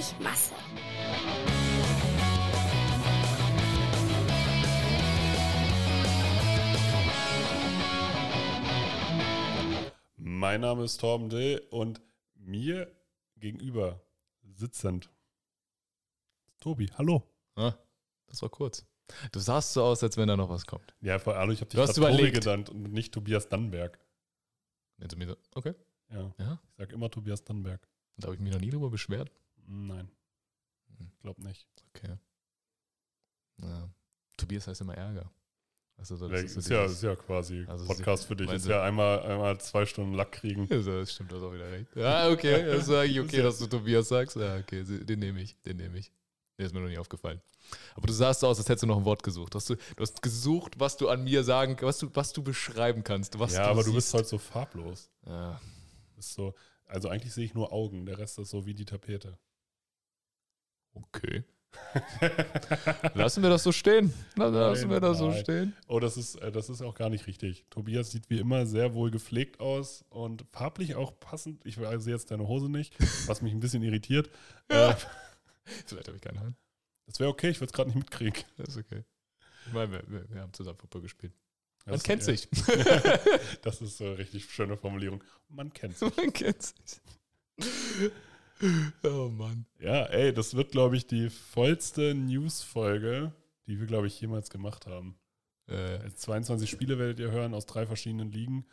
Wenig Masse. Mein Name ist Torben Dill und mir gegenüber sitzend Tobi. Hallo. Ah, das war kurz. Du sahst so aus, als wenn da noch was kommt. Ja, vor allem, ich habe dich Du hast gerade Tobi überlegt. genannt und nicht Tobias Dannenberg. Nennst du mich so? Okay. Ja, Ja. ich sage immer Tobias Dannenberg. Da habe ich mich noch nie drüber beschwert. Nein, Hm. glaub nicht. Okay. Ja. Tobias heißt immer Ärger. Also das Das ist, so ja, dieses- ist ja quasi Also Podcast für dich. Ist du- ja einmal, einmal zwei Stunden Lack kriegen. Also, das stimmt, das auch wieder recht. Ja, okay. Das ist eigentlich okay, dass du Tobias sagst. Ja, okay, den nehme ich, den nehme ich. Der ist mir noch nie aufgefallen. Aber du sahst so aus, als hättest du noch ein Wort gesucht. Hast du, du hast gesucht, was du an mir sagen, was du, was du beschreiben kannst. Was ja, du aber du bist siehst. halt so farblos. Ja, Ist so, also eigentlich sehe ich nur Augen, der Rest ist so wie die Tapete. Okay. Lassen wir das so stehen. Lassen Nein, wir das so nein. stehen. Oh, das ist, äh, das ist auch gar nicht richtig. Tobias sieht wie immer sehr wohl gepflegt aus und farblich auch passend. Ich sehe jetzt deine Hose nicht, was mich ein bisschen irritiert. Äh, Vielleicht habe ich keine Ahnung. das wäre okay, ich würde es gerade nicht mitkriegen. Das ist okay. Ich meine, wir, wir, wir haben zusammen Football gespielt. Man Das- kennt ja, sich. Das ist so eine richtig schöne Formulierung. Man kennt sich. Man kennt sich. Oh Mann. Ja, ey, das wird, glaube ich, die vollste News-Folge, die wir, glaube ich, jemals gemacht haben. Äh, Jetzt 22 Spiele werdet ihr hören aus drei verschiedenen Ligen.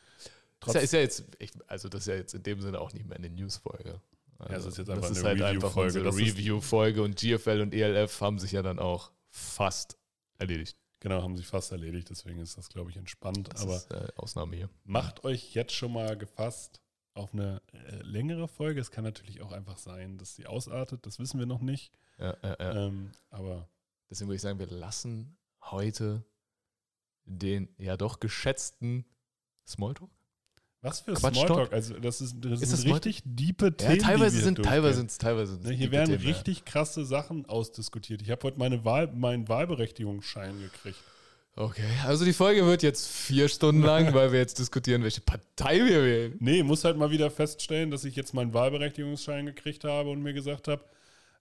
ist, ja, ist ja jetzt, ich, also das ist ja jetzt in dem Sinne auch nicht mehr eine News-Folge. Also Ja, es ist jetzt einfach das ist eine halt Review-Folge. Das Review-Folge und GFL und ELF haben sich ja dann auch fast erledigt. Genau, haben sich fast erledigt, deswegen ist das, glaube ich, entspannt. Das Aber ist äh, Ausnahme hier. macht euch jetzt schon mal gefasst auf eine äh, längere Folge. Es kann natürlich auch einfach sein, dass sie ausartet, das wissen wir noch nicht. Ja, ja, ja. Ähm, aber Deswegen würde ich sagen, wir lassen heute den ja doch geschätzten Smalltalk. was für Quatschtalk? Smalltalk? Also, das, ist, das Ist sind das richtig diepe Ja, Themen. teilweise die wir sind, teilweise sind teilweise sind's Ne, hier werden Themen, ja. richtig krasse Sachen ausdiskutiert. Ich habe heute meine Wahl, meinen Wahlberechtigungsschein gekriegt. Okay, also die Folge wird jetzt vier Stunden lang, weil wir jetzt diskutieren, welche Partei wir wählen. Nee, muss halt mal wieder feststellen, dass ich jetzt meinen Wahlberechtigungsschein gekriegt habe und mir gesagt habe,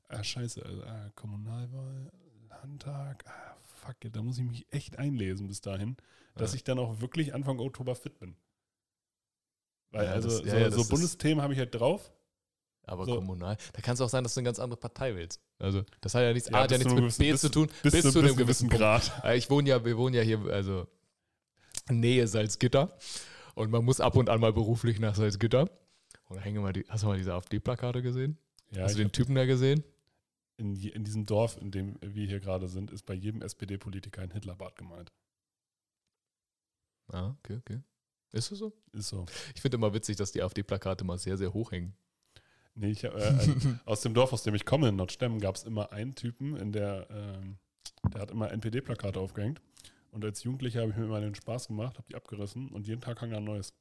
ah, scheiße, äh, Kommunalwahl, Landtag, ah, fuck da muss ich mich echt einlesen bis dahin, dass Ja. ich dann auch wirklich Anfang Oktober fit bin. Weil Ja, also das- ja, so, so Bundesthemen habe ich halt drauf. Aber So. kommunal, da kann es auch sein, dass du eine ganz andere Partei willst. Also, das hat ja nichts, Ja, A, hat ja bis nichts mit B gewissen- zu tun, bis bis, zu- bis einem gewissen gewissen Grad. Ich wohne ja, wir wohnen ja hier, also Nähe Salzgitter. Und man muss ab und an mal beruflich nach Salzgitter. Und da hängen mal die, hast du mal diese AfD-Plakate gesehen? Ja, hast du den Typen da gesehen? in, in diesem Dorf, in dem wir hier gerade sind, ist bei jedem SPD-Politiker ein Hitlerbart gemeint. Ah, okay, okay. Ist das so? Ist so. Ich finde immer witzig, dass die AfD-Plakate mal sehr, sehr hoch hängen. Nee, ich, hab, äh, ein- aus dem Dorf, aus dem ich komme, in Nordstemmen, gab es immer einen Typen, in der, ähm, der hat immer NPD-Plakate aufgehängt. Und als Jugendlicher habe ich mir immer den Spaß gemacht, habe die abgerissen und jeden Tag hang da ein neues.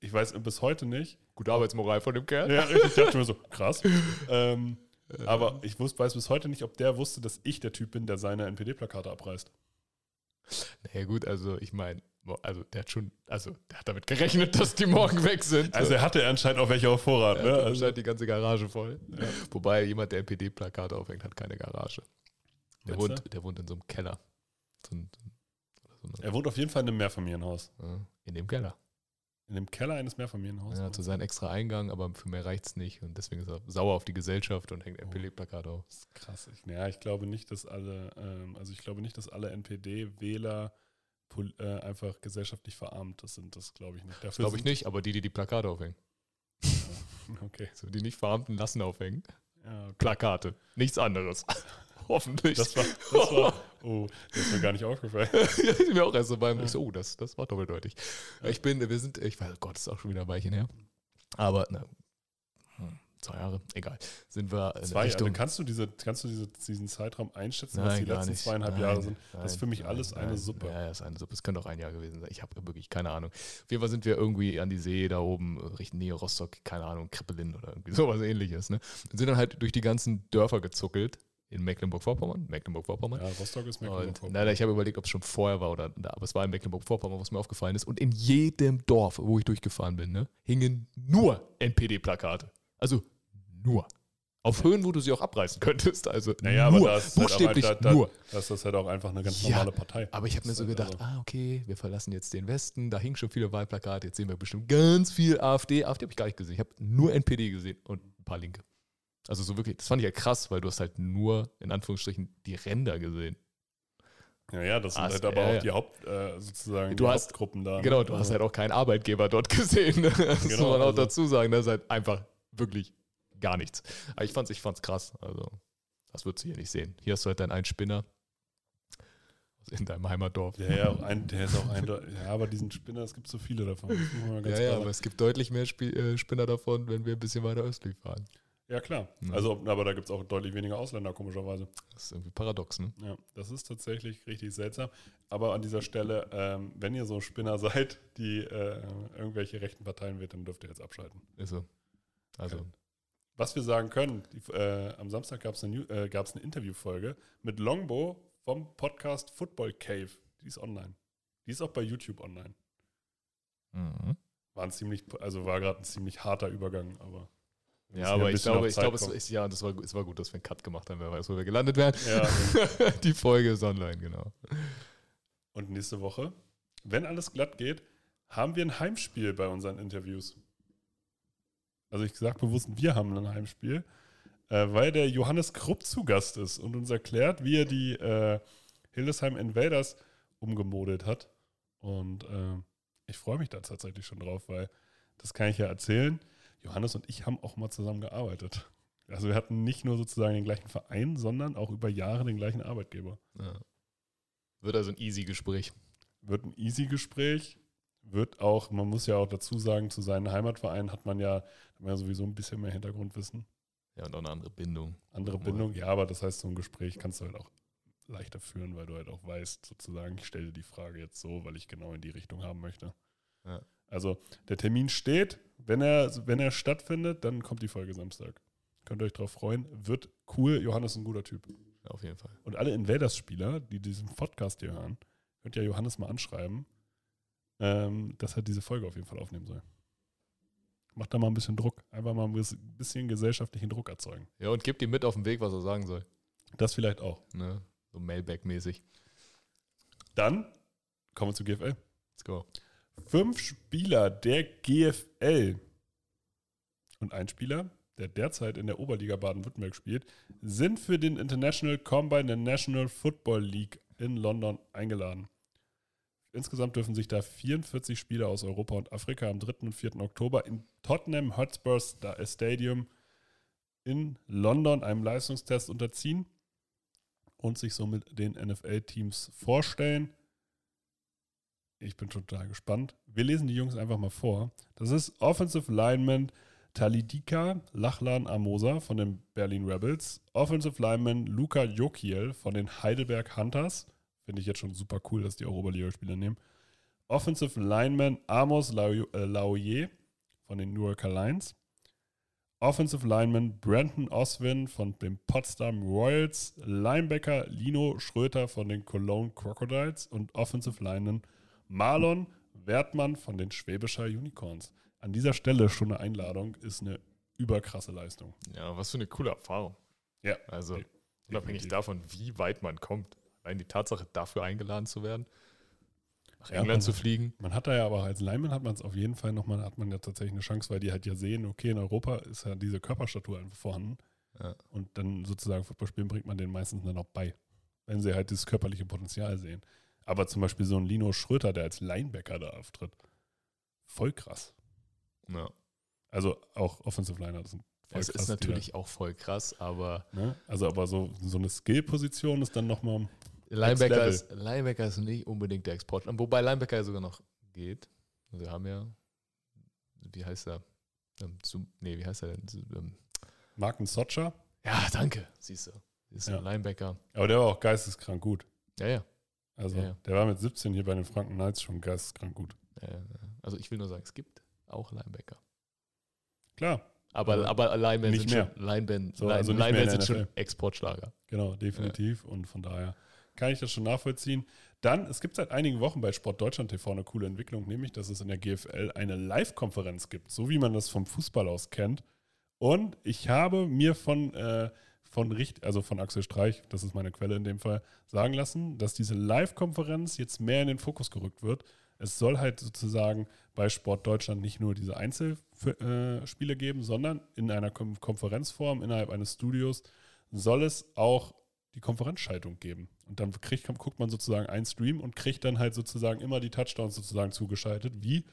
Ich weiß bis heute nicht. Gute Arbeitsmoral von dem Kerl. Ja, ich dachte mir so, krass. Ähm, aber ich wus, weiß bis heute nicht, ob der wusste, dass ich der Typ bin, der seine NPD-Plakate abreißt. Naja, gut, also ich meine, also der hat schon, also der hat damit gerechnet, dass die morgen weg sind. Also er hatte anscheinend auch welche auf Vorrat. Er Ne? hat Also, anscheinend die ganze Garage voll. Wobei jemand, der NPD-Plakate aufhängt, hat keine Garage. Der wohnt, der wohnt in so einem Keller. So ein, so ein, Er wohnt auf jeden Fall in einem Mehrfamilienhaus. Ja, in dem Keller. In dem Keller eines Mehrfamilienhauses. Hat so seinen extra Eingang, aber für mehr reicht's nicht. Und deswegen ist er sauer auf die Gesellschaft und Oh. hängt MPD-Plakat auf. Das ist krass. Ich, ja, ich glaube nicht, dass alle, ähm, also ich glaube nicht, dass alle NPD-Wähler äh, einfach gesellschaftlich verarmt das sind. Das glaube ich nicht. Das glaube ich nicht, aber die, die die Plakate aufhängen. Okay. So, die nicht Verarmten lassen aufhängen. Ja, okay. Plakate. Nichts anderes. Hoffentlich. Das war, das war, oh, das ist mir gar nicht aufgefallen. ja, ist mir auch erst so beim, ich so, oh, das, das war doppeldeutig. Ich bin, wir sind, ich weiß, oh Gott, das ist auch schon wieder ein Weilchen her. Aber, na, hm, zwei Jahre, egal. Sind wir in Zwei, Richtung, also kannst du, diese, kannst du diese, diesen Zeitraum einschätzen, was Nein, die gar letzten nicht. zweieinhalb Nein, Jahre sind? nein, das ist für mich alles eine. Suppe. Ja, ja, ist eine Suppe. Es könnte auch ein Jahr gewesen sein. Ich habe wirklich keine Ahnung. Auf jeden Fall sind wir irgendwie an die See da oben, Richtung Nähe Rostock, keine Ahnung, Krippelin oder irgendwie sowas ähnliches. Ne? Und sind dann halt durch die ganzen Dörfer gezuckelt in Mecklenburg-Vorpommern. Mecklenburg-Vorpommern. Ja, Rostock ist Und, Mecklenburg-Vorpommern. nein, ich habe überlegt, ob es schon vorher war oder da, aber es war in Mecklenburg-Vorpommern, was mir aufgefallen ist. Und in jedem Dorf, wo ich durchgefahren bin, ne, hingen nur NPD-Plakate. Also nur. Auf Höhen, wo du sie auch abreißen könntest. Also Naja, nur, aber da ist, halt buchstäblich da, da, nur. da ist das halt auch einfach eine ganz Ja, normale Partei. Aber ich habe mir Das so halt gedacht, also- ah, okay, wir verlassen jetzt den Westen, da hingen schon viele Wahlplakate, jetzt sehen wir bestimmt ganz viel AfD. AfD habe ich gar nicht gesehen, ich habe nur NPD gesehen und ein paar Linke. Also so wirklich, das fand ich halt krass, weil du hast halt nur, in Anführungsstrichen, die Ränder gesehen. Ja, ja, das sind Ah, halt ja, aber ja. auch die Haupt, äh, sozusagen Du die hast- Hauptgruppen da. Genau, du hast halt auch keinen Arbeitgeber dort gesehen. ne? Das Genau, muss man auch also- dazu sagen, das ist halt einfach wirklich gar nichts. Aber ich fand's, ich fand's krass, also das würdest du hier nicht sehen. Hier hast du halt deinen einen Spinner in deinem Heimatdorf. Ja, ja, ein, der ist auch ein, ja, aber diesen Spinner, es gibt so viele davon. Ja, ja, aber es gibt deutlich mehr Spiel, äh, Spinner davon, wenn wir ein bisschen weiter östlich fahren. Ja klar. Ja. Also, aber da gibt es auch deutlich weniger Ausländer, komischerweise. Das ist irgendwie paradox, ne? Ja, das ist tatsächlich richtig seltsam. Aber an dieser Stelle, ähm, wenn ihr so Spinner seid, die äh, irgendwelche rechten Parteien wählt, dann dürft ihr jetzt abschalten. Ist so. Also, Okay. Was wir sagen können, die, äh, am Samstag gab es eine, äh, eine Interviewfolge mit Longbow vom Podcast Football Cave. Die ist online. Die ist auch bei YouTube online. mhm. War ein ziemlich, also war gerade ein ziemlich harter Übergang, aber. Ja, aber ich glaube, ich glaube, es, ist, ja, das war, es war gut, dass wir einen Cut gemacht haben, wer weiß, wo wir gelandet wären. Ja, Die Folge ist online, genau. und nächste Woche, wenn alles glatt geht, haben wir ein Heimspiel bei unseren Interviews. Also ich sage bewusst, wir haben ein Heimspiel, äh, weil der Johannes Krupp zu Gast ist und uns erklärt, wie er die äh, Hildesheim Invaders umgemodelt hat. Und äh, ich freue mich da tatsächlich schon drauf, weil das kann ich ja erzählen. Johannes und ich haben auch mal zusammen gearbeitet. Also wir hatten nicht nur sozusagen den gleichen Verein, sondern auch über Jahre den gleichen Arbeitgeber. Ja. Wird also ein easy Gespräch. Wird ein easy Gespräch. Wird auch, man muss ja auch dazu sagen, zu seinen Heimatvereinen hat man ja, hat man ja sowieso ein bisschen mehr Hintergrundwissen. Ja, und auch eine andere Bindung. Andere. Bindung, ja, aber das heißt, so ein Gespräch kannst du halt auch leichter führen, weil du halt auch weißt, sozusagen, ich stelle die Frage jetzt so, weil ich genau in die Richtung haben möchte. Ja. Also der Termin steht, wenn er, wenn er stattfindet, dann kommt die Folge Samstag. Könnt ihr euch drauf freuen. Wird cool. Johannes ist ein guter Typ. Ja, auf jeden Fall. Und alle Invaders-Spieler, die diesen Podcast hier hören, könnt ihr Johannes mal anschreiben, ähm, dass er diese Folge auf jeden Fall aufnehmen soll. Macht da mal ein bisschen Druck. Einfach mal ein bisschen gesellschaftlichen Druck erzeugen. Ja, und gebt ihm mit auf den Weg, was er sagen soll. Das vielleicht auch. Ne? So Mailback-mäßig. Dann kommen wir zu GFL. Let's go. Fünf Spieler der GFL und ein Spieler, der derzeit in der Oberliga Baden-Württemberg spielt, sind für den International Combine National Football League in London eingeladen. Insgesamt dürfen sich da 44 Spieler aus Europa und Afrika am 3. und 4. Oktober im Tottenham Hotspur Sta- Stadium in London einem Leistungstest unterziehen und sich somit den NFL-Teams vorstellen. Ich bin total gespannt. Wir lesen die Jungs einfach mal vor. Das ist Offensive Lineman Talidika Lachlan Amosa von den Berlin Rebels. Offensive Lineman Luca Jokiel von den Heidelberg Hunters. Finde ich jetzt schon super cool, dass die auch Oberligaspieler nehmen. Offensive Lineman Amos äh, Lauier von den New Yorker Lions. Offensive Lineman Brandon Oswin von den Potsdam Royals. Linebacker Lino Schröter von den Cologne Crocodiles. Und Offensive Lineman Marlon Wertmann von den Schwäbischer Unicorns. An dieser Stelle schon eine Einladung, ist eine überkrasse Leistung. Ja, was für eine coole Erfahrung. Ja. Also, Definitiv. unabhängig davon, wie weit man kommt. Allein die Tatsache, dafür eingeladen zu werden. nach Ja, England man- zu fliegen. Man hat da ja aber als Lineman hat man es auf jeden Fall nochmal, hat man ja tatsächlich eine Chance, weil die halt ja sehen, okay, in Europa ist ja diese Körperstatur einfach vorhanden. Ja. Und dann sozusagen Football spielen bringt man den meistens dann auch bei, wenn sie halt dieses körperliche Potenzial sehen. Aber zum Beispiel so ein Lino Schröter, der als Linebacker da auftritt, voll krass. Ja. Also auch Offensive Liner, das sind voll Das krass. ist natürlich auch voll krass, aber da, ne? Also aber so, so eine Skill-Position ist dann nochmal, Linebacker ist, Linebacker ist nicht unbedingt der Export. Wobei Linebacker ja sogar noch geht. Wir haben ja, wie heißt er? Ähm, nee, wie heißt er denn? Ähm, Marken Socha, ja, danke, siehst du. Ist Ja. ein Linebacker. aber der war auch geisteskrank gut. Ja, ja. Also Ja, ja. der war mit 17 hier bei den Franken Knights schon geisteskrank gut. Also ich will nur sagen, es gibt auch Linebacker. Klar, Aber, Aber aber Linemen nicht sind mehr. schon, Linemen, So, Line- also Linemen sind schon. Exportschlager. Genau, definitiv. Und von daher kann ich das schon nachvollziehen. Dann, es gibt seit einigen Wochen bei Sport Deutschland TV eine coole Entwicklung, nämlich, dass es in der GFL eine Live-Konferenz gibt, so wie man das vom Fußball aus kennt. Und ich habe mir von, äh, von Richt, also von Axel Streich, das ist meine Quelle in dem Fall, sagen lassen, dass diese Live-Konferenz jetzt mehr in den Fokus gerückt wird. Es soll halt sozusagen bei Sport Deutschland nicht nur diese Einzelspiele geben, sondern in einer Kon Konferenzform innerhalb eines Studios soll es auch die Konferenzschaltung geben. Und dann kriegt, guckt man sozusagen einen Stream und kriegt dann halt sozusagen immer die Touchdowns sozusagen zugeschaltet, wie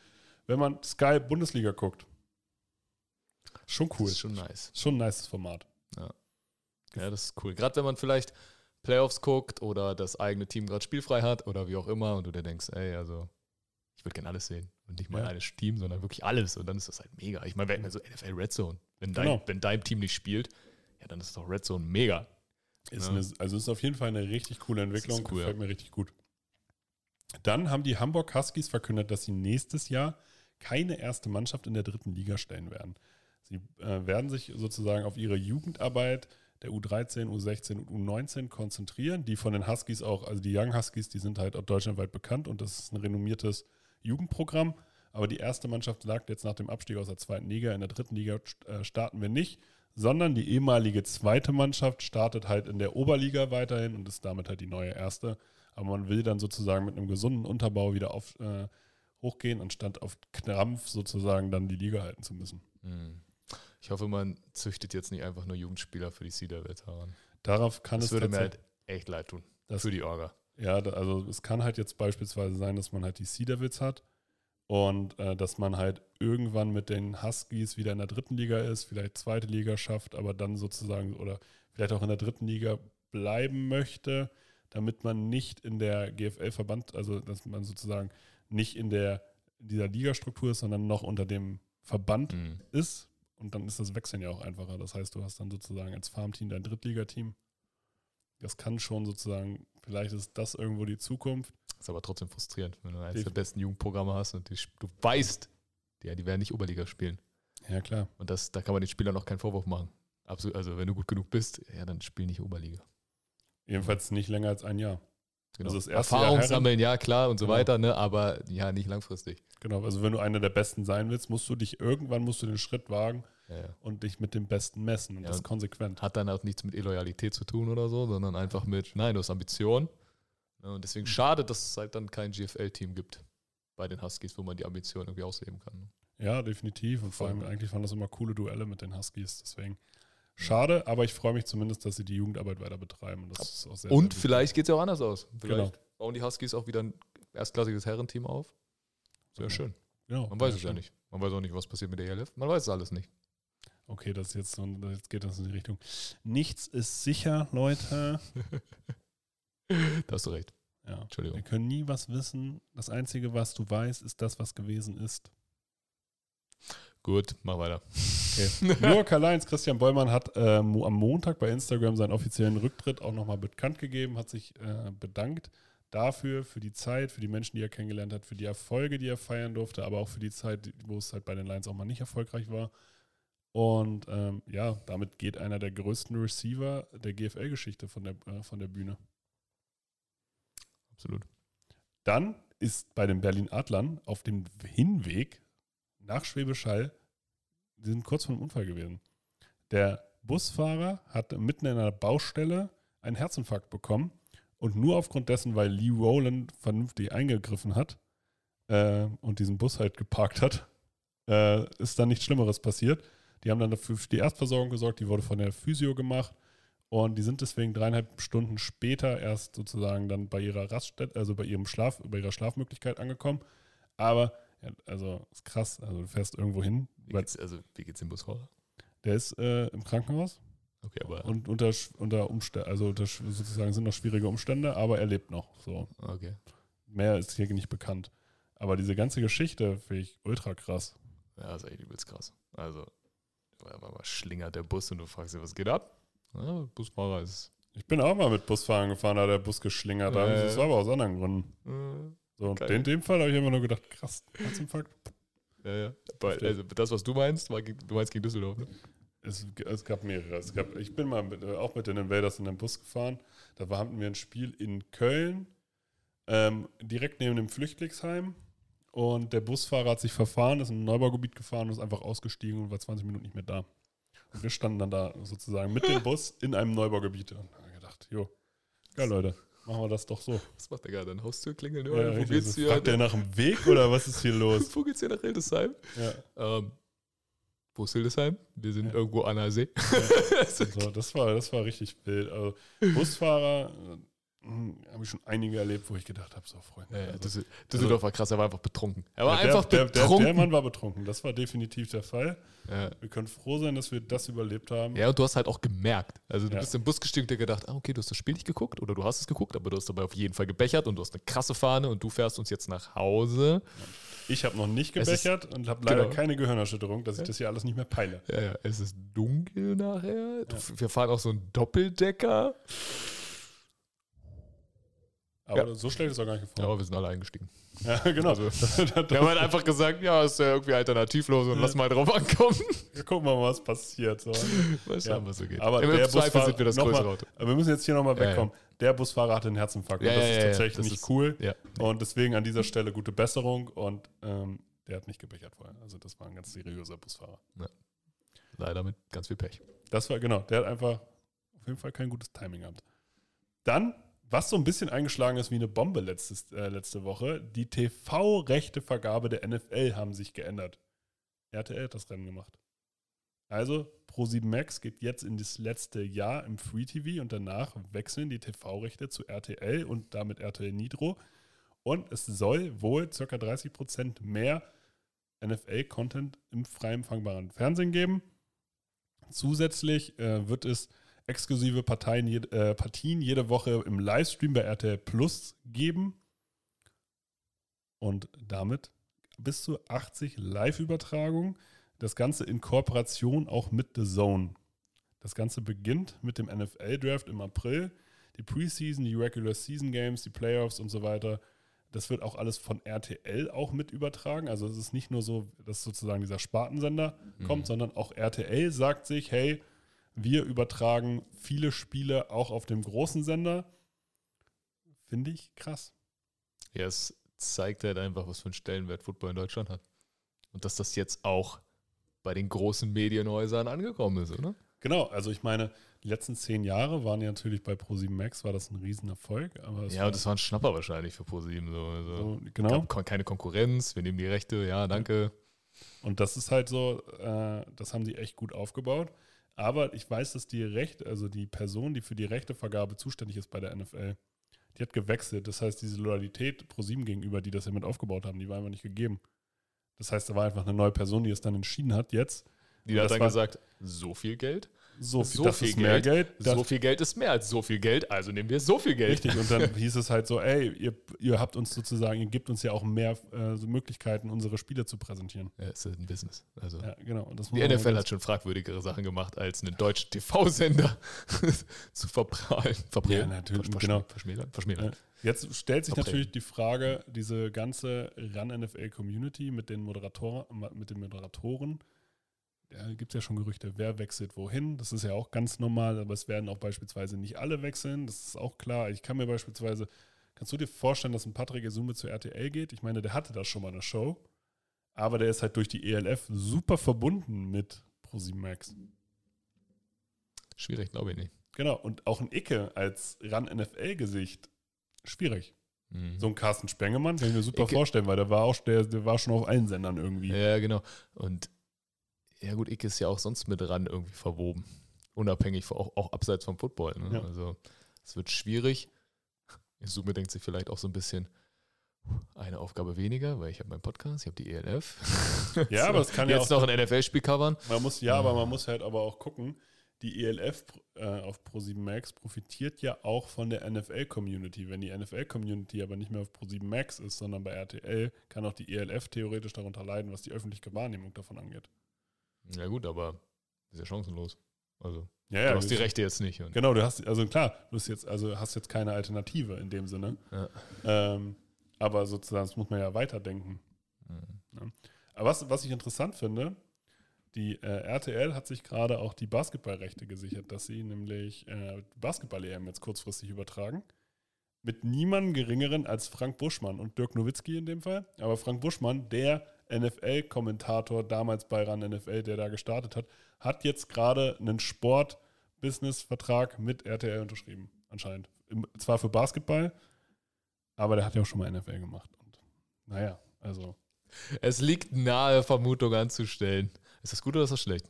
wenn man Sky Bundesliga guckt. Schon cool. Schon nice. Schon ein nices Format. Ja, das ist cool. Gerade wenn man vielleicht Playoffs guckt oder das eigene Team gerade spielfrei hat oder wie auch immer und du dir denkst, ey, also ich würde gerne alles sehen. Und nicht mal Ja. ein Team, sondern wirklich alles. Und dann ist das halt mega. Ich meine, also NFL Red Zone, wenn dein, Genau. wenn dein Team nicht spielt, ja, dann ist doch Red Zone mega. Ist Ja. eine, also ist auf jeden Fall eine richtig coole Entwicklung. Cool, Gefällt mir richtig gut. Dann haben die Hamburg Huskies verkündet, dass sie nächstes Jahr keine erste Mannschaft in der dritten Liga stellen werden. Sie äh, werden sich sozusagen auf ihre Jugendarbeit der U13, U16 und U19 konzentrieren, die von den Huskies auch, also die Young Huskies, die sind halt auch deutschlandweit bekannt und das ist ein renommiertes Jugendprogramm. Aber die erste Mannschaft sagt jetzt nach dem Abstieg aus der zweiten Liga, in der dritten Liga äh, starten wir nicht, sondern die ehemalige zweite Mannschaft startet halt in der Oberliga weiterhin und ist damit halt die neue erste. Aber man will dann sozusagen mit einem gesunden Unterbau wieder auf, äh, hochgehen, anstatt auf Krampf sozusagen dann die Liga halten zu müssen. Hm. Ich hoffe, man züchtet jetzt nicht einfach nur Jugendspieler für die Cedar-Veteranen. Darauf kann Das es würde mir halt echt leid tun. Das- für die Orga. Ja, also es kann halt jetzt beispielsweise sein, dass man halt die Devils hat und äh, dass man halt irgendwann mit den Huskies wieder in der dritten Liga ist, vielleicht zweite Liga schafft, aber dann sozusagen oder vielleicht auch in der dritten Liga bleiben möchte, damit man nicht in der GFL-Verband, also dass man sozusagen nicht in der in dieser Ligastruktur ist, sondern noch unter dem Verband Hm. ist. Und dann ist das Wechseln ja auch einfacher. Das heißt, du hast dann sozusagen als Farmteam dein Drittligateam. Das kann schon sozusagen, vielleicht ist das irgendwo die Zukunft. Ist aber trotzdem frustrierend, wenn du eines Definitiv. der besten Jugendprogramme hast und die, du weißt, ja, die werden nicht Oberliga spielen. Ja, klar. Und das, da kann man den Spielern noch keinen Vorwurf machen. Absolut, also wenn du gut genug bist, ja, dann spiel nicht Oberliga. Jedenfalls nicht länger als ein Jahr. Genau. Also das erste Jahr Erfahrung sammeln, ja klar und so Genau. weiter, ne? aber ja, nicht langfristig. Genau, also wenn du einer der Besten sein willst, musst du dich irgendwann musst du den Schritt wagen Ja, ja. und dich mit dem Besten messen. Und Ja, das und- konsequent. Hat dann auch nichts mit Illoyalität zu tun oder so, sondern einfach mit, nein, du hast Ambition. Ne? Und deswegen schade, dass es halt dann kein GFL-Team gibt bei den Huskies, wo man die Ambition irgendwie ausleben kann. ne? Ja, definitiv. Und vor allem, eigentlich waren das immer coole Duelle mit den Huskies. Deswegen schade, aber ich freue mich zumindest, dass sie die Jugendarbeit weiter betreiben. Und, auch sehr, Und sehr vielleicht geht es ja auch anders aus. Vielleicht Genau. bauen die Huskies auch wieder ein erstklassiges Herrenteam auf. Sehr Genau. schön. Genau, Man weiß es ja nicht. Man weiß auch nicht, was passiert mit der ELF. Man weiß es alles nicht. Okay, das ist jetzt so, jetzt geht das in die Richtung. Nichts ist sicher, Leute. Da hast du recht. Ja. Wir Entschuldigung. können nie was wissen. Das Einzige, was du weißt, ist das, was gewesen ist. Gut, mach weiter. Nur Karl-Heinz Christian Bollmann hat äh, am Montag bei Instagram seinen offiziellen Rücktritt auch nochmal bekannt gegeben, hat sich äh, bedankt dafür, für die Zeit, für die Menschen, die er kennengelernt hat, für die Erfolge, die er feiern durfte, aber auch für die Zeit, wo es halt bei den Lions auch mal nicht erfolgreich war. Und ähm, ja, damit geht einer der größten Receiver der GFL-Geschichte von der, äh, von der Bühne. Absolut. Dann ist bei den Berlin Adlern auf dem Hinweg nach Schwäbisch Hall, die sind kurz vor einem Unfall gewesen. Der Busfahrer hat mitten in einer Baustelle einen Herzinfarkt bekommen Und nur aufgrund dessen, weil Lee Rowland vernünftig eingegriffen hat äh, und diesen Bus halt geparkt hat, äh, ist dann nichts Schlimmeres passiert. Die haben dann dafür für die Erstversorgung gesorgt, die wurde von der Physio gemacht und die sind deswegen dreieinhalb Stunden später erst sozusagen dann bei ihrer Raststätte, also bei ihrem Schlaf, bei ihrer Schlafmöglichkeit angekommen. Aber, ja, also ist krass, also du fährst irgendwo hin, Wie geht's, also, wie geht's dem Busfahrer? der ist äh, im Krankenhaus Okay, aber. und unter, unter Umständen, also unter, sozusagen sind noch schwierige Umstände, aber er lebt noch. So. Okay. Mehr ist hier nicht bekannt. Aber diese ganze Geschichte finde ich ultra krass. Ja, ist echt übelst krass. Also, mal schlingert der Bus und du fragst dich, was geht ab? Ja, Busfahrer ist. Ich bin auch mal mit Busfahren gefahren, da hat der Bus geschlingert. Aber Äh. Das war aber aus anderen Gründen. Äh, So, Geil. in dem Fall habe ich immer nur gedacht, krass, Herzinfarkt. ja, ja. Aber, also, das, was du meinst, war, du meinst gegen Düsseldorf, ne? Es, es gab mehrere. Es gab, ich bin mal mit, auch mit den Invaders in den Bus gefahren. Da hatten wir ein Spiel in Köln, ähm, direkt neben dem Flüchtlingsheim. Und der Busfahrer hat sich verfahren, ist in ein Neubaugebiet gefahren und ist einfach ausgestiegen und war 20 Minuten nicht mehr da. Und wir standen dann da sozusagen mit dem Bus in einem Neubaugebiet. Und haben gedacht, jo, geil Leute, machen wir das doch so. Was macht der gerade? Eine Haustür klingeln? Ja? Wo richtig. geht's So, hier? Fragt der nach dem Weg oder was ist hier los? Wo geht's hier nach Hildesheim? Ja. Ähm, wo ist Hildesheim? Wir sind Ja. irgendwo an der See. So, das, war, das war richtig wild. Also Busfahrer habe ich schon einige erlebt, wo ich gedacht habe, so Freunde. Ja, ja, also, Düssel- Düsseldorf war krass, er war einfach betrunken. Er war ja, einfach der, betrunken. Der, der Mann war betrunken. Das war definitiv der Fall. ja. Wir können froh sein, dass wir das überlebt haben. ja, und du hast halt auch gemerkt. Also du bist im Bus gestiegen und dir gedacht, ah, okay, du hast das Spiel nicht geguckt oder du hast es geguckt, aber du hast dabei auf jeden Fall gebechert und du hast eine krasse Fahne und du fährst uns jetzt nach Hause. Ich habe noch nicht Es ist- gebechert und habe leider Genau. keine Gehirnerschütterung, dass ich das hier alles nicht mehr peile. Ja, ja, es ist dunkel nachher. Du, Wir fahren auch so einen Doppeldecker. Aber Ja. so schlecht ist er gar nicht Ja, gefahren. aber wir sind alle eingestiegen. Ja, genau. Also, Wir haben halt einfach gesagt, ja, ist ja irgendwie alternativlos und lass mal drauf ankommen. Wir gucken mal, was passiert. So. Mal schauen, Ja. was so geht. Aber Im der Zweifel Busfahrer, sind wir das größere Auto. Aber wir müssen jetzt hier nochmal Ja, ja. wegkommen. Der Busfahrer hatte einen Herzinfarkt Ja, und das ja, ist ja, tatsächlich das nicht ist- cool. Ja. Und deswegen an dieser Stelle gute Besserung und ähm, der hat nicht gebechert vorher. Also das war ein ganz seriöser Busfahrer. Leider mit ganz viel Pech. Das war, genau, der hat einfach auf jeden Fall kein gutes Timing gehabt. Dann, was so ein bisschen eingeschlagen ist wie eine Bombe letztes, äh, letzte Woche, die TV-Rechtevergabe der NFL haben sich geändert. RTL hat das Rennen gemacht. Also, Pro7 Max geht jetzt in das letzte Jahr im Free TV und danach wechseln die TV-Rechte zu RTL und damit RTL Nitro. Und es soll wohl ca. 30% mehr NFL-Content im frei empfangbaren Fernsehen geben. Zusätzlich äh, wird es exklusive Parteien, äh, Partien jede Woche im Livestream bei RTL Plus geben. Und damit bis zu 80 Live-Übertragungen. Das Ganze in Kooperation auch mit The Zone. Das Ganze beginnt mit dem NFL-Draft im April. Die Preseason, die Regular Season Games, die Playoffs und so weiter. Das wird auch alles von RTL auch mit übertragen. Also es ist nicht nur so, dass sozusagen dieser Spartensender kommt, sondern auch RTL sagt sich, hey, wir übertragen viele Spiele auch auf dem großen Sender. Finde ich krass. Ja, es zeigt halt einfach, was für einen Stellenwert Football in Deutschland hat. Und dass das jetzt auch bei den großen Medienhäusern angekommen ist, oder? Genau, also ich meine, die letzten zehn Jahre waren ja natürlich bei Pro7 Max, war das ein Riesenerfolg. Ja, und das war ein Schnapper wahrscheinlich für ProSieben. So. Also, so, genau. gab keine Konkurrenz, wir nehmen die Rechte, ja, danke. Und das ist halt so, äh, das haben sie echt gut aufgebaut. Aber ich weiß, dass die Rechte, also die Person, die für die Rechtevergabe zuständig ist bei der NFL, die hat gewechselt. Das heißt, diese Loyalität ProSieben gegenüber, die das ja mit aufgebaut haben, die war einfach nicht gegeben. Das heißt, da war einfach eine neue Person, die es dann entschieden hat, jetzt Die hat dann war- gesagt, so viel Geld? So viel, So das viel ist mehr Geld. so viel Geld ist mehr als so viel Geld, also nehmen wir so viel Geld. Richtig, und dann hieß es halt so, ey, ihr, ihr habt uns sozusagen, ihr gebt uns ja auch mehr äh, so Möglichkeiten, unsere Spiele zu präsentieren. Ja, es ist ein Business. Also. Ja, genau. Die NFL ganz- hat schon fragwürdigere Sachen gemacht, als einen deutschen TV-Sender zu verprahlen. Verprahlen. Ja, natürlich, Versch- genau. Verschmälern. Verschmälern. Ja. Jetzt stellt sich Verprägen. natürlich die Frage, diese ganze Run-NFL-Community mit den Moderator, mit den Moderatoren, da gibt es ja schon Gerüchte, wer wechselt wohin. Das ist ja auch ganz normal, aber es werden auch beispielsweise nicht alle wechseln. Das ist auch klar. Ich kann mir beispielsweise, kannst du dir vorstellen, dass ein Patrick Esume zu RTL geht? Ich meine, der hatte da schon mal eine Show, aber der ist halt durch die ELF super verbunden mit ProSieben Max. Schwierig, glaube ich nicht. Genau, und auch ein Icke als Run-NFL-Gesicht schwierig. Mhm. So ein Carsten Spengemann kann ich mir super Ich- vorstellen, weil der war auch, der, der war schon auf allen Sendern irgendwie. Ja, genau. Und ja gut, Icke ist ja auch sonst mit ran irgendwie verwoben. Unabhängig, von, auch, auch abseits vom Football. Ne? Ja. Also es wird schwierig. Summe denkt sich vielleicht auch so ein bisschen eine Aufgabe weniger, weil ich habe meinen Podcast, ich habe die ELF. Ja, aber es kann ja Jetzt auch- noch ein NFL-Spiel covern. Man muss, ja, aber man muss halt aber auch gucken, die ELF äh, auf Pro7 Max profitiert ja auch von der NFL-Community. Wenn die NFL-Community aber nicht mehr auf Pro7 Max ist, sondern bei RTL, kann auch die ELF theoretisch darunter leiden, was die öffentliche Wahrnehmung davon angeht. Ja gut, aber ist ja chancenlos. Also Ja, du hast die Rechte jetzt nicht. Genau, du hast, also klar, du hast jetzt, also hast jetzt keine Alternative in dem Sinne. Ja. Ähm, aber sozusagen, das muss man ja weiterdenken. Mhm. Aber was, was ich interessant finde, die äh, RTL hat sich gerade auch die Basketballrechte gesichert, dass sie nämlich äh, Basketball-EM jetzt kurzfristig übertragen. Mit niemandem geringeren als Frank Buschmann und Dirk Nowitzki in dem Fall. Aber Frank Buschmann, der NFL-Kommentator damals bei RAN NFL, der da gestartet hat, hat jetzt gerade einen Sport-Business-Vertrag mit RTL unterschrieben, anscheinend. Zwar für Basketball, aber der hat ja auch schon mal NFL gemacht. Und naja, also. Es liegt nahe, Vermutung anzustellen. Ist das gut oder ist das schlecht?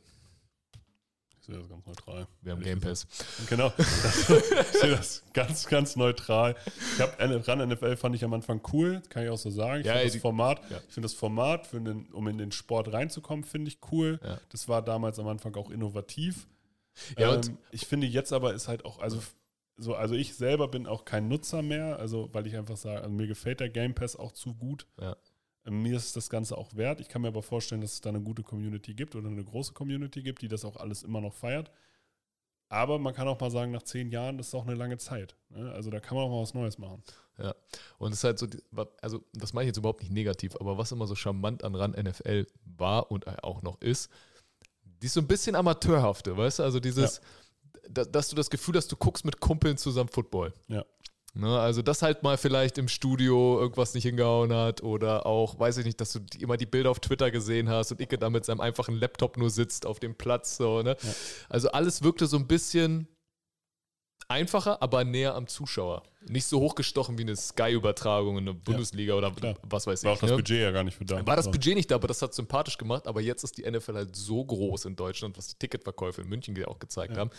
Ich sehe das ganz neutral. Wir haben Game Pass. Genau. Ich sehe das ganz, ganz neutral. Ich habe ran NFL fand ich am Anfang cool, kann ich auch so sagen. Ich Ja, finde das Format, ja. ich finde das Format, für den, um in den Sport reinzukommen, finde ich cool. Ja. Das war damals am Anfang auch innovativ. Ja, ähm, ich finde jetzt aber ist halt auch, also so, also ich selber bin auch kein Nutzer mehr, also weil ich einfach sage, also mir gefällt der Game Pass auch zu gut. Ja. Mir ist das Ganze auch wert. Ich kann mir aber vorstellen, dass es da eine gute Community gibt oder eine große Community gibt, die das auch alles immer noch feiert. Aber man kann auch mal sagen, nach zehn Jahren, das ist auch eine lange Zeit. Ne? Also da kann man auch mal was Neues machen. Ja, und es ist halt so, also das meine ich jetzt überhaupt nicht negativ, aber was immer so charmant an RAN NFL war und auch noch ist, die ist so ein bisschen amateurhafte, weißt du? Also dieses, da, dass du das Gefühl hast, du guckst mit Kumpeln zusammen Football. Ja. Ne, also, dass halt mal vielleicht im Studio irgendwas nicht hingehauen hat oder auch, weiß ich nicht, dass du die, immer die Bilder auf Twitter gesehen hast und Icke da mit seinem einfachen Laptop nur sitzt auf dem Platz. So, ne? Also, alles wirkte so ein bisschen einfacher, aber näher am Zuschauer. Nicht so hochgestochen wie eine Sky-Übertragung in der Bundesliga oder klar. was weiß War auch ich. das ne? Budget ja gar nicht für da. War das. Budget nicht da, aber das hat sympathisch gemacht. Aber jetzt ist die NFL halt so groß in Deutschland, was die Ticketverkäufe in München ja auch gezeigt haben,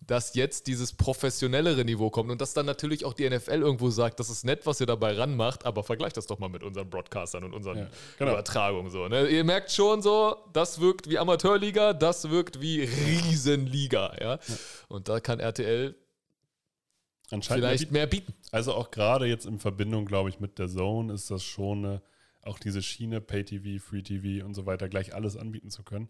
dass jetzt dieses professionellere Niveau kommt und dass dann natürlich auch die NFL irgendwo sagt, das ist nett, was ihr dabei ranmacht, aber vergleicht das doch mal mit unseren Broadcastern und unseren Ja, genau. Übertragungen. So, ne? Ihr merkt schon so, das wirkt wie Amateurliga, das wirkt wie Riesenliga. Ja? Und da kann RTL Anscheinend vielleicht mehr bieten. Also auch gerade jetzt in Verbindung, glaube ich, mit der Zone ist das schon eine, auch diese Schiene, Pay-TV, Free-TV und so weiter, gleich alles anbieten zu können.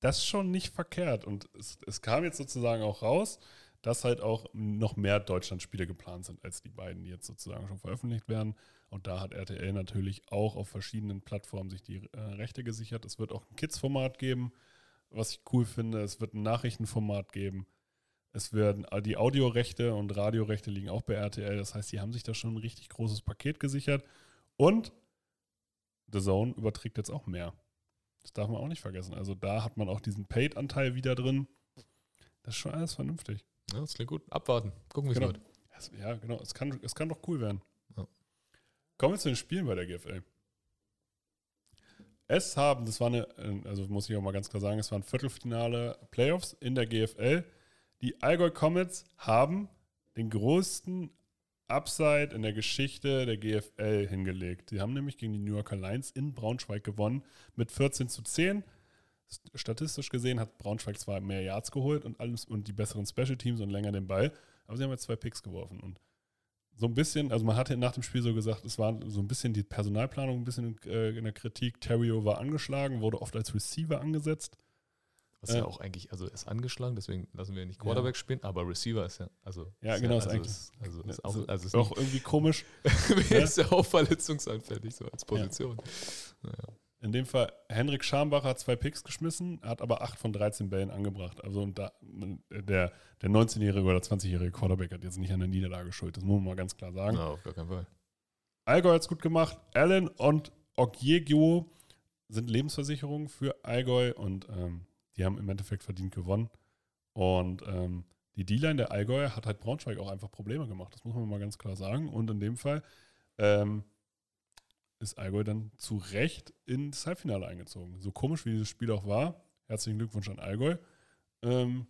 Das ist schon nicht verkehrt. Und es, es kam jetzt sozusagen auch raus, dass halt auch noch mehr Deutschland-Spiele geplant sind als die beiden, die jetzt sozusagen schon veröffentlicht werden. Und da hat RTL natürlich auch auf verschiedenen Plattformen sich die äh, Rechte gesichert. Es wird auch ein Kids-Format geben, was ich cool finde. Es wird ein Nachrichtenformat geben. Es werden äh, die Audiorechte und Radiorechte liegen auch bei RTL. Das heißt, die haben sich da schon ein richtig großes Paket gesichert. Und The Zone überträgt jetzt auch mehr. Das darf man auch nicht vergessen. Also da hat man auch diesen Paid-Anteil wieder drin. Das ist schon alles vernünftig. Ja, das klingt gut. Abwarten. Gucken, wie es Genau. wird. Ja, genau. Es kann, es kann doch cool werden. Ja. Kommen wir zu den Spielen bei der GFL. Es haben, das war eine, äh, also muss ich auch mal ganz klar sagen, es waren Viertelfinale Playoffs in der GFL. Die Allgäu Comets haben den größten Upside in der Geschichte der GFL hingelegt. Sie haben nämlich gegen die New Yorker Lions in Braunschweig gewonnen mit 14 zu 10. Statistisch gesehen hat Braunschweig zwar mehr Yards geholt und alles und die besseren Special Teams und länger den Ball, aber sie haben jetzt zwei Picks geworfen und so ein bisschen, also man hatte nach dem Spiel so gesagt, es war so ein bisschen die Personalplanung ein bisschen in, äh, in der Kritik. Terrio war angeschlagen, wurde oft als Receiver angesetzt. Was Äh, ja auch eigentlich, also ist angeschlagen, deswegen lassen wir nicht Quarterback spielen, aber Receiver ist ja, also. Ja, ist genau, ist also eigentlich- Ist, also ist Also, auch, also ist auch irgendwie komisch. ist ja auch verletzungsanfällig, so als Position. In dem Fall, Henrik Schambacher hat zwei Picks geschmissen, hat aber acht von 13 Bällen angebracht. Also und da, der, der 19-jährige oder 20-jährige Quarterback hat jetzt nicht an der Niederlage schuld. Das muss man mal ganz klar sagen. Na, auf gar keinen Fall. Allgäu hat es gut gemacht. Allen und Ogiegio sind Lebensversicherungen für Allgäu und ähm, die haben im Endeffekt verdient gewonnen. Und ähm, die D-Line der Allgäuer hat halt Braunschweig auch einfach Probleme gemacht. Das muss man mal ganz klar sagen. Und in dem Fall ähm, ist Allgäu dann zu Recht ins Halbfinale eingezogen. So komisch wie dieses Spiel auch war. Herzlichen Glückwunsch an Allgäu. Ähm,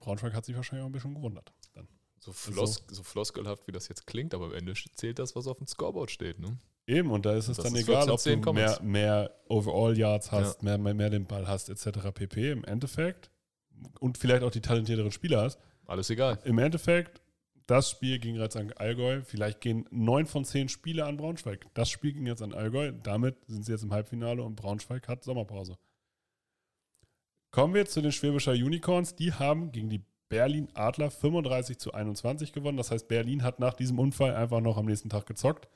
Braunschweig hat sich wahrscheinlich auch ein bisschen gewundert. Dann. So, flos so floskelhaft, wie das jetzt klingt, aber am Ende zählt das, was auf dem Scoreboard steht. Ne? Eben, und da ist es Das dann ist egal, 14, ob 10 du mehr, mehr Overall-Yards hast, mehr, mehr, mehr den Ball hast, etc. pp. Im Endeffekt und vielleicht auch die talentierteren Spieler hast. Alles egal. Im Endeffekt, das Spiel ging jetzt an Allgäu. Vielleicht gehen neun von zehn Spiele an Braunschweig. Das Spiel ging jetzt an Allgäu. Damit sind sie jetzt im Halbfinale und Braunschweig hat Sommerpause. Kommen wir zu den Schwäbischer Unicorns. Die haben gegen die Berlin Adler 35 zu 21 gewonnen. Das heißt, Berlin hat nach diesem Unfall einfach noch am nächsten Tag gezockt.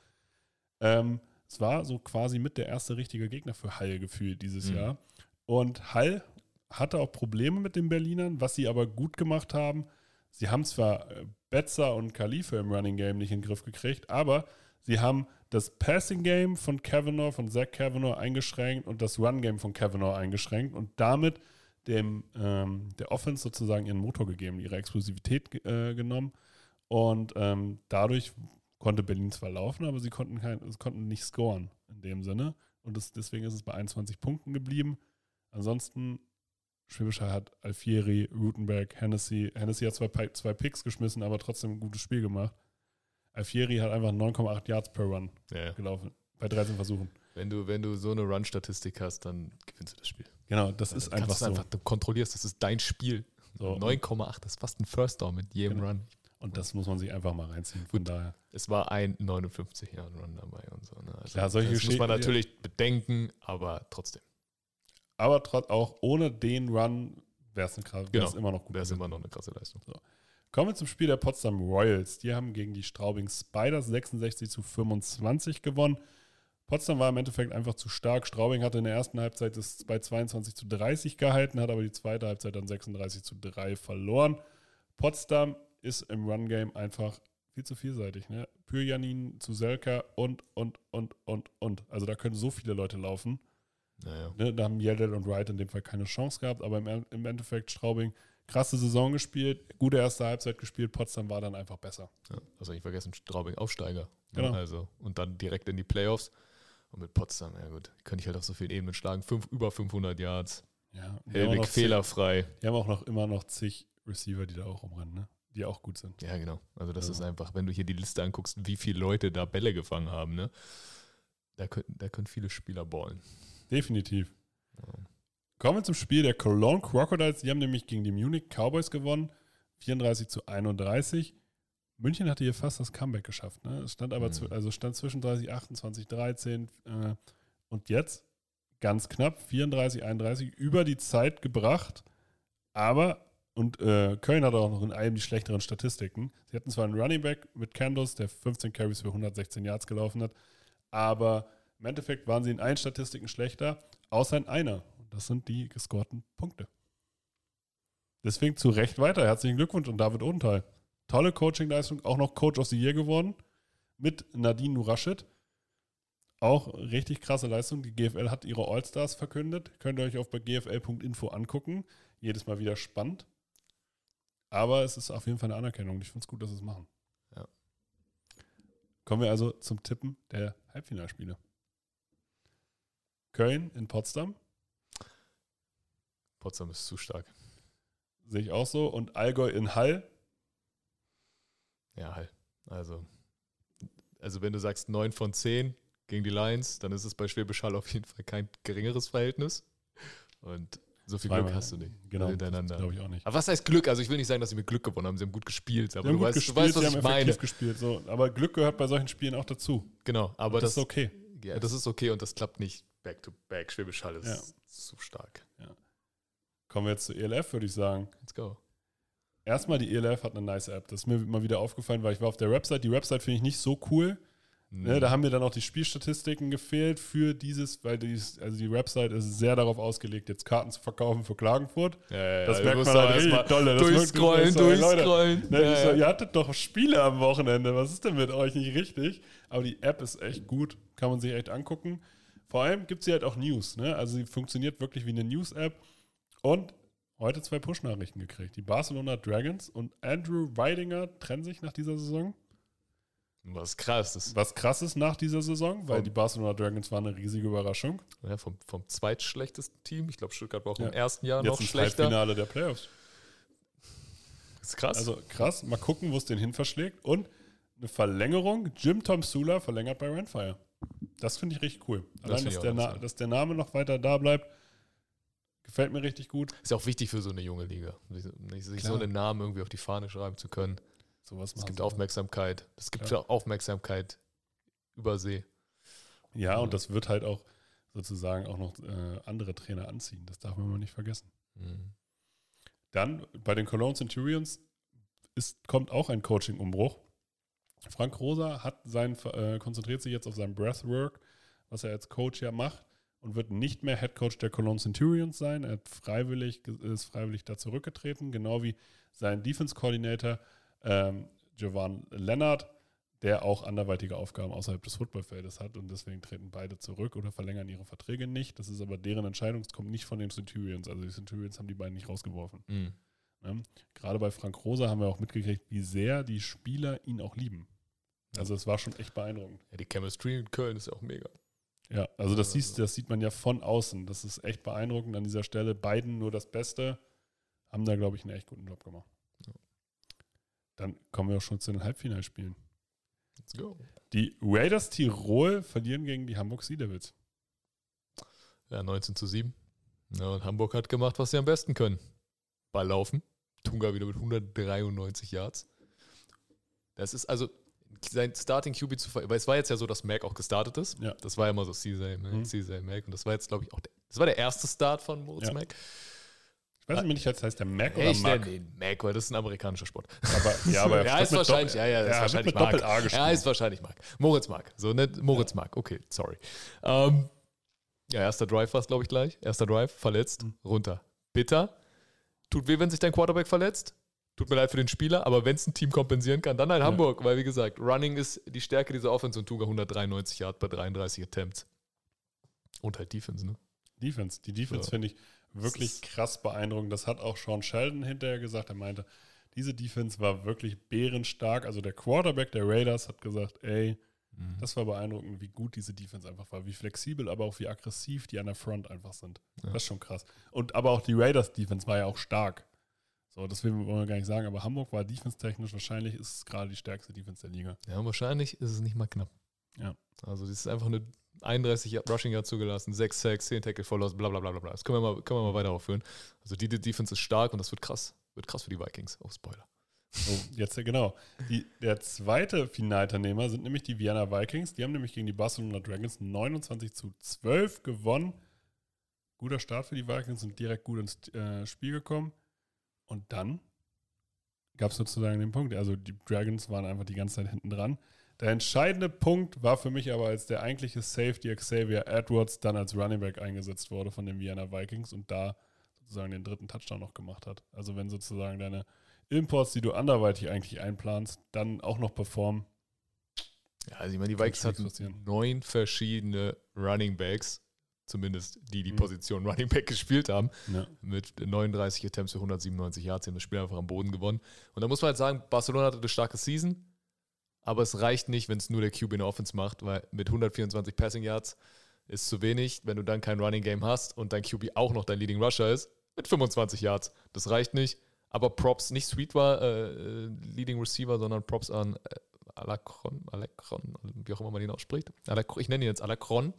Ähm, es war so quasi mit der erste richtige Gegner für Hall gefühlt dieses Mhm. Jahr. Und Hall hatte auch Probleme mit den Berlinern, was sie aber gut gemacht haben. Sie haben zwar äh, Betzer und Khalife im Running Game nicht in den Griff gekriegt, aber sie haben das Passing Game von Kavanaugh, von Zach Kavanaugh eingeschränkt und das Run Game von Kavanaugh eingeschränkt und damit dem, ähm, der Offense sozusagen ihren Motor gegeben, ihre Explosivität äh, genommen. Und ähm, dadurch konnte Berlin zwar laufen, aber sie konnten, kein, sie konnten nicht scoren in dem Sinne. Und das, deswegen ist es bei 21 Punkten geblieben. Ansonsten, Schwäbisch hat Alfieri, Rutenberg, Hennessy. Hennessy hat zwei, zwei Picks geschmissen, aber trotzdem ein gutes Spiel gemacht. Alfieri hat einfach 9,8 Yards per Run Ja. gelaufen bei 13 Versuchen. Wenn, du, wenn du so eine Run-Statistik hast, dann gewinnst du das Spiel. Genau, das ist Dann einfach so. einfach, du kontrollierst, das ist dein Spiel. So. 9,8, das ist fast ein First Down mit jedem Genau. Run. Und das muss man sich einfach mal reinziehen. Von daher. Es war ein 59 Jahren Run dabei und so. Ne? Also Ja, solche das muss man natürlich bedenken, aber trotzdem Aber trotz auch ohne den Run wäre es Genau. immer noch gut. wäre es immer noch eine krasse Leistung. Kommen wir zum Spiel der Potsdam Royals. Die haben gegen die Straubing Spiders 66 zu 25 gewonnen. Potsdam war im Endeffekt einfach zu stark. Straubing hatte in der ersten Halbzeit das bei 22 zu 30 gehalten, hat aber die zweite Halbzeit dann 36 zu 3 verloren. Potsdam ist im Run-Game einfach viel zu vielseitig. Ne? Pyrjanin, Zuselka und, und, und, und, und. Also da können so viele Leute laufen. Naja. Ne, da haben Yeldel und Wright in dem Fall keine Chance gehabt, aber im, im Endeffekt Straubing krasse Saison gespielt, gute erste Halbzeit gespielt, Potsdam war dann einfach besser. Ja, also nicht vergessen, Straubing Aufsteiger. Ne? Genau. Also, und dann direkt in die Playoffs. Und mit Potsdam, ja gut, könnte ich halt auf so vielen Ebenen schlagen. Fünf, über 500 Yards. Ja, Helwig fehlerfrei. zig, die haben auch noch immer noch zig Receiver, die da auch rumrennen, ne? Die auch gut sind. Ja, genau. Also das Ja. ist einfach, wenn du hier die Liste anguckst, wie viele Leute da Bälle gefangen haben, ne? Da können, da können viele Spieler ballen. Definitiv. Ja. Kommen wir zum Spiel der Cologne Crocodiles. Die haben nämlich gegen die Munich Cowboys gewonnen. 34 zu 31. München hatte hier fast das Comeback geschafft. Ne? Es stand aber Mhm. also stand zwischenzeitlich 28, 13 äh, und jetzt ganz knapp 34, 31 über die Zeit gebracht. Aber und äh, Köln hatte auch noch in allem die schlechteren Statistiken. Sie hatten zwar einen Running Back mit Candos, der 15 Carries für 116 Yards gelaufen hat, aber im Endeffekt waren sie in allen Statistiken schlechter, außer in einer. Und das sind die gescorten Punkte. Deswegen zu Recht weiter. Herzlichen Glückwunsch an David Odenthal. Tolle Coachingleistung, auch noch Coach of the Year geworden mit Nadine Nurashid. Auch richtig krasse Leistung. Die GFL hat ihre All-Stars verkündet. Könnt ihr euch auf bei gfl.info angucken. Jedes Mal wieder spannend. Aber es ist auf jeden Fall eine Anerkennung. Ich finde es gut, dass sie es machen. Ja. Kommen wir also zum Tippen der Halbfinalspiele. Köln in Potsdam, Potsdam ist zu stark. sehe ich auch so. Und Allgäu in Hall. Ja, halt. Also, also wenn du sagst 9 von 10 gegen die Lions, dann ist es bei Schwäbisch Hall auf jeden Fall kein geringeres Verhältnis. Und so viel Glück hast du nicht. Genau, Hintereinander. glaube ich auch nicht. Aber was heißt Glück? Also ich will nicht sagen, dass sie mit Glück gewonnen haben. Sie haben gut gespielt. Aber du, weißt, gespielt, du weißt, was ich meine. gespielt. So. Aber Glück gehört bei solchen Spielen auch dazu. Genau, aber das, das, ist okay. ja, das ist okay und das klappt nicht back to back. Schwäbisch Hall ist Ja. zu stark. Kommen wir jetzt zu ELF, würde ich sagen. Let's go. Erstmal, die ELF hat eine nice App. Das ist mir mal wieder aufgefallen, weil ich war auf der Website. Die Website finde ich nicht so cool. Ne, Mhm. da haben mir dann auch die Spielstatistiken gefehlt für dieses, weil dies, also die Website ist sehr darauf ausgelegt, jetzt Karten zu verkaufen für Klagenfurt. ja, ja, Das ja, merkt man halt aber richtig dolle. Das Durchscrollen, so, Leute, durchscrollen. Ne, so, ja. ihr hattet doch Spiele am Wochenende. Was ist denn mit euch nicht richtig? Aber die App ist echt gut. Kann man sich echt angucken. Vor allem gibt sie halt auch News. Ne? Also sie funktioniert wirklich wie eine News-App. Und heute zwei Push-Nachrichten gekriegt. Die Barcelona Dragons und Andrew Weidinger trennen sich nach dieser Saison. Was krass ist. Was krass ist nach dieser Saison, weil die Barcelona Dragons waren eine riesige Überraschung. Ja, vom, vom zweitschlechtesten Team. Ich glaube, Stuttgart war auch Ja. im ersten Jahr Jetzt noch schlechter. Halbfinale der Playoffs. Das ist krass. Also krass, mal gucken, wo es den hin verschlägt. Und eine Verlängerung, Jim Tom Sula verlängert bei Renfire. Das finde ich richtig cool. Allein, finde dass der, Na dass der Name noch weiter da bleibt, gefällt mir richtig gut. ist ja auch wichtig für so eine junge Liga, sich, sich so Klar. einen Namen irgendwie auf die Fahne schreiben zu können. Sowas Es gibt. Aufmerksamkeit. Es gibt ja Aufmerksamkeit über See. Ja, und das wird halt auch sozusagen auch noch äh, andere Trainer anziehen. Das darf man mal nicht vergessen. Mhm. Dann bei den Cologne Centurions ist, kommt auch ein Coaching-Umbruch. Frank Rosa hat sein, äh, konzentriert sich jetzt auf sein Breathwork, was er als Coach ja macht und wird nicht mehr Head Coach der Cologne Centurions sein. Er hat freiwillig, ist freiwillig da zurückgetreten, genau wie sein Defense Coordinator ähm, Jovan Lennart, der auch anderweitige Aufgaben außerhalb des Footballfeldes hat und deswegen treten beide zurück oder verlängern ihre Verträge nicht. Das ist aber deren Entscheidung, es kommt nicht von den Centurions. Also die Centurions haben die beiden nicht rausgeworfen. Mhm. Ne? Gerade bei Frank Rosa haben wir auch mitgekriegt, wie sehr die Spieler ihn auch lieben. Also es war schon echt beeindruckend. Ja, die Chemistry in Köln ist ja auch mega. Ja, also das, siehst, das sieht man ja von außen. Das ist echt beeindruckend an dieser Stelle. Beiden nur das Beste. Haben da, glaube ich, einen echt guten Job gemacht. Dann kommen wir auch schon zu den Halbfinalspielen. Let's go. Die Raiders Tirol verlieren gegen die Hamburg Sea Devils. Ja, 19 zu 7. Ja, und Hamburg hat gemacht, was sie am besten können. Ball laufen. Tunga wieder mit 193 Yards. Das ist also sein Starting QB zu ver weil es war jetzt ja so, dass Mac auch gestartet ist. Ja. Das war ja immer so CJ Mac, Mhm. CJ Mac. Und das war jetzt, glaube ich, auch der, das war der erste Start von Moritz Ja. Mac. Ich weiß nicht, das heißt der Mac oder Ich Mac. ihn Mac, weil das ist ein amerikanischer Sport. Aber, ja, aber er ja, ist wahrscheinlich, Doppel- ja, ja, ist er wahrscheinlich mit Mark. Doppel-A Ja, geschrieben. ist wahrscheinlich Mark. Moritz Mark. So, nicht Moritz Mark. Okay, sorry. Ähm, ja, erster Drive war es, glaube ich, gleich. Erster Drive, verletzt, Mhm. runter. Bitter. Tut weh, wenn sich dein Quarterback verletzt. Tut mir leid für den Spieler, aber wenn es ein Team kompensieren kann, dann halt Ja. Hamburg, weil wie gesagt, Running ist die Stärke dieser Offense und Tuga 193 Yard bei 33 Attempts. Und halt Defense, ne? Defense. Die Defense Ja. finde ich wirklich krass beeindruckend. Das hat auch Sean Sheldon hinterher gesagt. Er meinte, diese Defense war wirklich bärenstark. Also der Quarterback der Raiders hat gesagt, ey, das war beeindruckend, wie gut diese Defense einfach war, wie flexibel, aber auch wie aggressiv die an der Front einfach sind. Ja. Das ist schon krass. Und aber auch die Raiders Defense war ja auch stark. So, deswegen wollen wir gar nicht sagen, aber Hamburg war defense-technisch wahrscheinlich ist es gerade die stärkste Defense der Liga. Ja, wahrscheinlich ist es nicht mal knapp. Ja. Also, das ist einfach eine 31 Yard- Rushing Yard zugelassen, 6 Sacks, 10 Tackle Follows, bla bla bla bla. Das können wir mal, können wir mal weiter aufführen. Also, die, die Defense ist stark und das wird krass. Wird krass für die Vikings. Oh, Spoiler. Oh, jetzt genau. Die, der zweite Finalteilnehmer sind nämlich die Vienna Vikings. Die haben nämlich gegen die Barcelona Dragons 29 zu 12 gewonnen. Guter Start für die Vikings und direkt gut ins äh, Spiel gekommen. Und dann gab es sozusagen den Punkt. Also die Dragons waren einfach die ganze Zeit hinten dran. Der entscheidende Punkt war für mich aber, als der eigentliche Safety Xavier Edwards dann als Running Back eingesetzt wurde von den Vienna Vikings und da sozusagen den dritten Touchdown noch gemacht hat. Also wenn sozusagen deine Imports, die du anderweitig eigentlich einplanst, dann auch noch performen. Ja, also, ich meine, die Vikings hatten neun verschiedene Running Backs. Zumindest die, die Mhm. Position Running Back gespielt haben. Ja. Mit 39 Attempts für 197 Yards. Sie haben das Spiel einfach am Boden gewonnen. Und da muss man halt sagen, Barcelona hatte eine starke Season. Aber es reicht nicht, wenn es nur der QB in der Offense macht, weil mit 124 Passing Yards ist zu wenig, wenn du dann kein Running Game hast und dein QB auch noch dein Leading Rusher ist, mit 25 Yards. Das reicht nicht. Aber Props, nicht Sweet war äh, äh, Leading Receiver, sondern Props an äh, Alacron, Alacron, wie auch immer man ihn ausspricht. Alacron, ich nenne ihn jetzt Alacron.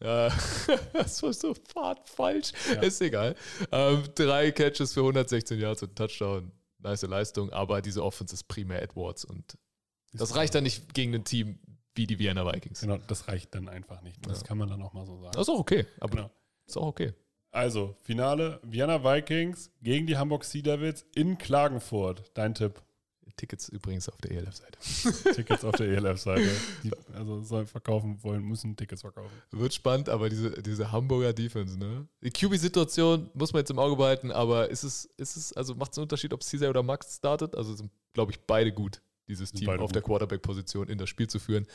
Äh, das war so fad falsch. Ja. Ist egal. Ähm, drei Catches für 116 Yards und Touchdown. Nice Leistung, aber diese Offense ist primär Edwards und das reicht dann nicht gegen ein Team wie die Vienna Vikings. Genau, das reicht dann einfach nicht. Das Ja. kann man dann auch mal so sagen. Das ist auch okay, aber Genau. ist auch okay. Also, Finale Vienna Vikings gegen die Hamburg Sea Devils in Klagenfurt. Dein Tipp. Tickets übrigens auf der ELF-Seite. Tickets auf der ELF-Seite. Also sollen verkaufen wollen, müssen Tickets verkaufen. Wird spannend, aber diese, diese Hamburger Defense, ne? Die QB-Situation muss man jetzt im Auge behalten, aber ist es, ist es, also macht es einen Unterschied, ob Caesar oder Max startet? Also sind, glaube ich, beide gut, dieses Team auf der gut. Quarterback-Position in das Spiel zu führen.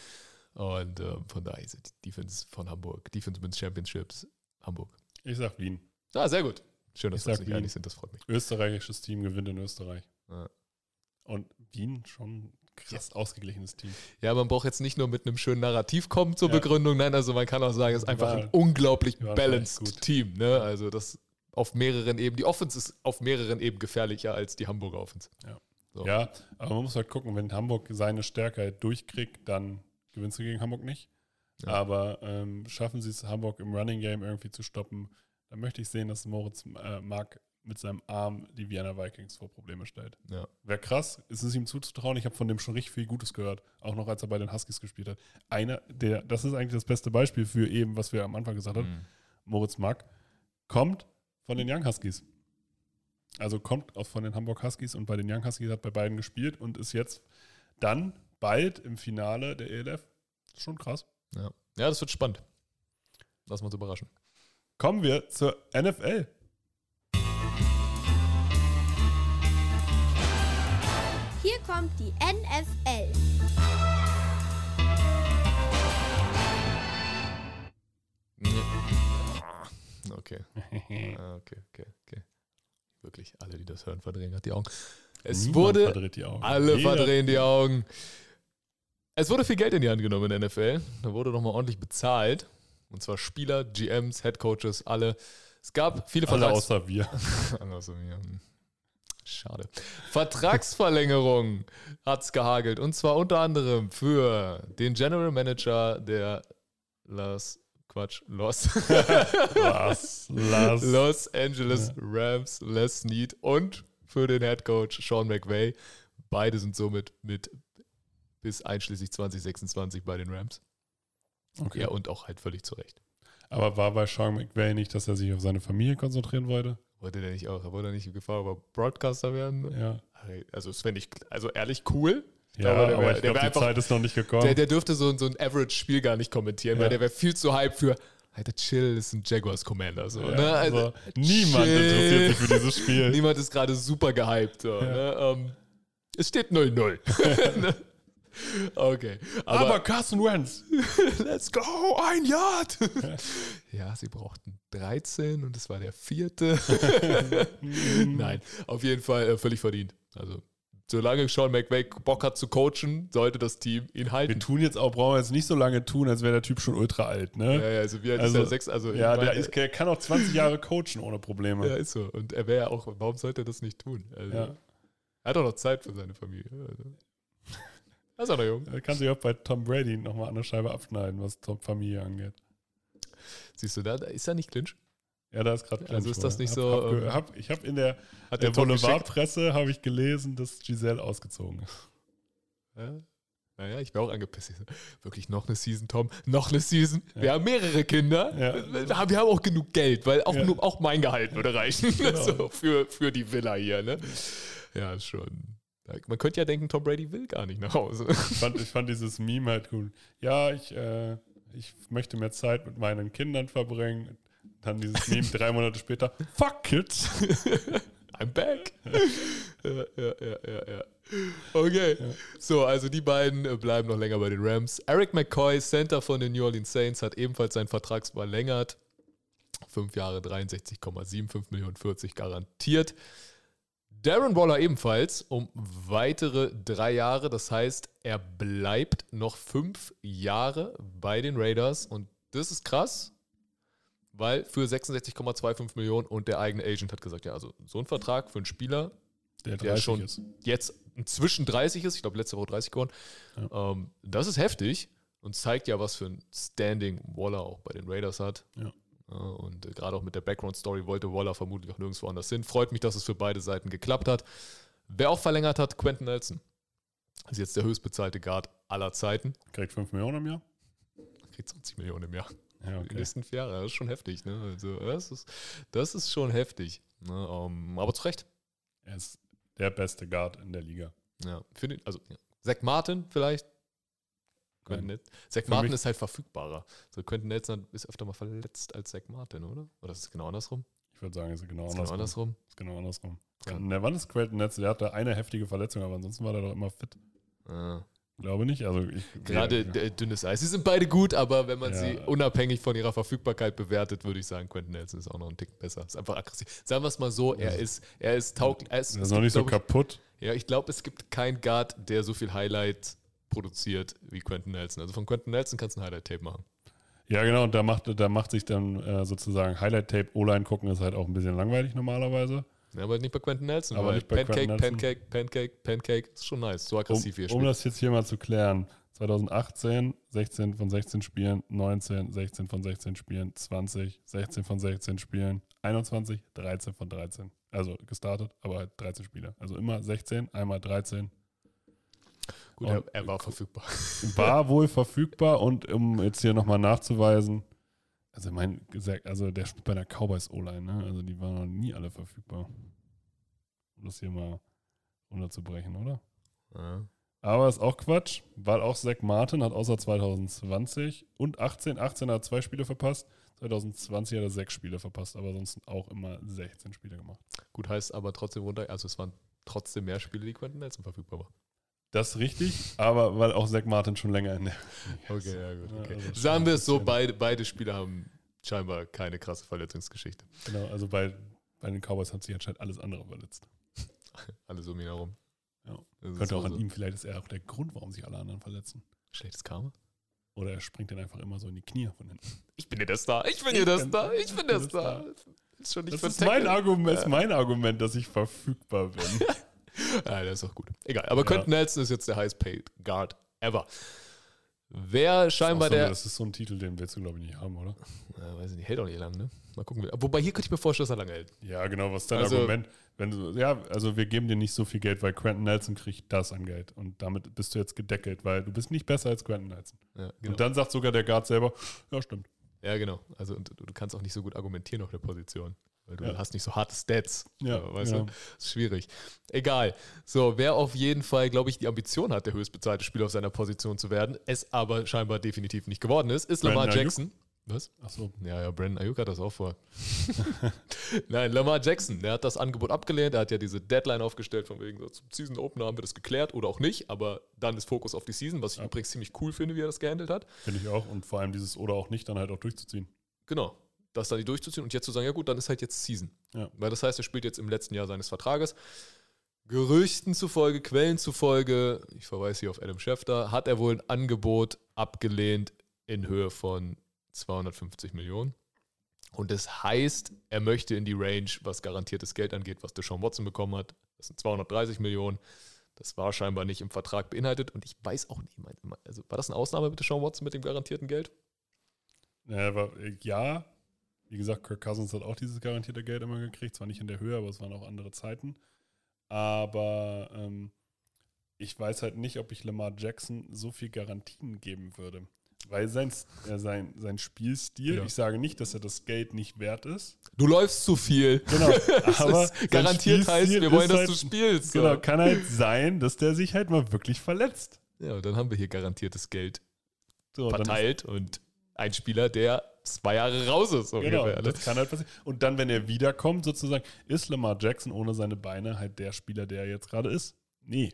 Und ähm, von daher ist die Defense von Hamburg, Defense Wins Championships, Hamburg. Ich sag Wien. Ah, sehr gut. Schön, dass wir uns sag nicht Wien. einig sind, das freut mich. Österreichisches Team gewinnt in Österreich. Ja. Und Wien schon ein krass ausgeglichenes Team. Ja, man braucht jetzt nicht nur mit einem schönen Narrativ kommen zur Ja. Begründung, nein, also man kann auch sagen, es ist einfach war- ein unglaublich balanced. Team. Ne? Also das auf mehreren Ebenen, die Offense ist auf mehreren Ebenen gefährlicher als die Hamburger Offense. So. Ja, aber man muss halt gucken, wenn Hamburg seine Stärke halt durchkriegt, dann gewinnst du gegen Hamburg nicht. Ja. Aber ähm, schaffen sie es, Hamburg im Running Game irgendwie zu stoppen, dann möchte ich sehen, dass Moritz äh, Mark mit seinem Arm die Vienna Vikings vor Probleme stellt. Ja. Wäre krass, ist es ihm zuzutrauen. Ich habe von dem schon richtig viel Gutes gehört, auch noch als er bei den Huskies gespielt hat. Einer, der, das ist eigentlich das beste Beispiel für eben, was wir am Anfang gesagt haben. Mhm. Moritz Mack kommt von den Young Huskies. Also kommt auch von den Hamburg Huskies und bei den Young Huskies hat bei beiden gespielt und ist jetzt dann bald im Finale der ELF. Schon krass. Ja. ja, das wird spannend. Lass uns überraschen. Kommen wir zur NFL. Hier kommt die NFL. Okay. Ah, okay, okay, okay. Wirklich, alle, die das hören, verdrehen gerade die Augen. Es Niemand wurde verdreht die Augen. Alle Jeder- verdrehen die Augen. Es wurde viel Geld in die Hand genommen in der NFL. Da wurde nochmal ordentlich bezahlt. Und zwar Spieler, GMs, Headcoaches, alle. Es gab viele Alle Vertrags außer wir. Alle außer mir. Hm. Schade. Vertragsverlängerung hat es gehagelt. Und zwar unter anderem für den General Manager der Las, Quatsch, Los, Lass, lass. Los Angeles Rams, Les Snead und für den Head Coach Sean McVay. Beide sind somit mit bis einschließlich 2026 bei den Rams. Okay. Ja, und auch halt völlig zu Recht. Aber war bei Sean McVay nicht, dass er sich auf seine Familie konzentrieren wollte? Wollte der nicht auch, wollte er nicht gefragt, aber Broadcaster werden? Ja. Also, es fände ich, also ehrlich cool. Ja, Aber aber, der wär- ich der glaube, die einfach- Zeit ist noch nicht gekommen. Der, der dürfte so, ein- so ein Average-Spiel gar nicht kommentieren, Ja. weil der wäre viel zu hype für, Alter, chill, ist ein Jaguars Commander. So, ja, ne? also, also, niemand chill. interessiert sich für dieses Spiel. Niemand ist gerade super gehypt. So, ne? ähm, es steht 0-0. Ne? okay. aber, Aber, Carson Wentz. let's go, ein Yard. ja, sie brauchten 13 und es war der vierte. Nein, auf jeden Fall äh, völlig verdient. Also, solange Sean McVay Bock hat zu coachen, sollte das Team ihn Wir halten. tun jetzt auch, brauchen wir jetzt nicht so lange tun, als wäre der Typ schon ultra alt, ne? Ja, ja, also wie alt Also, ist er? Sechs, also Ja, der, meine, ist, der kann auch 20 Jahre coachen ohne Probleme. Ja, ist so. Und er wäre ja auch, warum sollte er das nicht tun? Also, Ja. Er hat auch noch Zeit für seine Familie. Also. Er ist auch noch jung. Er kann sich auch bei Tom Brady nochmal an der Scheibe abschneiden, was Tom Familie angeht. Siehst du, da, da ist er nicht Clinch. Ja, da ist gerade Also ist das nicht hab, so, Hab, ge- ähm, hab, ich habe in der, Hat der? Boulevardpresse habe ich gelesen, dass Giselle ausgezogen ist. Ja. Naja, ich wäre auch angepisst. Wirklich noch eine Season, Tom? Noch eine Season? Wir Ja. haben mehrere Kinder. Ja. Wir haben wir auch genug Geld, weil auch, Ja. nur, auch mein Gehalt würde reichen. Genau. so, für, für die Villa hier. Ne? Ja, schon. Man könnte ja denken, Tom Brady will gar nicht nach Hause. Ich fand, ich fand dieses Meme halt cool. Ja, ich, äh, ich möchte mehr Zeit mit meinen Kindern verbringen. Dann dieses Meme drei Monate später. Fuck Kids. I'm back. ja, ja, ja, ja, ja. Okay. So, also die beiden äh, bleiben noch länger bei den Rams. Eric McCoy, Center von den New Orleans Saints, hat ebenfalls seinen Vertrag verlängert. Fünf Jahre 63,75 Millionen 40 garantiert. Darren Waller ebenfalls um weitere drei Jahre. Das heißt, er bleibt noch fünf Jahre bei den Raiders. Und das ist krass, weil für 66,25 Millionen und der eigene Agent hat gesagt, ja, also so ein Vertrag für einen Spieler, Der der 30 schon ist. jetzt inzwischen 30 ist, ich glaube letzte Woche 30 geworden, ähm, das ist heftig und zeigt ja, was für ein Standing Waller auch bei den Raiders hat. Ja. Ja, und äh, gerade auch mit der Background-Story wollte Waller vermutlich auch nirgendwo anders hin. Freut mich, dass es für beide Seiten geklappt hat. Wer auch verlängert hat, Quentin Nelson. Ist jetzt der höchstbezahlte Guard aller Zeiten. Kriegt 5 Millionen im Jahr. Kriegt 20 Millionen im Jahr. Ja, Die okay. nächsten vier Jahre. Das ist schon heftig. Ne? Also, das, ist, das ist schon heftig. Ne? Ähm, aber zu Recht. Er ist der beste Guard in der Liga. Ja, für den, also ja. Zach Martin vielleicht. Quentin. Nel- Zach Martin ist halt verfügbarer. So Quentin Nelson ist öfter mal verletzt als Zach Martin, oder? Oder ist es genau andersrum? Ich würde sagen, es ist genau Ist genau andersrum. andersrum? Ist genau andersrum. Kann- Ne, wann ist Quentin Netz? Der hatte eine heftige Verletzung, aber ansonsten war der doch immer fit. Ah. Glaube nicht. Also ich, Gerade ja, d- dünnes Eis. Sie sind beide gut, aber wenn man Ja. sie unabhängig von ihrer Verfügbarkeit bewertet, würde ich sagen, Quentin Nelson ist auch noch ein Tick besser. Ist einfach aggressiv. Sagen wir es mal so, er ist, er ist tauglich. Er ist, es ist noch nicht so kaputt. ich, Ja, ich glaube, es gibt keinen Guard, der so viel Highlight produziert wie Quentin Nelson. Also von Quentin Nelson kannst du ein Highlight-Tape machen. Ja, genau. Und da macht, da macht sich dann äh, sozusagen Highlight-Tape, O-Line gucken ist halt auch ein bisschen langweilig normalerweise. Ja, aber nicht bei Quentin Nelson. Aber nicht bei Pancake, Quentin Nelson. Pancake, Pancake, Pancake, ist schon nice. So aggressiv wie er Um, um spielt. das jetzt hier mal zu klären. 2018, 16 von 16 Spielen, 19, 16 von 16 Spielen, 20, 16 von 16 Spielen, 21, 13 von 13. Also gestartet, aber halt 13 Spiele. Also immer 16, einmal 13. Gut, er, er war verfügbar. War wohl verfügbar und um jetzt hier nochmal nachzuweisen, also mein gesagt, also der spielt bei der Cowboys O-Line, ne? Also die waren noch nie alle verfügbar. Um das hier mal runterzubrechen, oder? Ja. Aber ist auch Quatsch, weil auch Zach Martin hat außer 2020 und 18, 18 hat zwei Spiele verpasst, 2020 hat er sechs Spiele verpasst, aber sonst auch immer 16 Spiele gemacht. Gut, heißt aber trotzdem runter, also es waren trotzdem mehr Spiele, die Quentin Nelson verfügbar war. Das ist richtig, aber weil auch Zach Martin schon länger in der. Okay, ja gut. Okay. also Sagen wir es so, beide, beide Spieler haben scheinbar keine krasse Verletzungsgeschichte. Genau, also bei, bei den Cowboys hat sich anscheinend alles andere verletzt. Alles um ihn herum. Ja. Das Könnte auch so- an ihm, vielleicht ist er auch der Grund, warum sich alle anderen verletzen. Schlechtes Karma? Oder er springt dann einfach immer so in die Knie von hinten. Ich bin dir der Star, ich bin dir der bin- Star, ich bin der Star. Ist schon nicht Das für ist mein Argument, ist mein Argument, dass ich verfügbar bin. Ja, das ist auch gut. Egal, aber Ja. Quentin Nelson ist jetzt der highest paid Guard ever. Wer scheinbar Auch so, der. Das ist so ein Titel, den willst du, glaube ich, nicht haben, oder? Ja, weiß ich nicht, hält auch nicht lang, ne? Mal gucken. Wobei hier könnte ich mir vorstellen, dass er lange hält. Ja, genau, was ist dein Also- Argument? Wenn du, ja, also wir geben dir nicht so viel Geld, weil Quentin Nelson kriegt das an Geld. Und damit bist du jetzt gedeckelt, weil du bist nicht besser als Quentin Nelson. Ja, genau. Und dann sagt sogar der Guard selber, ja, stimmt. Ja, genau. Also und du kannst auch nicht so gut argumentieren auf der Position. Weil du Ja. hast nicht so harte Stats. Ja, weißt ja. du? Das ist schwierig. Egal. So, wer auf jeden Fall, glaube ich, die Ambition hat, der höchstbezahlte Spieler auf seiner Position zu werden, es aber scheinbar definitiv nicht geworden ist, ist Lamar Ayuk? Jackson. Was? Ach so. Ja, ja, Brandon Ayuk hat das auch vor. Nein, Lamar Jackson, der hat das Angebot abgelehnt. Er hat ja diese Deadline aufgestellt, von wegen so zum Season Opener haben wir das geklärt oder auch nicht. Aber dann ist Fokus auf die Season, was ich übrigens ziemlich cool finde, wie er das gehandelt hat. Finde ich auch. Und vor allem dieses oder auch nicht dann halt auch durchzuziehen. Genau. Das dann die durchzuziehen und jetzt zu sagen, ja gut, dann ist halt jetzt Season. Ja. Weil das heißt, er spielt jetzt im letzten Jahr seines Vertrages. Gerüchten zufolge, Quellen zufolge, ich verweise hier auf Adam Schefter, hat er wohl ein Angebot abgelehnt in Höhe von 250 Millionen. Und das heißt, er möchte in die Range, was garantiertes Geld angeht, was Deshaun Watson bekommen hat. Das sind 230 Millionen. Das war scheinbar nicht im Vertrag beinhaltet. Und ich weiß auch nicht, also war das eine Ausnahme mit Deshaun Watson mit dem garantierten Geld? Ja, äh, ja, wie gesagt, Kirk Cousins hat auch dieses garantierte Geld immer gekriegt. Zwar nicht in der Höhe, aber es waren auch andere Zeiten. Aber ähm, ich weiß halt nicht, ob ich Lamar Jackson so viel Garantien geben würde. Weil sein, äh, sein, sein Spielstil, Ja. ich sage nicht, dass er das Geld nicht wert ist. Du läufst zu viel. Genau. Aber garantiert sein heißt, Spielstil wir wollen, dass halt, du spielst. So. Genau, kann halt sein, dass der sich halt mal wirklich verletzt. Ja, und dann haben wir hier garantiertes Geld So, ist- verteilt und ein Spieler, der zwei Jahre raus ist. So Genau, ungefähr, ne? das kann halt passieren. Und dann, wenn er wiederkommt, sozusagen, ist Lamar Jackson ohne seine Beine halt der Spieler, der er jetzt gerade ist? Nee.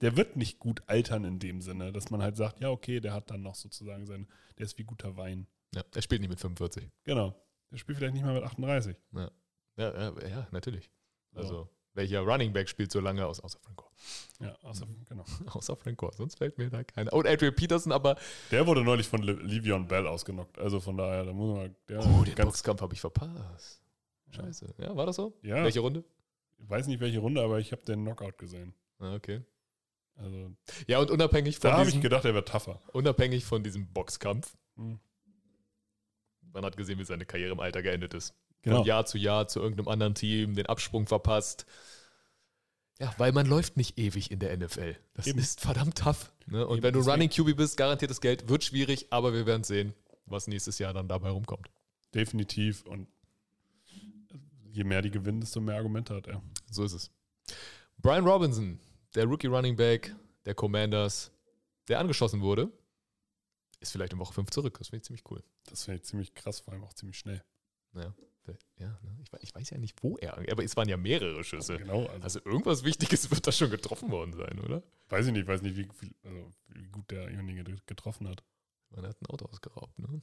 Der wird nicht gut altern in dem Sinne, dass man halt sagt, ja, okay, der hat dann noch sozusagen sein, der ist wie guter Wein. Ja, er spielt nicht mit 45. Genau. Der spielt vielleicht nicht mal mit 38. Ja, ja, ja, ja natürlich. So. Also, welcher Running Back spielt so lange aus, außer Frank Gore? Ja, außer, genau. Außer Frank Gore, sonst fällt mir da keiner. Und Adrian Peterson, aber Der wurde neulich von Le Livion Bell ausgenockt. Also von daher, da muss man. Der oh, den Boxkampf habe ich verpasst. Scheiße. Ja, war das so? Ja. Welche Runde? Ich weiß nicht welche Runde, aber ich habe den Knockout gesehen. Ah, okay. Also Ja, und unabhängig von, da habe ich gedacht, er wird tougher. unabhängig von diesem Boxkampf, Hm. man hat gesehen, wie seine Karriere im Alter geendet ist. Genau. Von Jahr zu Jahr zu irgendeinem anderen Team, den Absprung verpasst. Ja, weil man läuft nicht ewig in der NFL. Das Eben. ist verdammt tough. Ne? Und Eben, wenn du Running QB bist, garantiertes Geld, wird schwierig, aber wir werden sehen, was nächstes Jahr dann dabei rumkommt. Definitiv. Und je mehr die gewinnen, desto mehr Argumente hat er. So ist es. Brian Robinson, der Rookie Running Back der Commanders, der angeschossen wurde, ist vielleicht in Woche 5 zurück. Das finde ich ziemlich cool. Das finde ich ziemlich krass, vor allem auch ziemlich schnell. Ja. Ja, ne? ich, ich weiß ja nicht, wo er. Aber es waren ja mehrere Schüsse. Genau, also, Also irgendwas Wichtiges wird da schon getroffen worden sein, oder? weiß ich nicht, weiß nicht, wie, viel, also, wie gut derjenige getroffen hat. Man hat ein Auto ausgeraubt, ne?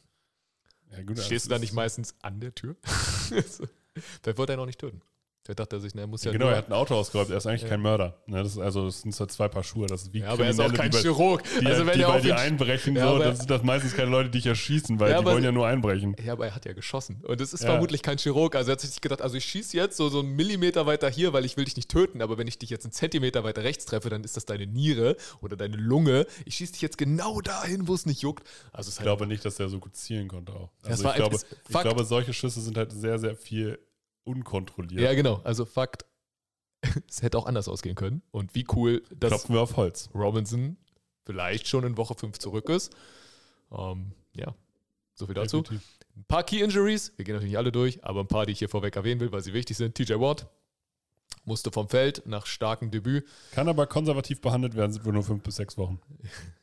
Ja, gut, Stehst du das da nicht ist- meistens an der Tür? Vielleicht wollte er noch nicht töten. Vielleicht dachte er sich, na, er muss ja Genau, er hat ein Auto ausgeraubt, er ist eigentlich Ja. kein Mörder. Ne, das ist also, das sind zwar zwei Paar Schuhe, das ist wie Ja, aber er ist auch kein die Chirurg. Die, also wenn die er auf ihn einbrechen, Ja, so, das sind das meistens keine Leute, die dich erschießen, weil Ja, die wollen ja nur einbrechen. Ja, aber er hat ja geschossen. Und es ist vermutlich kein Chirurg. Also er hat sich gedacht, also ich schieße jetzt so, so einen Millimeter weiter hier, weil ich will dich nicht töten. Aber wenn ich dich jetzt einen Zentimeter weiter rechts treffe, dann ist das deine Niere oder deine Lunge. Ich schieße dich jetzt genau dahin, wo es nicht juckt. Also Ich halt, glaube nicht, dass er so gut zielen konnte auch. Also ich, glaube, ich glaube, solche Schüsse sind halt sehr, sehr viel unkontrolliert. ja, genau. Also Fakt, es hätte auch anders ausgehen können. Und wie cool, dass Klopfen wir auf Holz. Robinson vielleicht schon in Woche 5 zurück ist. Ähm, ja, so viel dazu. Definitiv. Ein paar Key Injuries, wir gehen natürlich nicht alle durch, aber ein paar, die ich hier vorweg erwähnen will, weil sie wichtig sind. TJ Watt musste vom Feld nach starkem Debüt. Kann aber konservativ behandelt werden, sind wir nur fünf bis sechs Wochen.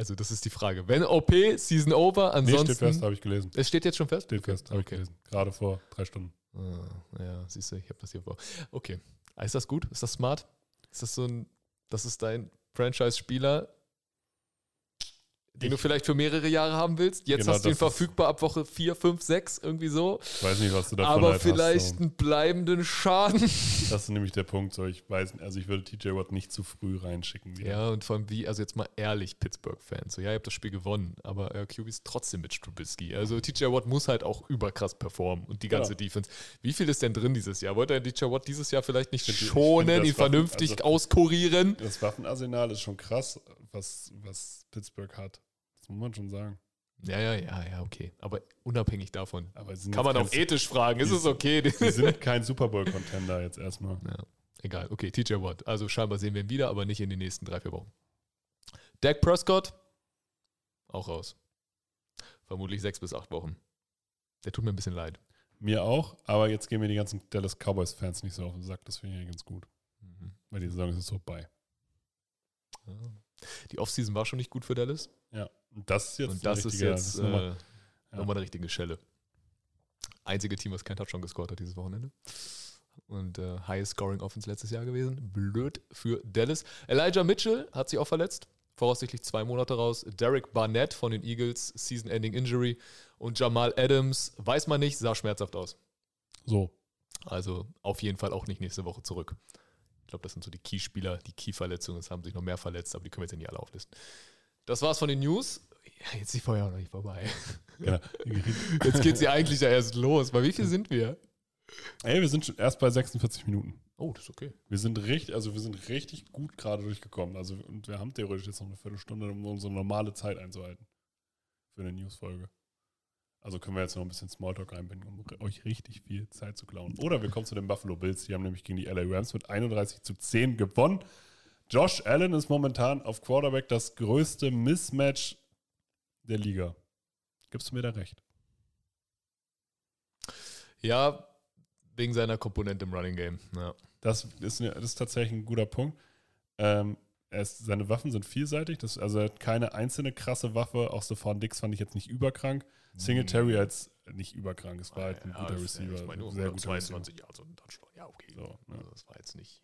Also das ist die Frage. Wenn OP, Season over, Nee, ansonsten... steht fest, habe ich gelesen. es steht jetzt schon fest? Steht fest, habe ich Okay. gelesen. Gerade vor drei Stunden. Ah, ja, siehst du, ich habe das hier vor. Okay. Ist das gut? Ist das smart? Ist das so ein... Das ist dein Franchise-Spieler, den du Ich- vielleicht für mehrere Jahre haben willst? Jetzt Genau, hast du ihn verfügbar ab Woche 4, 5, 6, irgendwie so. Ich weiß nicht, was du davon aber halt vielleicht hast. So. einen bleibenden Schaden. Das ist nämlich der Punkt. So, ich weiß, also ich würde TJ Watt nicht zu früh reinschicken. wieder. Ja, und vor allem wie, also jetzt mal ehrlich, Pittsburgh-Fans. So, ja, ihr habt das Spiel gewonnen, aber äh, QB ist trotzdem mit Trubisky. Also TJ Watt muss halt auch überkrass performen und die ganze Ja. Defense. Wie viel ist denn drin dieses Jahr? Wollte er TJ Watt dieses Jahr vielleicht nicht ich schonen, ihn vernünftig also- auskurieren? Das Waffenarsenal ist schon krass, was, was Pittsburgh hat. Muss man schon sagen. Ja, ja, ja, ja, okay. Aber unabhängig davon. Aber Kann man auch ethisch fragen, ist es okay? Sie sind kein Super Bowl-Contender jetzt erstmal. Ja, egal. Okay, TJ Watt. Also scheinbar sehen wir ihn wieder, aber nicht in den nächsten drei, vier Wochen. Dak Prescott, auch raus. Vermutlich sechs bis acht Wochen. Der tut mir ein bisschen leid. Mir auch, aber jetzt gehen mir die ganzen Dallas Cowboys-Fans nicht so auf den Sack. Das finde ich ganz gut. Mhm. Weil die Saison ist vorbei. Ja. Die Offseason war schon nicht gut für Dallas. Ja. Und das ist jetzt und das ist jetzt das nochmal- äh, ja. nochmal eine richtige Schelle. Einzige Team, was kein Touchdown gescored hat dieses Wochenende. Und äh, Highest Scoring Offense letztes Jahr gewesen. Blöd für Dallas. Elijah Mitchell hat sich auch verletzt. Voraussichtlich zwei Monate raus. Derek Barnett von den Eagles, Season-Ending Injury. Und Jamal Adams, weiß man nicht, sah schmerzhaft aus. so. Also auf jeden Fall auch nicht nächste Woche zurück. Ich glaube, das sind so die Key-Spieler, die Key-Verletzungen. Es haben sich noch mehr verletzt, aber die können wir jetzt nicht alle auflisten. Das war's von den News. Ja, jetzt ist die Feuer noch nicht vorbei. Genau. Jetzt geht sie eigentlich ja erst los. Bei wie viel sind wir? Ey, wir sind schon erst bei 46 Minuten. Oh, das ist okay. Wir sind richtig, also wir sind richtig gut gerade durchgekommen. Also und wir haben theoretisch jetzt noch eine Viertelstunde, um unsere normale Zeit einzuhalten. Für eine Newsfolge. Also können wir jetzt noch ein bisschen Smalltalk einbinden, um euch richtig viel Zeit zu klauen. Oder wir kommen zu den Buffalo Bills. Die haben nämlich gegen die LA Rams mit 31 zu 10 gewonnen. Josh Allen ist momentan auf Quarterback das größte Mismatch der Liga. Gibst du mir da recht? Ja, wegen seiner Komponente im Running Game. Ja. Das ist, das ist tatsächlich ein guter Punkt. Ähm, ist, seine Waffen sind vielseitig. Das, also er hat keine einzelne krasse Waffe. Auch Stephon Dix fand ich jetzt nicht überkrank. Singletary als nicht überkrank. Es war halt ein Ja, guter Receiver. Ich meine, nur sehr guter 22 Jahre so ein Touchdown. Ja, okay. So, ne? also das war jetzt nicht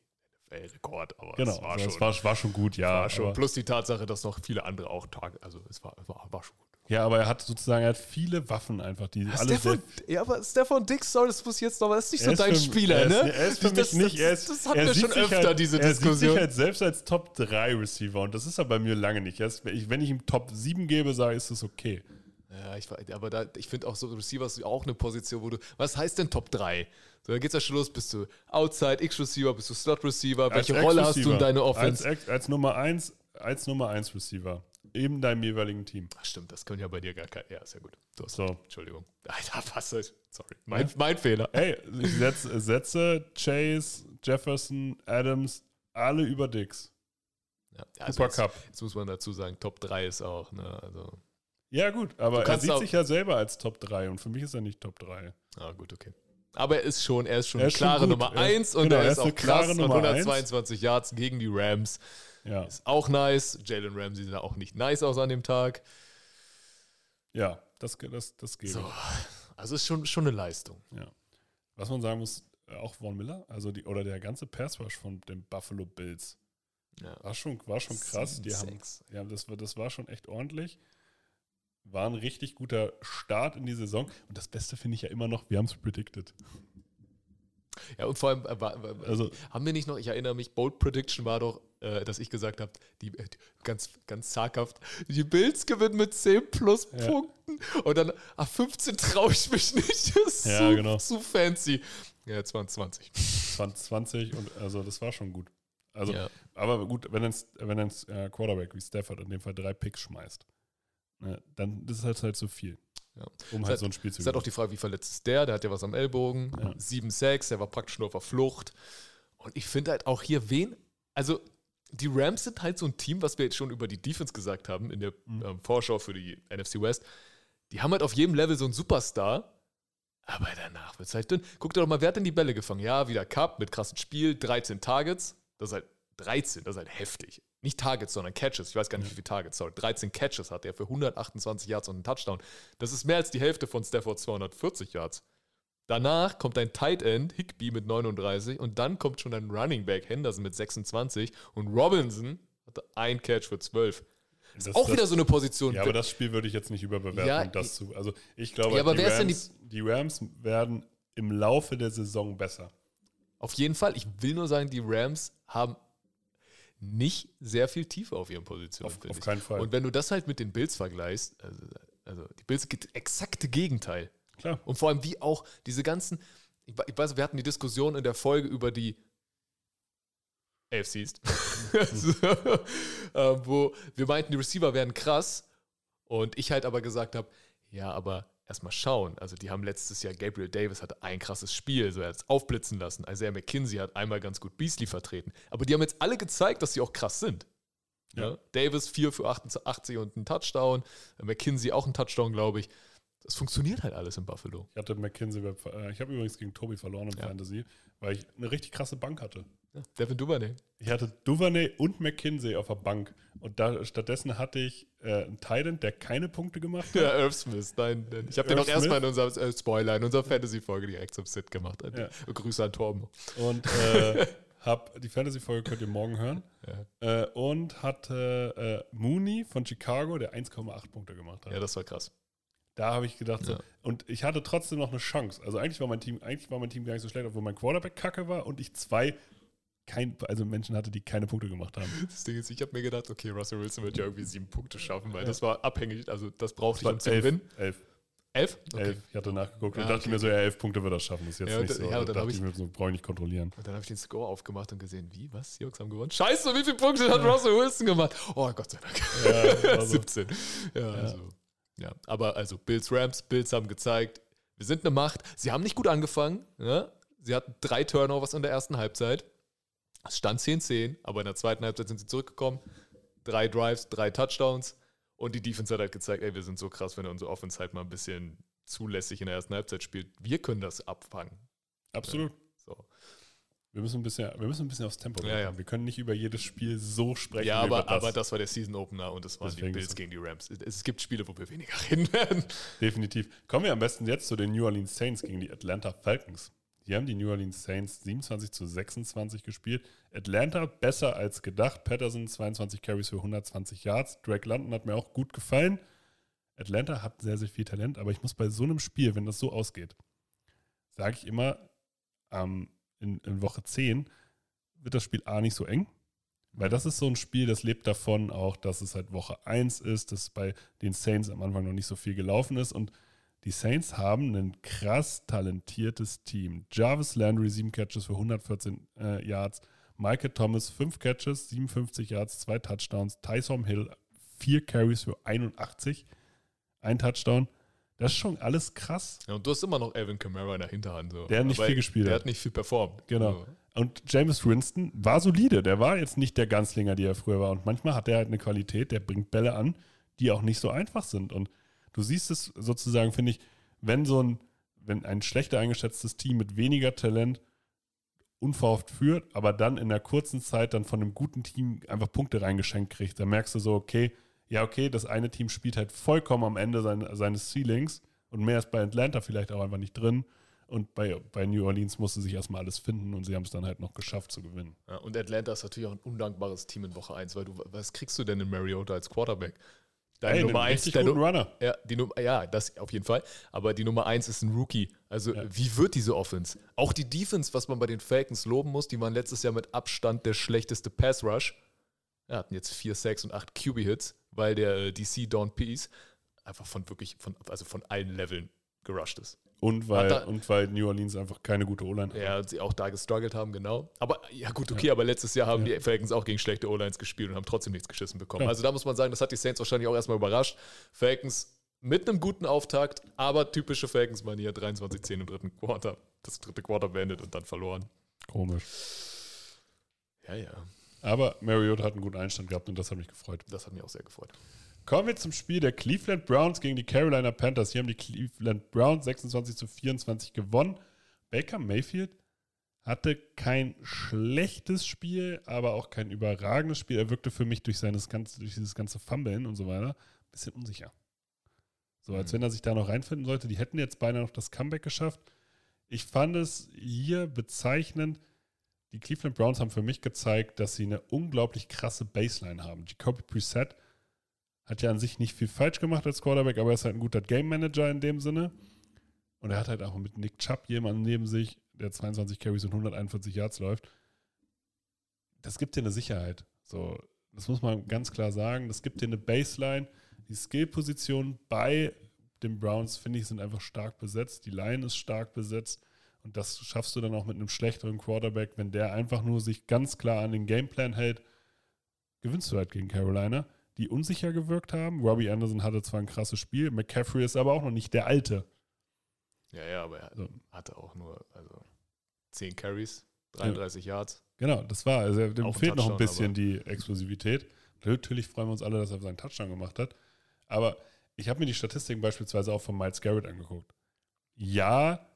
NFL-Rekord, aber Genau, es war also schon, es war, war schon gut, ja. schon. aber, Plus die Tatsache, dass noch viele andere auch Tage, also es war, war, war schon gut. ja, aber er hat sozusagen er hat viele Waffen einfach, die alle Stefan, ja, aber Stefan Dix soll das muss jetzt noch, das ist nicht so dein für- Spieler, er ist, ne? Er ist für das, mich nicht. Er Das, ist, das hatten er wir schon sich öfter, halt, diese er sieht Diskussion. sich halt selbst als Top 3 Receiver und das ist er bei mir lange nicht. Er ist, wenn ich- ihm Top 7 gebe, sage ich, ist das okay. Ja, ich, aber da, ich finde auch so Receiver ist auch eine Position, wo du, was heißt denn Top 3? So, da geht's ja schon los, bist du Outside, X-Receiver, bist du Slot-Receiver, welche Als Rolle hast du in deiner Als, Offense? Ex- als Nummer 1 als Nummer 1 Receiver. Eben deinem jeweiligen Team. Ach, stimmt, das können ja bei dir gar keine. Ja, ist ja gut. Du hast So. recht. Entschuldigung. Alter, was ist? Sorry. Mein, mein Fehler. Hey, ich setze, setze Chase, Jefferson, Adams, alle über Dix. Ja, also Cooper jetzt, Cup. jetzt muss man dazu sagen, Top 3 ist auch, ne, also. Ja, gut, aber er sieht sich ja selber als Top 3 und für mich ist er nicht Top 3. Ah, gut, okay. Aber er ist schon, er ist schon Er eine ist schon klare gut. Nummer Er ist- 1 und genau, er ist auch krass und Nummer 122 Yards gegen die Rams. Ja, Ist auch nice. Jalen Ramsey sah auch nicht nice aus an dem Tag. ja das, das, das gebe So. Also ist schon, schon eine Leistung. Ja. Was man sagen muss, äh, auch Von Miller, also die, oder der ganze Pass Rush von den Buffalo Bills, Ja. war schon, war schon krass. Die haben, 7-6. ja, das, war- das war schon echt ordentlich. War ein richtig guter Start in die Saison. Und das Beste finde ich ja immer noch, wir haben es predicted. Ja, und vor allem, äh, Also- haben wir nicht noch, ich erinnere mich, Bold Prediction war doch, äh, dass ich gesagt habe, die, äh, ganz, ganz zaghaft, die Bills gewinnen mit 10 plus Ja. Punkten und dann, ah, 15 traue ich mich nicht, das ist Ja, zu, genau. zu fancy. Ja, 2020. 2020 und also das war schon gut. Also, ja. aber gut, wenn ein, wenn ein äh, Quarterback wie Stafford in dem Fall drei Picks schmeißt, ne, dann ist halt halt zu viel. Ja. Um halt halt- so ein Spiel zu ist halt auch die Frage, wie verletzt ist der? Der hat ja was am Ellbogen. Ja. 7-6, der war praktisch nur auf der Flucht. Und ich finde halt auch hier, wen, also die Rams sind halt so ein Team, was wir jetzt schon über die Defense gesagt haben in der Mhm. ähm, Vorschau für die NFC West. Die haben halt auf jedem Level so einen Superstar, aber danach wird es halt dünn. Guck dir doch mal, wer hat denn die Bälle gefangen? Ja, wieder Cup mit krassem Spiel, 13 Targets. Das ist halt 13, das ist halt heftig. Nicht Targets, sondern Catches. Ich weiß gar nicht, wie viele Targets. Sorry. 13 Catches hat er für 128 Yards und einen Touchdown. Das ist mehr als die Hälfte von Stafford 240 Yards. Danach kommt ein Tight End, Higby mit 39 und dann kommt schon ein Running Back, Henderson mit 26 und Robinson hatte ein Catch für 12. Das- Auch das- wieder so eine Position. Ja, aber das Spiel würde ich jetzt nicht überbewerten, Ja, das zu. Also ich glaube, Ja, aber die, denn die- Rams, die Rams werden im Laufe der Saison besser. Auf jeden Fall. Ich will nur sagen, die Rams haben nicht sehr viel Tiefe auf ihren Positionen. Auf- auf keinen Fall. Und wenn du das halt mit den Bills vergleichst, also, also die Bills geht exakte Gegenteil. Klar. Und vor allem wie auch diese ganzen, ich, we- ich weiß, wir hatten die Diskussion in der Folge über die AFC East, so, äh, wo wir meinten, die Receiver wären krass und ich halt aber gesagt habe, ja, aber erstmal schauen. Also die haben letztes Jahr, Gabriel Davis hatte ein krasses Spiel, so er hat es aufblitzen lassen. Isaiah McKinsey hat einmal ganz gut Beasley vertreten. Aber die haben jetzt alle gezeigt, dass sie auch krass sind. Ja. Ja. Davis 4 für 88 und ein Touchdown. McKinsey auch ein Touchdown, glaube ich. Das funktioniert halt alles in Buffalo. Ich hatte McKinsey, äh, ich habe übrigens gegen Tobi verloren im Ja. Fantasy, weil ich eine richtig krasse Bank hatte. Ja. Devin Duvernay. Ich hatte Duvernay und McKinsey auf der Bank und da stattdessen hatte ich äh, einen Titan, der keine Punkte gemacht hat. Ja, Irv Smith. Nein, nein. ich habe den auch erstmal in unserer äh, Spoiler, in unserer Fantasy-Folge direkt zum Sit gemacht. Ja. Grüße an Torben. Und äh, hab die Fantasy-Folge könnt ihr morgen hören. Ja. Äh, und hatte äh, Mooney von Chicago, der 1,8 Punkte gemacht hat. ja, das war krass. Da habe ich gedacht, so, Ja. und ich hatte trotzdem noch eine Chance. Also eigentlich war mein Team, eigentlich war mein Team gar nicht so schlecht, obwohl mein Quarterback kacke war und ich zwei kein, also Menschen hatte, die keine Punkte gemacht haben. Das Ding ist, ich habe mir gedacht, okay, Russell Wilson wird ja irgendwie sieben Punkte schaffen, weil Ja. das war abhängig, also das brauchte ich, war um zu gewinnen. elf, Elf? elf. Ich hatte nachgeguckt und Ja, dachte okay. mir so, ja, elf Punkte wird er schaffen. Das ist jetzt Ja, nicht und- so. ja, da und dann dachte ich ich- mir so, brauche ich nicht kontrollieren. Und dann habe ich den Score aufgemacht und gesehen, wie, was? Seahawks haben gewonnen? Scheiße, wie viele Punkte hat Russell Wilson gemacht? Oh, Gott sei Dank. Ja, also, 17. Ja, Also, ja, aber also Bills Rams, Bills haben gezeigt, wir sind eine Macht. Sie haben nicht gut angefangen. Ja? Sie hatten drei Turnovers in der ersten Halbzeit. Es stand 10-10, aber in der zweiten Halbzeit sind sie zurückgekommen. Drei Drives, drei Touchdowns. Und die Defense hat halt gezeigt, ey, wir sind so krass, wenn unsere Offense halt mal ein bisschen zulässig in der ersten Halbzeit spielt. Wir können das abfangen. absolut. So. Wir müssen ein bisschen, wir müssen ein bisschen aufs Tempo Ja, ja. Wir können nicht über jedes Spiel so sprechen. Ja, wie über aber, aber das war der Season Opener und das waren Deswegen die Bills gegen die Rams. Es gibt Spiele, wo wir weniger reden werden. Definitiv. Kommen wir am besten jetzt zu den New Orleans Saints gegen die Atlanta Falcons. Hier haben die New Orleans Saints 27 zu 26 gespielt. Atlanta besser als gedacht. Patterson 22 Carries für 120 Yards. Drake London hat mir auch gut gefallen. Atlanta hat sehr, sehr viel Talent, aber ich muss bei so einem Spiel, wenn das so ausgeht, sage ich immer, ähm, in, in Woche 10 wird das Spiel A nicht so eng. Weil das ist so ein Spiel, das lebt davon auch, dass es halt Woche 1 ist, dass bei den Saints am Anfang noch nicht so viel gelaufen ist. Und die Saints haben ein krass talentiertes Team. Jarvis Landry, 7 Catches für 114 äh, Yards. Michael Thomas, 5 Catches, 57 Yards, 2 Touchdowns. Tyson Hill, 4 Carries für 81, ein Touchdown. Das ist schon alles krass. Ja, und du hast immer noch Alvin Kamara in der Hinterhand. So. Der hat nicht Aber viel gespielt Der hat. nicht viel performt. Genau. So. Und James Winston war solide. Der war jetzt nicht der Ganzlinger, die er früher war. Und manchmal hat er halt eine Qualität, der bringt Bälle an, die auch nicht so einfach sind. Und du siehst es sozusagen, finde ich, wenn so ein, wenn ein schlechter eingeschätztes Team mit weniger Talent unverhofft führt, aber dann in der kurzen Zeit dann von einem guten Team einfach Punkte reingeschenkt kriegt, dann merkst du so, okay, ja, okay, das eine Team spielt halt vollkommen am Ende sein, seines Ceilings Und mehr ist bei Atlanta vielleicht auch einfach nicht drin. Und bei, bei New Orleans musste sich erstmal alles finden und sie haben es dann halt noch geschafft zu gewinnen. Ja, und Atlanta ist natürlich auch ein undankbares Team in Woche 1, weil du, was kriegst du denn in Mariota als Quarterback? Deine Ey, Nummer einen 1, richtig der guten Nu- Runner. Ja, die Num ja, das auf jeden Fall. Aber die Nummer 1 ist ein Rookie. Also, Ja. wie wird diese Offense? Auch die Defense, was man bei den Falcons loben muss, die waren letztes Jahr mit Abstand der schlechteste Pass Rush. Ja, hatten jetzt 4 Sacks und 8 QB-Hits, weil der äh, DC Don Peace einfach von wirklich, von, also von allen Leveln gerusht ist. Und weil, er- und weil New Orleans einfach keine gute O-Line hat. Ja, sie auch da gestruggelt haben, genau. Aber ja, gut, okay, aber letztes Jahr haben die Falcons auch gegen schlechte O-Lines gespielt und haben trotzdem nichts geschissen bekommen. Ja. Also da muss man sagen, das hat die Saints wahrscheinlich auch erstmal überrascht. Falcons mit einem guten Auftakt, aber typische Falcons-Manier, 23-10 im dritten Quarter. Das dritte Quarter beendet und dann verloren. Komisch. Ja, ja, Aber Mariota hat einen guten Einstand gehabt und das hat mich gefreut. das hat mich auch sehr gefreut. Kommen wir zum Spiel der Cleveland Browns gegen die Carolina Panthers. Hier haben die Cleveland Browns 26 zu 24 gewonnen. Baker Mayfield hatte kein schlechtes Spiel, aber auch kein überragendes Spiel. Er wirkte für mich durch, seines ganze, durch dieses ganze Fummeln und so weiter ein bisschen unsicher. So, als wenn er sich da noch reinfinden sollte. Die hätten jetzt beinahe noch das Comeback geschafft. Ich fand es hier bezeichnend. Die Cleveland Browns haben für mich gezeigt, dass sie eine unglaublich krasse Baseline haben. Jacoby Preset hat ja an sich nicht viel falsch gemacht als Quarterback, aber er ist halt ein guter Game Manager in dem Sinne. Und er hat halt auch mit Nick Chubb jemanden neben sich, der 22 Carries und 141 Yards läuft. Das gibt dir eine Sicherheit. So, das muss man ganz klar sagen. Das gibt dir eine Baseline. Die Skill-Positionen bei den Browns, finde ich, sind einfach stark besetzt. Die Line ist stark besetzt. Und das schaffst du dann auch mit einem schlechteren Quarterback, wenn der einfach nur sich ganz klar an den Gameplan hält, gewinnst du halt gegen Carolina, die unsicher gewirkt haben. Robbie Anderson hatte zwar ein krasses Spiel, McCaffrey ist aber auch noch nicht der Alte. Ja, ja, aber er So. hatte auch nur also 10 Carries, 33 Yards. Genau, das war. Also dem Auch ein fehlt noch ein bisschen die Explosivität. Natürlich freuen wir uns alle, dass er seinen Touchdown gemacht hat. Aber ich habe mir die Statistiken beispielsweise auch von Miles Garrett angeguckt. Ja,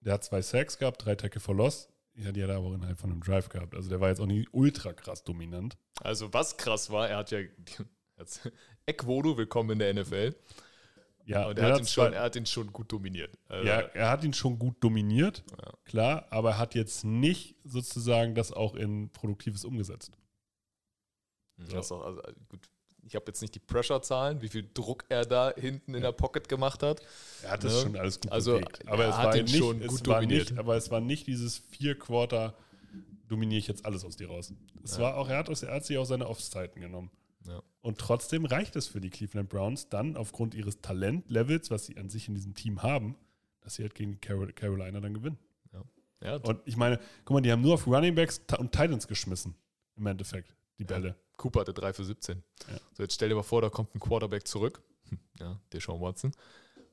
der hat zwei Sacks gehabt, drei Tackle for Loss. Ja, die hat er aber innerhalb von einem Drive gehabt. Also der war jetzt auch nicht ultra krass dominant. Also was krass war, er hat ja Ekwodo, willkommen in der NFL. Ja, Und der er hat, ihn schon, er hat ihn schon gut dominiert. Also, Ja, er hat ihn schon gut dominiert, Ja. klar, aber er hat jetzt nicht sozusagen das auch in Produktives umgesetzt. das ist auch, also, gut. Ich habe jetzt nicht die Pressure-Zahlen, wie viel Druck er da hinten in der Pocket gemacht hat. Er hat das Ne? schon alles gut Also, bewegt. Aber er es war nicht, schon es gut war dominiert. nicht, aber es war nicht dieses vier Quarter, dominiere ich jetzt alles aus dir raus. Es Ja. war auch, er hat, aus, er hat sich auch seine Offszeiten genommen. Ja. Und trotzdem reicht es für die Cleveland Browns dann aufgrund ihres Talentlevels, was sie an sich in diesem Team haben, dass sie halt gegen die Carol- Carolina dann gewinnen. Ja, Und ich meine, guck mal, die haben nur auf Running Backs und Titans geschmissen, im Endeffekt, die Bälle. Cooper hatte 3 für 17. Ja. So, jetzt stell dir mal vor, da kommt ein Quarterback zurück. Hm, Ja, Deshaun Watson.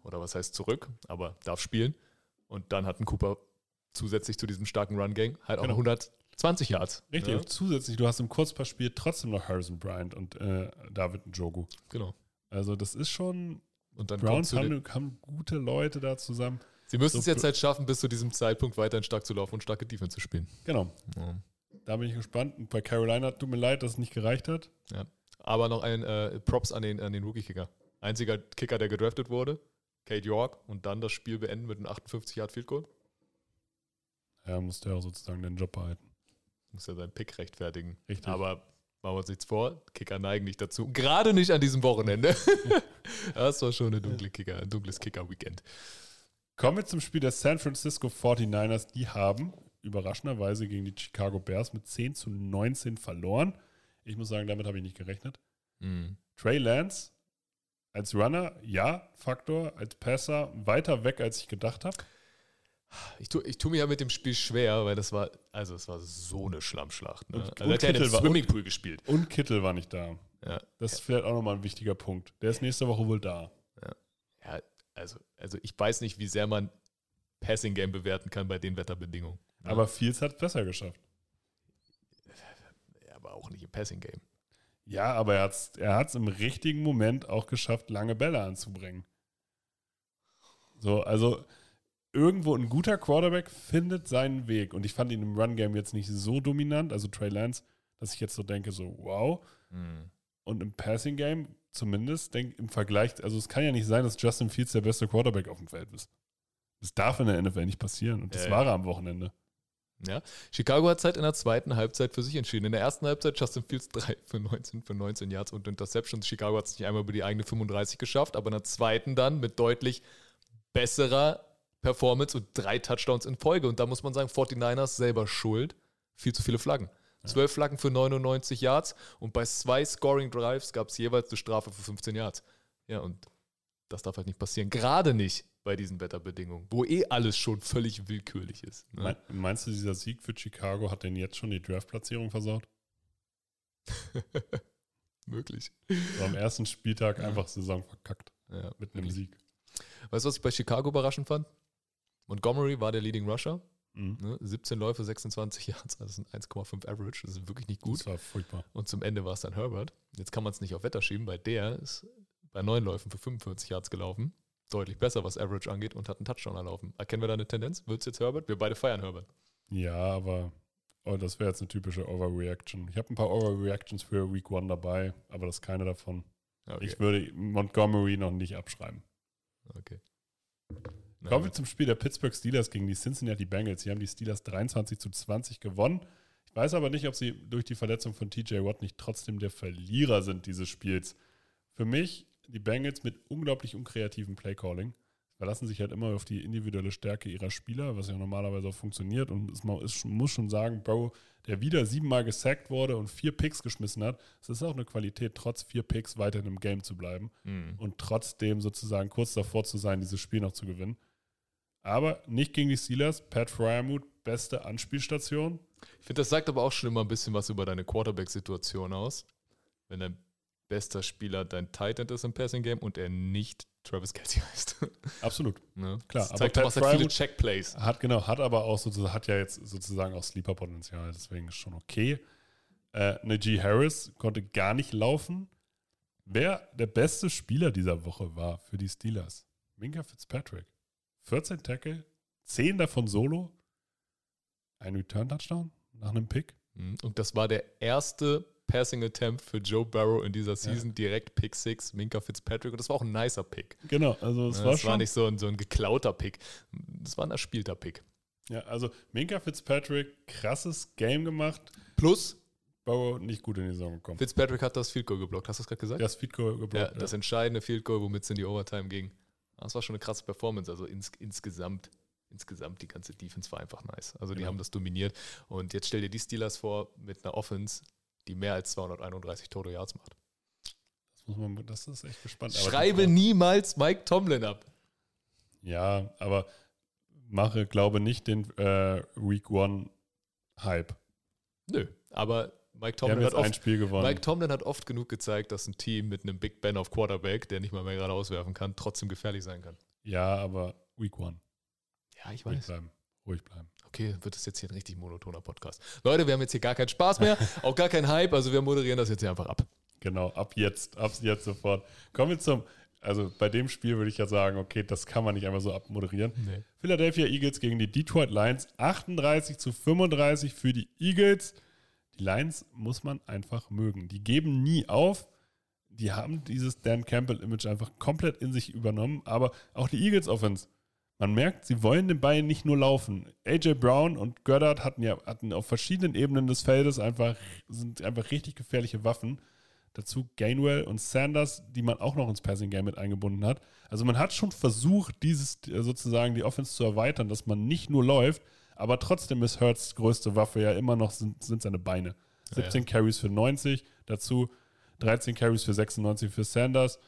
Oder was heißt zurück, aber darf spielen. Und dann hat ein Cooper zusätzlich zu diesem starken Run-Gang halt auch Genau. noch 120 Yards. Richtig, Ja, zusätzlich, du hast im Kurzpassspiel trotzdem noch Harrison Bryant und äh, David Njogu. genau. Also das ist schon, Und dann Browns haben, haben gute Leute da zusammen. Sie müssen es so- jetzt halt schaffen, bis zu diesem Zeitpunkt weiterhin stark zu laufen und starke Defense zu spielen. Genau, Ja. Da bin ich gespannt. Und bei Carolina tut mir leid, dass es nicht gereicht hat. Aber noch ein äh, Props an den, an den Rookie-Kicker. Einziger Kicker, der gedraftet wurde, Kate York, und dann das Spiel beenden mit einem 58-Yard-Field-Goal. Er musste ja sozusagen den Job behalten. Muss ja seinen Pick rechtfertigen. Richtig. Aber machen wir uns nichts vor, Kicker neigen nicht dazu. Gerade nicht an diesem Wochenende. das war schon eine dunkle Kicker, ein dunkles Kicker-Weekend. Kommen wir zum Spiel der San Francisco 49ers. Die haben überraschenderweise gegen die Chicago Bears mit 10 zu 19 verloren. Ich muss sagen, damit habe ich nicht gerechnet. Mhm. Trey Lance als Runner, ja, Faktor. Als Passer weiter weg, als ich gedacht habe. Ich tue ich tu mir ja mit dem Spiel schwer, weil das war, also es war so eine Schlammschlacht. Ne? Und- also und hat ja Kittel war- Swimmingpool gespielt. Und Kittel war nicht da. Ja. Das ist vielleicht auch nochmal ein wichtiger Punkt. Der ist nächste Woche wohl da. ja, also, also ich weiß nicht, wie sehr man Passing Game bewerten kann bei den Wetterbedingungen. Aber Fields hat es besser geschafft. ja, aber auch nicht im Passing Game. Ja, aber er hat es er hat's im richtigen Moment auch geschafft, lange Bälle anzubringen. So, also irgendwo ein guter Quarterback findet seinen Weg. Und ich fand ihn im Run-Game jetzt nicht so dominant, also Trey Lance, dass ich jetzt so denke, so wow. Und im Passing Game zumindest, denk, im Vergleich, also es kann ja nicht sein, dass Justin Fields der beste Quarterback auf dem Feld ist. Das darf in der NFL nicht passieren. Und das Ja, ja. war er am Wochenende. Ja. Chicago hat Zeit in der zweiten Halbzeit für sich entschieden. In der ersten Halbzeit Justin Fields 3 für 19, für 19 Yards und Interceptions. Chicago hat es nicht einmal über die eigene 35 geschafft, aber in der zweiten dann mit deutlich besserer Performance und drei Touchdowns in Folge. Und da muss man sagen, 49ers selber schuld. Viel zu viele Flaggen. Zwölf Flaggen für 99 Yards und bei zwei Scoring Drives gab es jeweils eine Strafe für 15 Yards. Ja, und das darf halt nicht passieren. Gerade nicht bei diesen Wetterbedingungen, wo eh alles schon völlig willkürlich ist. Ne? Mein- Meinst du, dieser Sieg für Chicago hat denn jetzt schon die Draft-Platzierung versaut? Möglich. So am ersten Spieltag einfach Saison verkackt Ja, mit einem wirklich. Sieg. Weißt du, was ich bei Chicago überraschend fand? Montgomery war der Leading Rusher. Mhm. Ne? 17 Läufe, 26 Yards, also sind 1,5 Average. Das ist wirklich nicht gut. Das war furchtbar. Und zum Ende war es dann Herbert. Jetzt kann man es nicht auf Wetter schieben, weil der ist bei neun Läufen für 45 Yards gelaufen. Deutlich besser, was Average angeht und hat einen Touchdown erlaufen. Erkennen wir da eine Tendenz? Wird es jetzt Herbert? Wir beide feiern Herbert. Ja, aber oh, das wäre jetzt eine typische Overreaction. Ich habe ein paar Overreactions für Week One dabei, aber das ist keine davon. Okay. Ich würde Montgomery noch nicht abschreiben. okay. Kommen wir zum Spiel der Pittsburgh Steelers gegen die Cincinnati Bengals. Hier haben die Steelers 23 zu 20 gewonnen. Ich weiß aber nicht, ob sie durch die Verletzung von TJ Watt nicht trotzdem der Verlierer sind dieses Spiels. Für mich die Bengals mit unglaublich unkreativem Playcalling. Verlassen sich halt immer auf die individuelle Stärke ihrer Spieler, was ja normalerweise auch funktioniert. Und es muss schon sagen, Bro, der wieder siebenmal gesackt wurde und vier Picks geschmissen hat, es ist auch eine Qualität, trotz vier Picks weiterhin im Game zu bleiben Mhm. und trotzdem sozusagen kurz davor zu sein, dieses Spiel noch zu gewinnen. Aber nicht gegen die Steelers. Pat Fryermuth, beste Anspielstation. Ich finde, das sagt aber auch schon immer ein bisschen was über deine Quarterback-Situation aus. Wenn dein bester Spieler dein Tight End ist im Passing Game und er nicht Travis Kelsey heißt. Absolut. ne? Klar, Das aber zeigt, Pat machst halt viele Check-Plays. Hat genau, hat aber auch sozusagen, hat ja jetzt sozusagen auch Sleeper-Potenzial, deswegen ist schon okay. Äh, Najee Harris konnte gar nicht laufen. Wer der beste Spieler dieser Woche war für die Steelers? Minka Fitzpatrick. 14 Tackle, 10 davon solo, ein Return-Touchdown nach einem Pick. Mhm. Und das war der erste Passing Attempt für Joe Barrow in dieser Season. Direkt Pick 6, Minka Fitzpatrick. Und das war auch ein nicer Pick. Genau, also es war das schon. war nicht so ein, so ein geklauter Pick. Das war ein erspielter Pick. Ja, also Minka Fitzpatrick, krasses Game gemacht. Plus, Burrow nicht gut in die Saison gekommen. Fitzpatrick hat das Field Goal geblockt. Hast du das gerade gesagt? Das Feed Goal Ja, geblockt. das entscheidende Field Goal, womit es in die Overtime ging. Das war schon eine krasse Performance. Also ins, insgesamt, insgesamt die ganze Defense war einfach nice. Also die Genau. haben das dominiert. Und jetzt stell dir die Steelers vor mit einer Offense, die mehr als 231 Total Yards macht. das, muss man, das ist echt gespannt. Aber Schreibe die- niemals Mike Tomlin ab. Ja, aber mache, glaube nicht den äh, Week One Hype. Nö, aber Mike Tomlin hat jetzt ein oft Spiel gewonnen. Mike Tomlin hat oft genug gezeigt, dass ein Team mit einem Big Ben auf Quarterback, der nicht mal mehr gerade auswerfen kann, trotzdem gefährlich sein kann. ja, aber Week One. Ja, ich Ruhig bleiben. Ruhig bleiben. Okay, wird es jetzt hier ein richtig monotoner Podcast. Leute, wir haben jetzt hier gar keinen Spaß mehr, auch gar keinen Hype, also wir moderieren das jetzt hier einfach ab. Genau, ab jetzt, ab jetzt sofort. Kommen wir zum, also bei dem Spiel würde ich ja sagen, okay, das kann man nicht einfach so abmoderieren. Nee. Philadelphia Eagles gegen die Detroit Lions, 38 zu 35 für die Eagles. Die Lions muss man einfach mögen. Die geben nie auf. Die haben dieses Dan Campbell-Image einfach komplett in sich übernommen. Aber auch die Eagles Offense, man merkt, sie wollen den Ball nicht nur laufen. AJ Brown und Goddard hatten ja hatten auf verschiedenen Ebenen des Feldes einfach, sind einfach richtig gefährliche Waffen. Dazu Gainwell und Sanders, die man auch noch ins Passing Game mit eingebunden hat. Also man hat schon versucht, dieses äh, sozusagen die Offense zu erweitern, dass man nicht nur läuft, aber trotzdem ist Hurts größte Waffe ja immer noch sind, sind seine Beine. 17 Carries für 90, dazu 13 Carries für 96 für Sanders.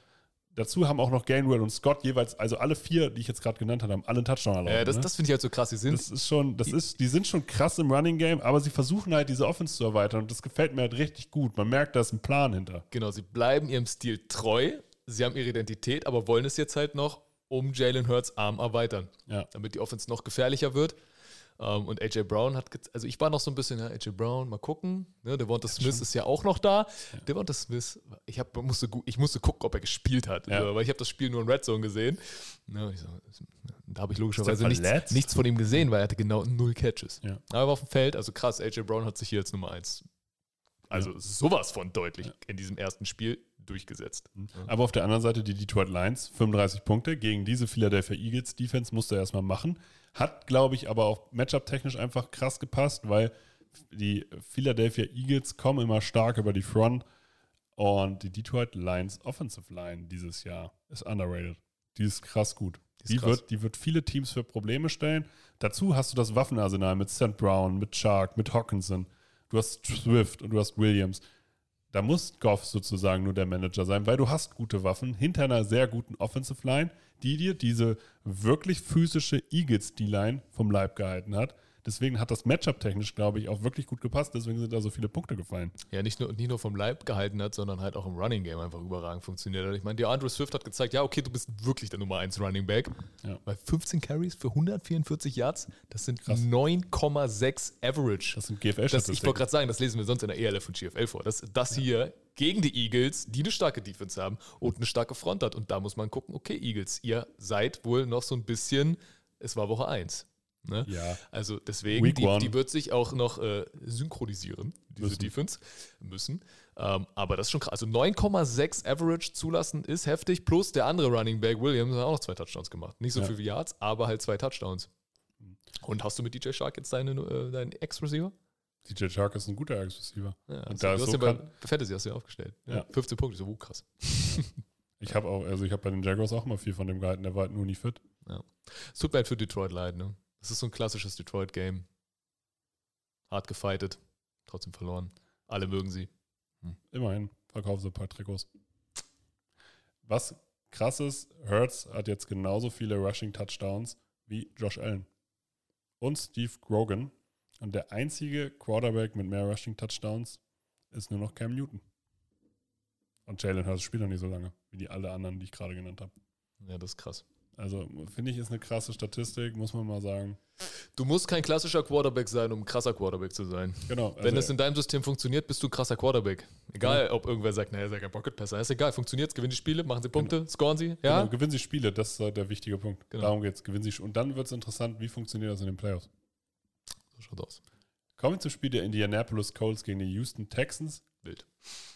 Dazu haben auch noch Gainwell und Scott jeweils, also alle vier, die ich jetzt gerade genannt habe, haben alle einen Touchdown erlaubt. Äh, das ne? das finde ich halt so krass. Sie sind, Das ist schon, das ist, die sind schon krass im Running Game, aber sie versuchen halt diese Offense zu erweitern und das gefällt mir halt richtig gut. Man merkt, da ist ein Plan hinter. genau, sie bleiben ihrem Stil treu, sie haben ihre Identität, aber wollen es jetzt halt noch um Jalen Hurts Arm erweitern, Ja. damit die Offense noch gefährlicher wird. Ähm, und AJ Brown hat, also ich war noch so ein bisschen, ja, AJ Brown, mal gucken. Ne, Devonta Smith ist ja auch noch da. Devonta Smith, ich, hab, musste, ich musste gucken, ob er gespielt hat, Ja. äh, weil ich habe das Spiel nur in Red Zone gesehen. Ne, so, da habe ich logischerweise er nichts, nichts von ihm gesehen, weil er hatte genau null Catches. Ja. Aber er war auf dem Feld, also krass, AJ Brown hat sich hier als Nummer 1 Also sowas von deutlich in diesem ersten Spiel durchgesetzt. Aber auf der anderen Seite die Detroit Lions, 35 Punkte gegen diese Philadelphia Eagles Defense musste er erstmal machen. Hat, glaube ich, aber auch Matchup-technisch einfach krass gepasst, weil die Philadelphia Eagles kommen immer stark über die Front und die Detroit Lions Offensive Line dieses Jahr ist underrated. Die ist krass gut. Die, krass. wird, die wird viele Teams für Probleme stellen. Dazu hast du das Waffenarsenal mit St. Brown, mit Shark, mit Hawkinson. Du hast Swift und du hast Williams. Da muss Goff sozusagen nur der Manager sein, weil du hast gute Waffen hinter einer sehr guten Offensive Line, die dir diese wirklich physische Eagles D-Line vom Leib gehalten hat. Deswegen hat das Matchup technisch, glaube ich, auch wirklich gut gepasst. Deswegen sind da so viele Punkte gefallen. Ja, nicht nur, nicht nur vom Leib gehalten hat, sondern halt auch im Running Game einfach überragend funktioniert hat. Ich meine, der Andrew Swift hat gezeigt, ja, okay, du bist wirklich der Nummer 1 Running Back. Ja. Bei 15 Carries für 144 Yards, das sind Krass. 9,6 Average. Das sind Das, ich wollte gerade sagen, das lesen wir sonst in der ELF und GFL vor. Das, das hier gegen die Eagles, die eine starke Defense haben und eine starke Front hat. Und da muss man gucken, okay, Eagles, ihr seid wohl noch so ein bisschen, es war Woche 1. Ne? Ja. Also deswegen, die, die wird sich auch noch äh, synchronisieren, diese Müssen. Defense. Müssen. Ähm, aber das ist schon krass. Also 9,6 Average zulassen ist heftig. Plus der andere Running Back, Williams, hat auch noch zwei Touchdowns gemacht. Nicht so Ja. viel wie Yards, aber halt zwei Touchdowns. Und hast du mit DJ Shark jetzt deine, äh, deinen Ex-Receiver? DJ Shark ist ein guter Ex-Receiver. Ja, Und also, da du ist hast so ja bei Fantasy hast du ja aufgestellt. Ja. Ja. 15 Punkte, so uh, krass. Ich habe auch, also ich habe bei den Jaguars auch immer viel von dem gehalten, der war halt nur nie fit. Es tut mir leid für Detroit leid, ne? Das ist so ein klassisches Detroit-Game. Hart gefightet, trotzdem verloren. Alle mögen sie. Immerhin, verkaufen sie ein paar Trikots. Was krass ist, Hurts hat jetzt genauso viele Rushing-Touchdowns wie Josh Allen und Steve Grogan. Und der einzige Quarterback mit mehr Rushing-Touchdowns ist nur noch Cam Newton. Und Jalen Hurts spielt noch nicht so lange, wie die alle anderen, die ich gerade genannt habe. Ja, das ist krass. Also finde ich, ist eine krasse Statistik, muss man mal sagen. Du musst kein klassischer Quarterback sein, um ein krasser Quarterback zu sein. Genau. Wenn also- es in deinem System funktioniert, bist du ein krasser Quarterback. Egal, ob irgendwer sagt, naja, ist ja kein Pocket-Passer. Ist egal, funktioniert gewinnen die Spiele, machen sie Punkte, scoren sie. Ja, Genau, gewinnen sie Spiele, das ist äh, der wichtige Punkt. Genau. Darum geht es. Gewinnen sie Und dann wird es interessant, wie funktioniert das in den Playoffs. so schaut aus. Kommen wir zum Spiel der Indianapolis Colts gegen die Houston Texans. Wild.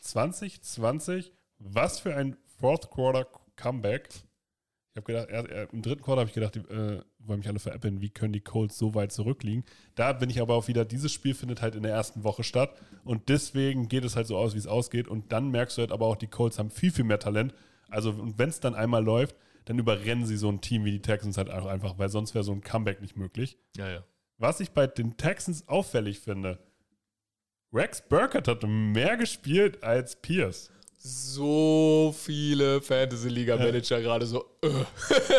2020, was für ein Fourth Quarter Comeback. Ich habe gedacht, er, er, im dritten Quarter habe ich gedacht, die äh, wollen mich alle veräppeln, wie können die Colts so weit zurückliegen. Da bin ich aber auch wieder, dieses Spiel findet halt in der ersten Woche statt und deswegen geht es halt so aus, wie es ausgeht und dann merkst du halt aber auch, die Colts haben viel, viel mehr Talent. Also und wenn es dann einmal läuft, dann überrennen sie so ein Team wie die Texans halt auch einfach, weil sonst wäre so ein Comeback nicht möglich. Ja, ja. Was ich bei den Texans auffällig finde, Rex Burkett hat mehr gespielt als Pierce. So viele Fantasy-Liga-Manager gerade so. Äh.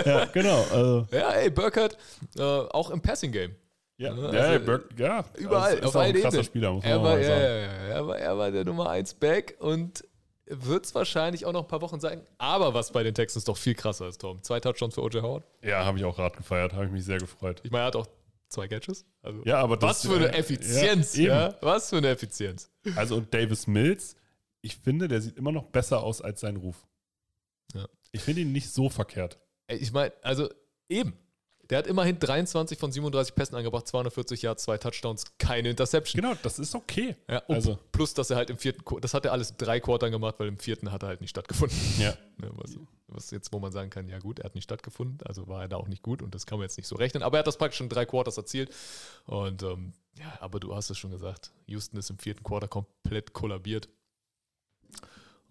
Ja, genau. Also, Ja, ey, Burkhardt, äh, auch im Passing-Game. ja, Ja, ja, also, ja, Burk, ja, Überall, ist auf allen krasser Ebenen. Spieler, muss man er war, mal ja, sagen. ja, ja, er, war, er war der Nummer 1 Back und wird es wahrscheinlich auch noch ein paar Wochen sein. Aber was bei den Texans doch viel krasser ist, Tom. Zwei Touchdowns für O.J. Howard. Ja, habe ich auch gerade gefeiert, habe ich mich sehr gefreut. Ich meine, er hat auch zwei Catches. Also, Ja, aber was das- für eine äh, Effizienz, ja, ja. Was für eine Effizienz. Also und Davis Mills, ich finde, der sieht immer noch besser aus als sein Ruf. Ja. Ich finde ihn nicht so verkehrt. Ich meine, also eben. Der hat immerhin 23 von 37 Pässen angebracht, 240 Yards, zwei Touchdowns, keine Interception. Genau, das ist okay. Ja, Also, plus, dass er halt im vierten, das hat er alles in drei Quartern gemacht, weil im vierten hat er halt nicht stattgefunden. ja. Ne, was, was jetzt, wo man sagen kann, ja gut, er hat nicht stattgefunden, also war er da auch nicht gut und das kann man jetzt nicht so rechnen. Aber er hat das praktisch in drei Quarters erzielt. Und ähm, ja, aber du hast es schon gesagt, Houston ist im vierten Quarter komplett kollabiert.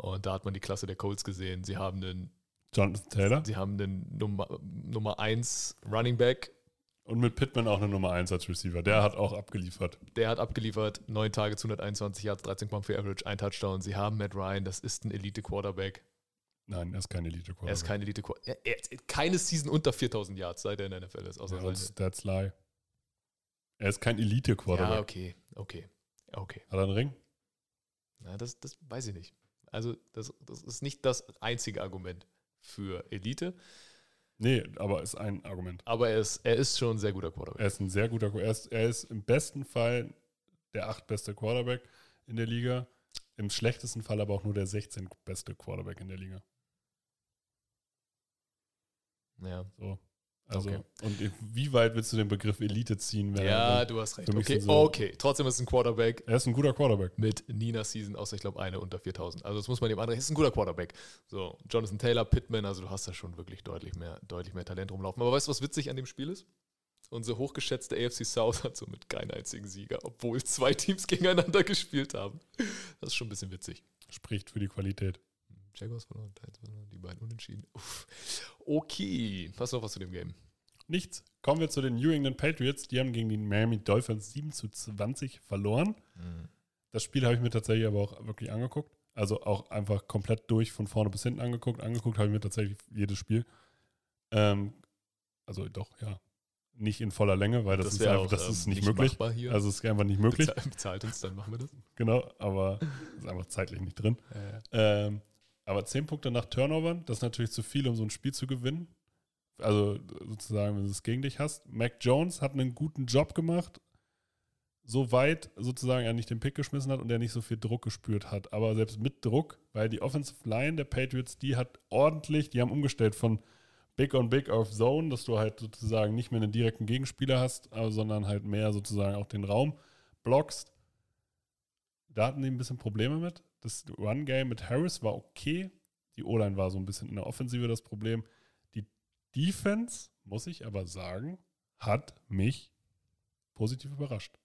Und da hat man die Klasse der Colts gesehen. Sie haben einen, Jonathan Taylor. sie haben einen Nummer, Nummer 1 Running Back, Und mit Pittman auch eine Nummer 1 als Receiver. Der hat auch abgeliefert. der hat abgeliefert, 9 Tage, 121 Yards, 13,4 Average, ein Touchdown. Sie haben Matt Ryan, das ist ein Elite-Quarterback. Nein, er ist kein elite Er ist kein elite er, er, keine Season unter 4000 Yards, seit er in der NFL ist. Außer ja, seine. That's lie. Er ist kein Elite-Quarterback. Ja, okay, okay, okay. Hat er einen Ring? Na, das, das weiß ich nicht. Also, das, das ist nicht das einzige Argument für Elite, Nee, aber ist ein Argument. aber er ist, er ist schon ein sehr guter Quarterback. Er ist ein sehr guter, er ist, er ist im besten Fall der achtbeste Quarterback in der Liga. Im schlechtesten Fall aber auch nur der 16 beste Quarterback in der Liga. Ja. So. Also, Okay. und wie weit willst du den Begriff Elite ziehen? Ja, du hast recht. Okay, so- okay. Trotzdem ist es ein Quarterback er ist ein guter Quarterback. mit Nina Season, außer ich glaube eine unter 4000. Also das muss man dem anderen. Es ist ein guter Quarterback. So, Jonathan Taylor, Pittman, also du hast da schon wirklich deutlich mehr, deutlich mehr Talent rumlaufen. Aber weißt du, was witzig an dem Spiel ist? Unsere hochgeschätzte AFC South hat somit keinen einzigen Sieger, obwohl zwei Teams gegeneinander gespielt haben. Das ist schon ein bisschen witzig. Spricht für die Qualität. Jaguars verloren, Titans verloren, die beiden unentschieden. Uff. Okay, du noch was zu dem Game? Nichts. Kommen wir zu den New England Patriots. Die haben gegen die Miami Dolphins 7 zu 20 verloren. Das Spiel habe ich mir tatsächlich aber auch wirklich angeguckt. Also auch einfach komplett durch, von vorne bis hinten angeguckt. Angeguckt habe ich mir tatsächlich jedes Spiel. Ähm, also doch, ja. Nicht in voller Länge, weil das, ist, wär einfach, auch, das ähm, ist nicht, möglich. Also es ist einfach nicht möglich. Bezahl- bezahlt uns, dann machen wir das. Genau, aber ist einfach zeitlich nicht drin. Ähm, aber 10 Punkte nach Turnovern, das ist natürlich zu viel, um so ein Spiel zu gewinnen. Also sozusagen, wenn du es gegen dich hast. Mac Jones hat einen guten Job gemacht, soweit sozusagen er nicht den Pick geschmissen hat und er nicht so viel Druck gespürt hat. Aber selbst mit Druck, weil die Offensive Line der Patriots, die hat ordentlich, die haben umgestellt von Big on Big auf Zone, dass du halt sozusagen nicht mehr einen direkten Gegenspieler hast, äh, sondern halt mehr sozusagen auch den Raum blockst. Da hatten die ein bisschen Probleme mit. Das Run-Game mit Harris war okay. Die O-Line war so ein bisschen in der Offensive das Problem. Die Defense, muss ich aber sagen, hat mich positiv überrascht.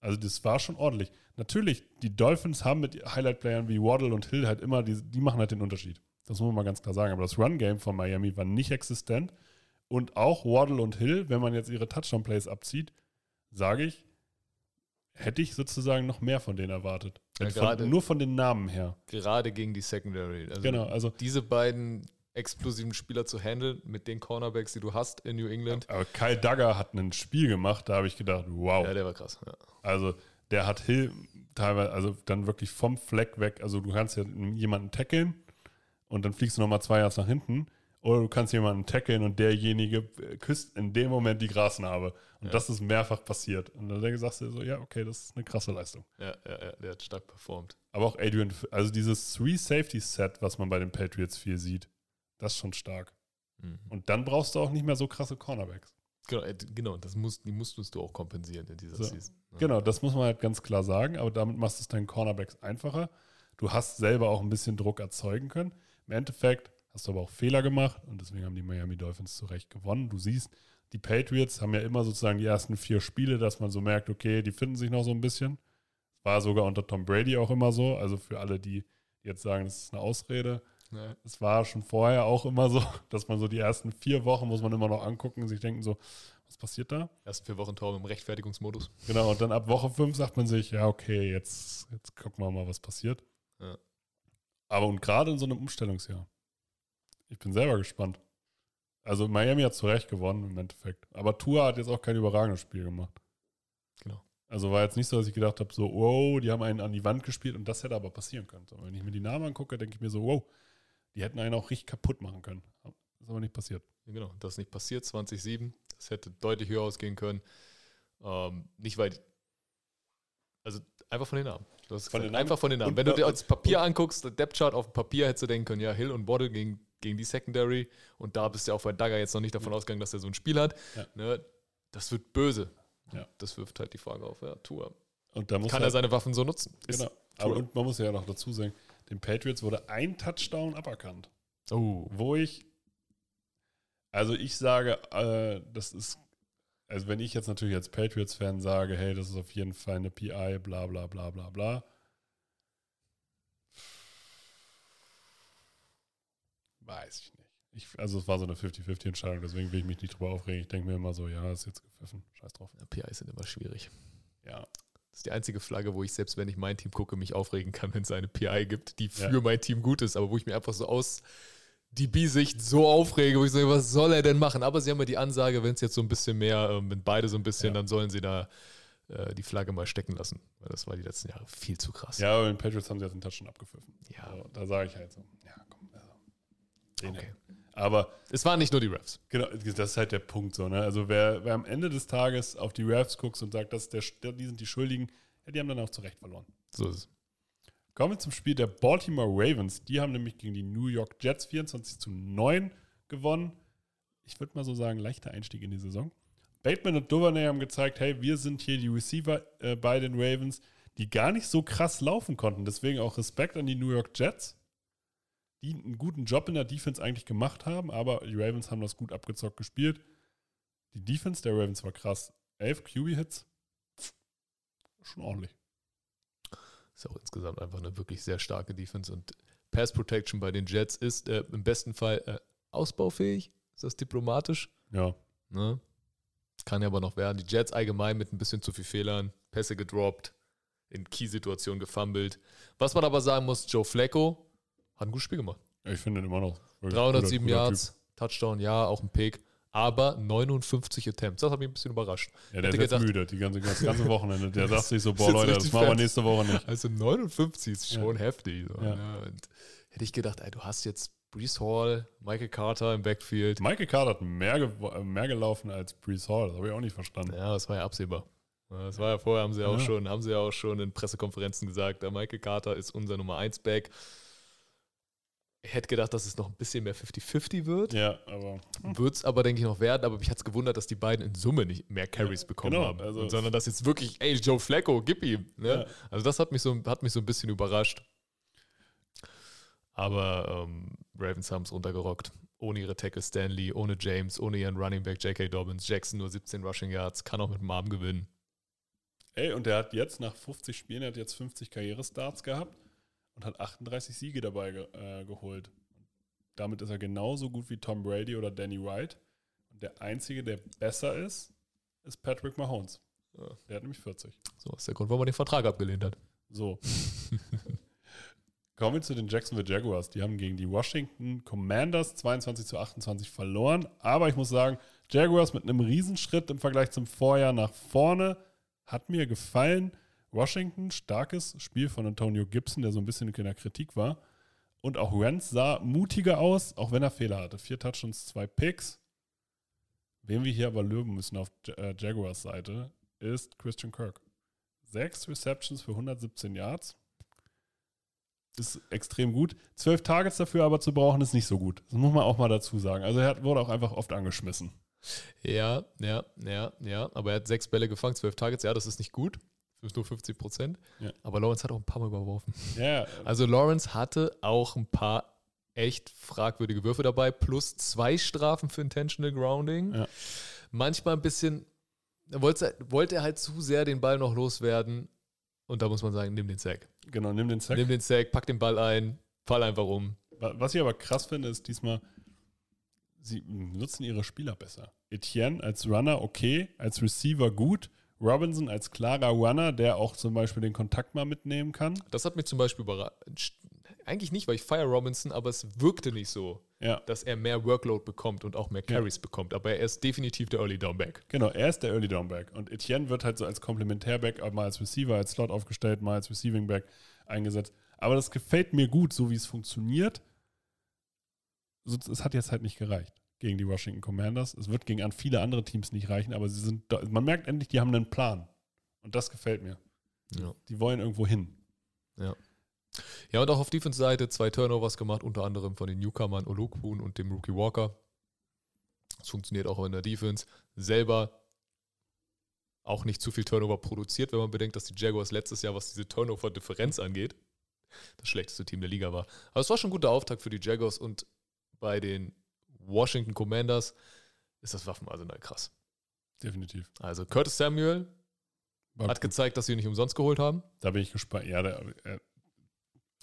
Also das war schon ordentlich. Natürlich, die Dolphins haben mit Highlight-Playern wie Waddle und Hill halt immer, die, die machen halt den Unterschied. Das muss man mal ganz klar sagen. Aber das Run-Game von Miami war nicht existent. Und auch Waddle und Hill, wenn man jetzt ihre Touchdown-Plays abzieht, sage ich, hätte ich sozusagen noch mehr von denen erwartet. Ja, von, gerade- nur von den Namen her. Gerade gegen die Secondary. Also Genau, also diese beiden explosiven Spieler zu handeln mit den Cornerbacks, die du hast in New England. aber Kyle Duggar hat ein Spiel gemacht, da habe ich gedacht, wow. Ja, der war krass. Ja. Also der hat Hill teilweise, also dann wirklich vom Fleck weg. Also du kannst ja jemanden tackeln und dann fliegst du nochmal zwei Yards nach hinten. Oder du kannst jemanden tackeln und derjenige küsst in dem Moment die Grasnarbe. Und Ja. das ist mehrfach passiert. Und dann sagst du dir so, ja, okay, das ist eine krasse Leistung. Ja, ja, ja, der hat stark performt. Aber auch Adrian, also dieses Three-Safety-Set, was man bei den Patriots viel sieht, das ist schon stark. Mhm. Und dann brauchst du auch nicht mehr so krasse Cornerbacks. Genau, äh, genau das musst, die musstest du auch kompensieren in dieser So. Season. Ja. Genau, das muss man halt ganz klar sagen, aber damit machst du es deinen Cornerbacks einfacher. Du hast selber auch ein bisschen Druck erzeugen können. Im Endeffekt hast du aber auch Fehler gemacht und deswegen haben die Miami Dolphins zu Recht gewonnen. Du siehst, die Patriots haben ja immer sozusagen die ersten vier Spiele, dass man so merkt, okay, die finden sich noch so ein bisschen. War sogar unter Tom Brady auch immer so. Also für alle, die jetzt sagen, das ist eine Ausrede. Es war schon vorher auch immer so, dass man so die ersten vier Wochen muss man immer noch angucken und sich denken so, was passiert da? Ersten vier Wochen Tor im Rechtfertigungsmodus. Genau, und dann ab Woche 5 sagt man sich, ja, okay, jetzt, jetzt gucken wir mal, was passiert. Ja. Aber und gerade in so einem Umstellungsjahr. Ich bin selber gespannt. Also Miami hat zu Recht gewonnen im Endeffekt. Aber Tua hat jetzt auch kein überragendes Spiel gemacht. Genau. Also war jetzt nicht so, dass ich gedacht habe, so, wow, die haben einen an die Wand gespielt und das hätte aber passieren können. So, wenn ich mir die Namen angucke, denke ich mir so, wow, die hätten einen auch richtig kaputt machen können. Ist aber nicht passiert. Genau, das ist nicht passiert, 2007. Das hätte deutlich höher ausgehen können. Ähm, nicht weil, also einfach von den Namen. Du hast Von den Namen. einfach von den Namen. Und- Wenn du dir und- das Papier anguckst, der Depth Chart auf dem Papier hättest du denken können, ja, Hill und Waddle gegen, gegen die Secondary und da bist du ja auch bei Dagger jetzt noch nicht davon ausgegangen, dass er so ein Spiel hat. Ja. Ne, das wird böse. Ja. Das wirft halt die Frage auf, ja, Tour. Und da muss Kann halt, er seine Waffen so nutzen? Genau. Aber, und man muss ja noch dazu sagen, den Patriots wurde ein Touchdown aberkannt. Oh. Wo ich, also ich sage, äh, das ist, also wenn ich jetzt natürlich als Patriots-Fan sage, hey, das ist auf jeden Fall eine PI, bla bla bla bla bla. Weiß ich nicht. Ich, also es war so eine 50-50-Entscheidung, deswegen will ich mich nicht drüber aufregen. Ich denke mir immer so, ja, ist jetzt gepfiffen, scheiß drauf. Ja, PIs sind immer schwierig. Ja, Das ist die einzige Flagge, wo ich selbst, wenn ich mein Team gucke, mich aufregen kann, wenn es eine PI gibt, die für Ja. mein Team gut ist, aber wo ich mir einfach so aus die B-Sicht so aufrege, wo ich sage, was soll er denn machen? Aber sie haben ja die Ansage, wenn es jetzt so ein bisschen mehr, ähm, wenn beide so ein bisschen, Ja. dann sollen sie da äh, die Flagge mal stecken lassen. Weil das war die letzten Jahre viel zu krass. ja aber den Patriots haben sie jetzt einen Touchdown abgepfiffen. Ja. So, da sage ich halt so, ja, komm. Den Okay. Aber Es waren nicht nur die Refs. Genau, das ist halt der Punkt so. Ne? Also wer, wer am Ende des Tages auf die Refs guckt und sagt, das ist der, die sind die Schuldigen, ja, die haben dann auch zu Recht verloren. So ist es. Kommen wir zum Spiel der Baltimore Ravens. Die haben nämlich gegen die New York Jets 24 zu 9 gewonnen. ich würde mal so sagen, leichter Einstieg in die Saison. Bateman und Duvernay haben gezeigt, hey, wir sind hier die Receiver äh, bei den Ravens, die gar nicht so krass laufen konnten. Deswegen auch Respekt an die New York Jets, die einen guten Job in der Defense eigentlich gemacht haben, aber die Ravens haben das gut abgezockt gespielt. Die Defense der Ravens war krass. Elf QB-Hits, schon ordentlich. Ist auch insgesamt einfach eine wirklich sehr starke Defense und Pass Protection bei den Jets ist äh, im besten Fall äh, ausbaufähig. Ist das diplomatisch? Ja, Ne? Kann ja aber noch werden. Die Jets allgemein mit ein bisschen zu viel Fehlern, Pässe gedroppt, in Key-Situationen gefumbled. Was man aber sagen muss, Joe Flacco hat ein gutes Spiel gemacht. ich finde ihn immer noch. wirklich 307 guter- guter Yards, Touchdown, ja, auch ein Pick, aber 59 Attempts. Das hat mich ein bisschen überrascht. Typ. Ja, der ist Hätte gedacht- müde, die ganze, das ganze Wochenende. Der sagt sich so, boah Leute, das machen wir nächste Woche nicht. Also 59 ist schon Ja. heftig. So, Ja. ne? Und hätte ich gedacht, ey, du hast jetzt Brees Hall, Michael Carter im Backfield. Michael Carter hat mehr, äh, mehr gelaufen als Brees Hall. Das habe ich auch nicht verstanden. Ja, das war ja absehbar. Das war ja vorher, haben sie auch Ja. schon, haben sie ja auch schon in Pressekonferenzen gesagt, der Michael Carter ist unser Nummer 1 Back. Ich hätte gedacht, dass es noch ein bisschen mehr 50-50 wird. Ja, aber Wird es aber, denke ich, noch werden. Aber mich hat es gewundert, dass die beiden in Summe nicht mehr Carries bekommen genau, haben. also sondern dass jetzt wirklich, ey, Joe Flacco, gib ihm. Ne? Ja. Also das hat mich, so, hat mich so ein bisschen überrascht. Aber ähm, Ravens haben es runtergerockt. Ohne ihre Tackle Stanley, ohne James, ohne ihren Running Back J.K. Dobbins. Jackson nur 17 Rushing Yards, kann auch mit dem Arm gewinnen. ey, und der hat jetzt nach 50 Spielen, er hat jetzt 50 Karrierestarts gehabt und hat 38 Siege dabei äh, geholt. Damit ist er genauso gut wie Tom Brady oder Danny White. Und der Einzige, der besser ist, ist Patrick Mahomes. Ja. Der hat nämlich 40. So ist der Grund, warum man den Vertrag abgelehnt hat. So. Kommen wir zu den Jacksonville Jaguars. Die haben gegen die Washington Commanders 22 zu 28 verloren. Aber ich muss sagen, Jaguars mit einem Riesenschritt im Vergleich zum Vorjahr nach vorne hat mir gefallen. Washington, starkes Spiel von Antonio Gibson, der so ein bisschen in der Kritik war. Und auch Wentz sah mutiger aus, auch wenn er Fehler hatte. Vier Touchdowns, zwei Picks. Wen wir hier aber löben müssen auf äh, Jaguars Seite, ist Christian Kirk. Sechs Receptions für 117 Yards. Ist extrem gut. Zwölf Targets dafür aber zu brauchen, ist nicht so gut. Das muss man auch mal dazu sagen. Also er wurde auch einfach oft angeschmissen. Ja, ja, ja, ja. Aber er hat sechs Bälle gefangen, zwölf Targets. Ja, das ist nicht gut. Nur 50 Prozent. Ja. Aber Lawrence hat auch ein paar Mal überworfen. Ja, Also Lawrence hatte auch ein paar echt fragwürdige Würfe dabei, plus zwei Strafen für Intentional Grounding. Ja. Manchmal ein bisschen, da wollte, wollte er halt zu sehr den Ball noch loswerden. Und da muss man sagen, nimm den Sack. genau, nimm den Sack. Nimm den Sack, pack den Ball ein, fall einfach um. Wa- Was ich aber krass finde, ist diesmal, sie nutzen ihre Spieler besser. Etienne als Runner okay, als Receiver gut. Robinson als klarer Runner, der auch zum Beispiel den Kontakt mal mitnehmen kann. Das hat mich zum Beispiel überrascht. Eigentlich nicht, weil ich feiere Robinson, aber es wirkte nicht so, Ja, dass er mehr Workload bekommt und auch mehr Carries bekommt. Aber er ist definitiv der Early Down Back. genau, er ist der Early Down Back. Und Etienne wird halt so als Komplementärback, mal als Receiver, als Slot aufgestellt, mal als Receiving Back eingesetzt. Aber das gefällt mir gut, so wie es funktioniert. Es hat jetzt halt nicht gereicht gegen die Washington Commanders. Es wird gegen viele andere Teams nicht reichen, aber sie sind da, man merkt endlich, die haben einen Plan. Und das gefällt mir. Ja. Die wollen irgendwo hin. Ja, und auch auf Defense-Seite zwei Turnovers gemacht, unter anderem von den Newcomern Olukun und dem Rookie Walker. Das funktioniert auch in der Defense. Selber auch nicht zu viel Turnover produziert, wenn man bedenkt, dass die Jaguars letztes Jahr, was diese Turnover-Differenz angeht, das schlechteste Team der Liga war. Aber es war schon ein guter Auftakt für die Jaguars und bei den Washington Commanders ist das Waffenarsenal krass. Definitiv. Also Curtis Samuel War hat gut. gezeigt, dass sie ihn nicht umsonst geholt haben. Da bin ich gespannt. Ja, der, äh,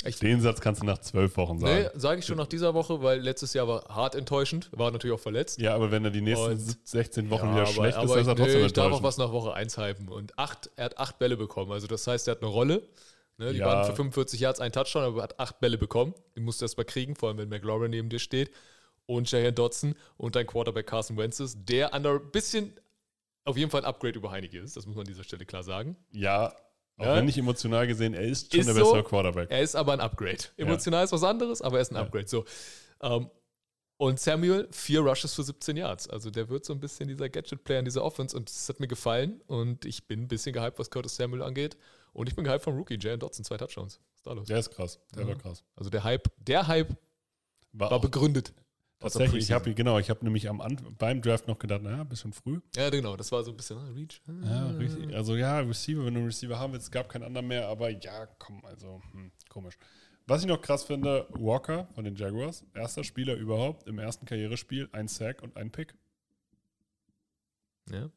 Ich- den Satz kannst du nach zwölf Wochen sagen. Nee, sage ich schon nach dieser Woche, weil letztes Jahr war hart enttäuschend, war natürlich auch verletzt. Ja, aber wenn er die nächsten Und- 16 Wochen Ja, wieder aber, schlecht ist, aber dann ist er ich, trotzdem nee, ich darf auch was nach Woche 1 hypen. Und acht, er hat acht Bälle bekommen. Also das heißt, er hat eine Rolle. Ne, die Ja. waren für 45 Yards ein Touchdown, aber er hat acht Bälle bekommen. Die musst du erst mal kriegen, vor allem wenn McLaurin neben dir steht. Und Jahan Dodson und dein Quarterback Carson Wentz ist, der der bisschen auf jeden Fall ein Upgrade über Heineke ist. Das muss man an dieser Stelle klar sagen. Ja, auch Ja. wenn nicht emotional gesehen, er ist schon Ist der so. bessere Quarterback. Er ist aber ein Upgrade. Emotional ist was anderes, aber er ist ein Ja. Upgrade. So. Ähm, und Samuel, vier Rushes für 17 Yards. Also der wird so ein bisschen dieser Gadget-Player in dieser Offense und das hat mir gefallen. Und ich bin ein bisschen gehypt, was Curtis Samuel angeht. Und ich bin gehypt vom Rookie, Jalen Dotson, zwei Touchdowns. Was ist da los? Der ist krass. Der Ja. war krass. Also der Hype, der Hype War, war begründet. Tatsächlich, ich habe genau, ich habe nämlich am beim Draft noch gedacht, naja, ein bisschen früh. Ja, genau, das war so ein bisschen ah, Reach. Ja, richtig. Also ja, Receiver, wenn du einen Receiver haben willst, es gab keinen anderen mehr, aber ja, komm, also hm, komisch. Was ich noch krass finde, Walker von den Jaguars, erster Spieler überhaupt im ersten Karrierespiel, ein Sack und ein Pick. Ja.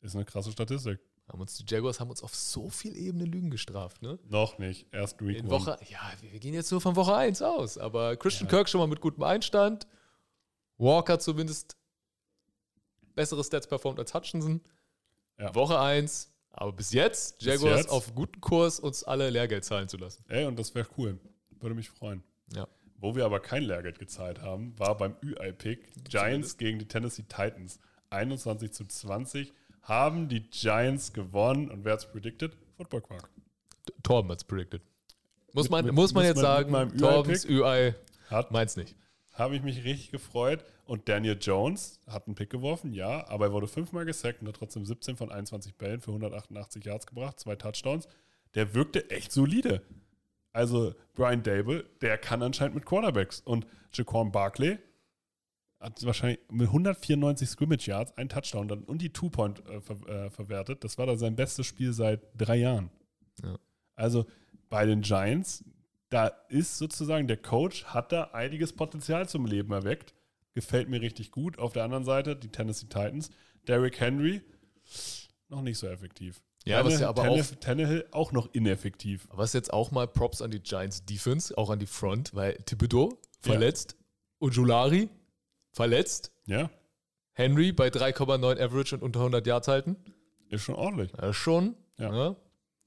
Ist eine krasse Statistik. Haben uns, die Jaguars haben uns auf so viel Ebene Lügen gestraft, ne? Noch nicht, erst Week In one. Woche, ja, wir wir gehen jetzt nur von Woche 1 aus, aber Christian Kirk schon mal mit gutem Einstand. Walker zumindest bessere Stats performt als Hutchinson. Ja. Woche 1, aber bis jetzt Jaguars jetzt? auf guten Kurs, uns alle Lehrgeld zahlen zu lassen. Ey, und das wäre cool. Würde mich freuen. Ja. Wo wir aber kein Lehrgeld gezahlt haben, war beim UI-Pick Giants gegen die Tennessee Titans. 21 zu 20 haben die Giants gewonnen. Und wer hat's predicted? Football Quark. Torben hat's predicted. Muss man, mit- muss man muss jetzt man sagen, Torbens UI Hat meint's nicht. Habe ich mich richtig gefreut. Und Daniel Jones hat einen Pick geworfen, ja, aber er wurde fünfmal gesackt und hat trotzdem 17 von 21 Bällen für 188 Yards gebracht, zwei Touchdowns. Der wirkte echt solide. Also Brian Dable, der kann anscheinend mit Quarterbacks. Und Jaquan Barkley hat wahrscheinlich mit 194 Scrimmage Yards einen Touchdown und die Two-Point äh, ver äh, verwertet. Das war da sein bestes Spiel seit drei Jahren. Ja. Also bei den Giants, da ist sozusagen der Coach, hat da einiges Potenzial zum Leben erweckt. Gefällt mir richtig gut. Auf der anderen Seite die Tennessee Titans. Derrick Henry, noch nicht so effektiv. Ja, was ja aber Tannehill, Tannehill auch noch ineffektiv. Ist jetzt auch mal Props an die Giants Defense, auch an die Front, weil Thibodeau verletzt, Ujulari verletzt, Ja, Henry bei 3,9 Average und unter 100 Yards halten. ist schon ordentlich. Ja, schon. Ja. ne?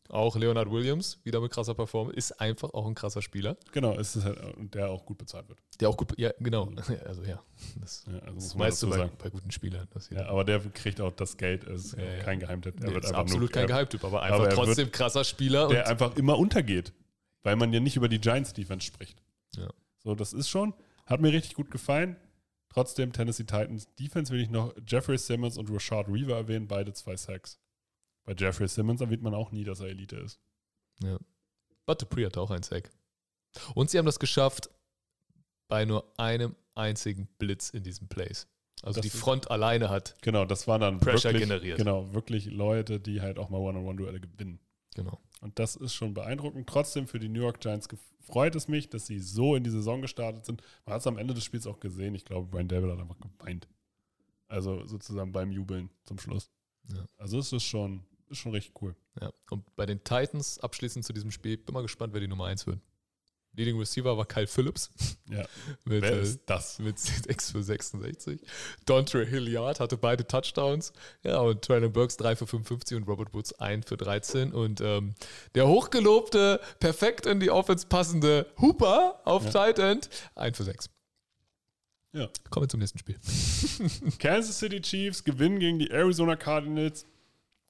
Auch Leonard Williams, wieder mit krasser Performance, ist einfach auch ein krasser Spieler. Genau, es ist halt, und der auch gut bezahlt wird. Der auch gut, ja, genau. Also ja, das, Ja, also das weißt du bei, bei guten Spielern. Ja, aber der kriegt auch das Geld, ist Ja, kein Geheimtipp. Er Nee, wird ist absolut nur, kein Geheimtyp, aber einfach aber er trotzdem wird- krasser Spieler. der einfach immer untergeht, weil man ja nicht über die Giants-Defense spricht. Ja. So, das ist schon, hat mir richtig gut gefallen. Trotzdem Tennessee Titans Defense will ich noch Jeffrey Simmons und Rashad Weaver erwähnen, beide zwei Sacks. Bei Jeffrey Simmons erwähnt man auch nie, dass er Elite ist. Ja. But Dupree hatte auch einen Sack. Und sie haben das geschafft bei nur einem einzigen Blitz in diesem Place. Also Das die Front alleine hat. Genau, das waren dann Pressure wirklich, generiert. Genau, wirklich Leute, die halt auch mal One-on-One-Duelle gewinnen. Genau. Und das ist schon beeindruckend. Trotzdem für die New York Giants freut es mich, dass sie so in die Saison gestartet sind. Man hat es am Ende des Spiels auch gesehen. Ich glaube, Brian Dable hat einfach geweint. Also sozusagen beim Jubeln zum Schluss. Ja. Also es ist schon, ist schon richtig cool. Ja. Und bei den Titans abschließend zu diesem Spiel, bin mal gespannt, wer die Nummer 1 wird. Leading Receiver war Kyle Phillips. Ja. mit, Wer äh, ist das? mit 6 für 66. Dontre Hilliard hatte beide Touchdowns. Ja, und Traylon Burks 3 für 55 und Robert Woods 1 für 13. Und ähm, der hochgelobte, perfekt in die Offense passende Hooper auf Ja. Tight End 1 für 6. Ja. Kommen wir zum nächsten Spiel. Kansas City Chiefs gewinnen gegen die Arizona Cardinals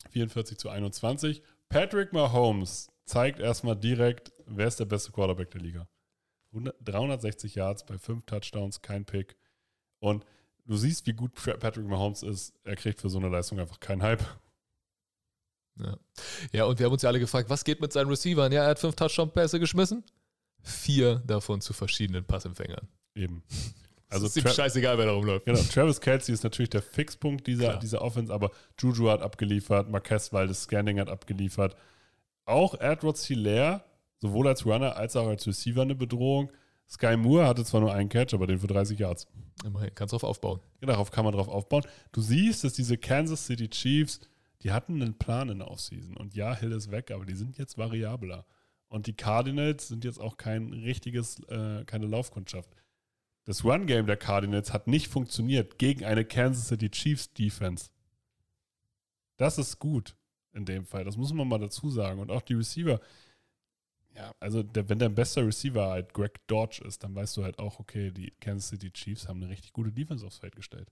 44 zu 21. Patrick Mahomes zeigt erstmal direkt, wer ist der beste Quarterback der Liga. 100 360 Yards bei 5 Touchdowns, kein Pick. Und du siehst, wie gut Patrick Mahomes ist. Er kriegt für so eine Leistung einfach keinen Hype. Ja. ja, und wir haben uns ja alle gefragt, was geht mit seinen Receivern? Ja, er hat 5 Touchdown-Pässe geschmissen. Vier davon zu verschiedenen Passempfängern. Eben. Also Also ist ihm scheißegal, wer da rumläuft. genau, Travis Kelsey ist natürlich der Fixpunkt dieser, Klar. dieser Offense, aber Juju hat abgeliefert, Marquez Valdes Scanning hat abgeliefert. Auch Edward Hilaire, sowohl als Runner als auch als Receiver eine Bedrohung. Sky Moore hatte zwar nur einen Catch, aber den für 30 Yards. Immerhin, kannst drauf aufbauen. Ja, Darauf kann man drauf aufbauen. Du siehst, dass diese Kansas City Chiefs, die hatten einen Plan in der Offseason. Und ja, Hill ist weg, aber die sind jetzt variabler. Und die Cardinals sind jetzt auch kein richtiges, äh, keine Laufkundschaft. Das Run-Game der Cardinals hat nicht funktioniert gegen eine Kansas City Chiefs Defense. Das ist gut in dem Fall. Das muss man mal dazu sagen. Und auch die Receiver. Ja, also der, wenn dein bester Receiver halt Greg Dodge ist, dann weißt du halt auch, okay, die Kansas City Chiefs haben eine richtig gute Defense aufs Feld gestellt.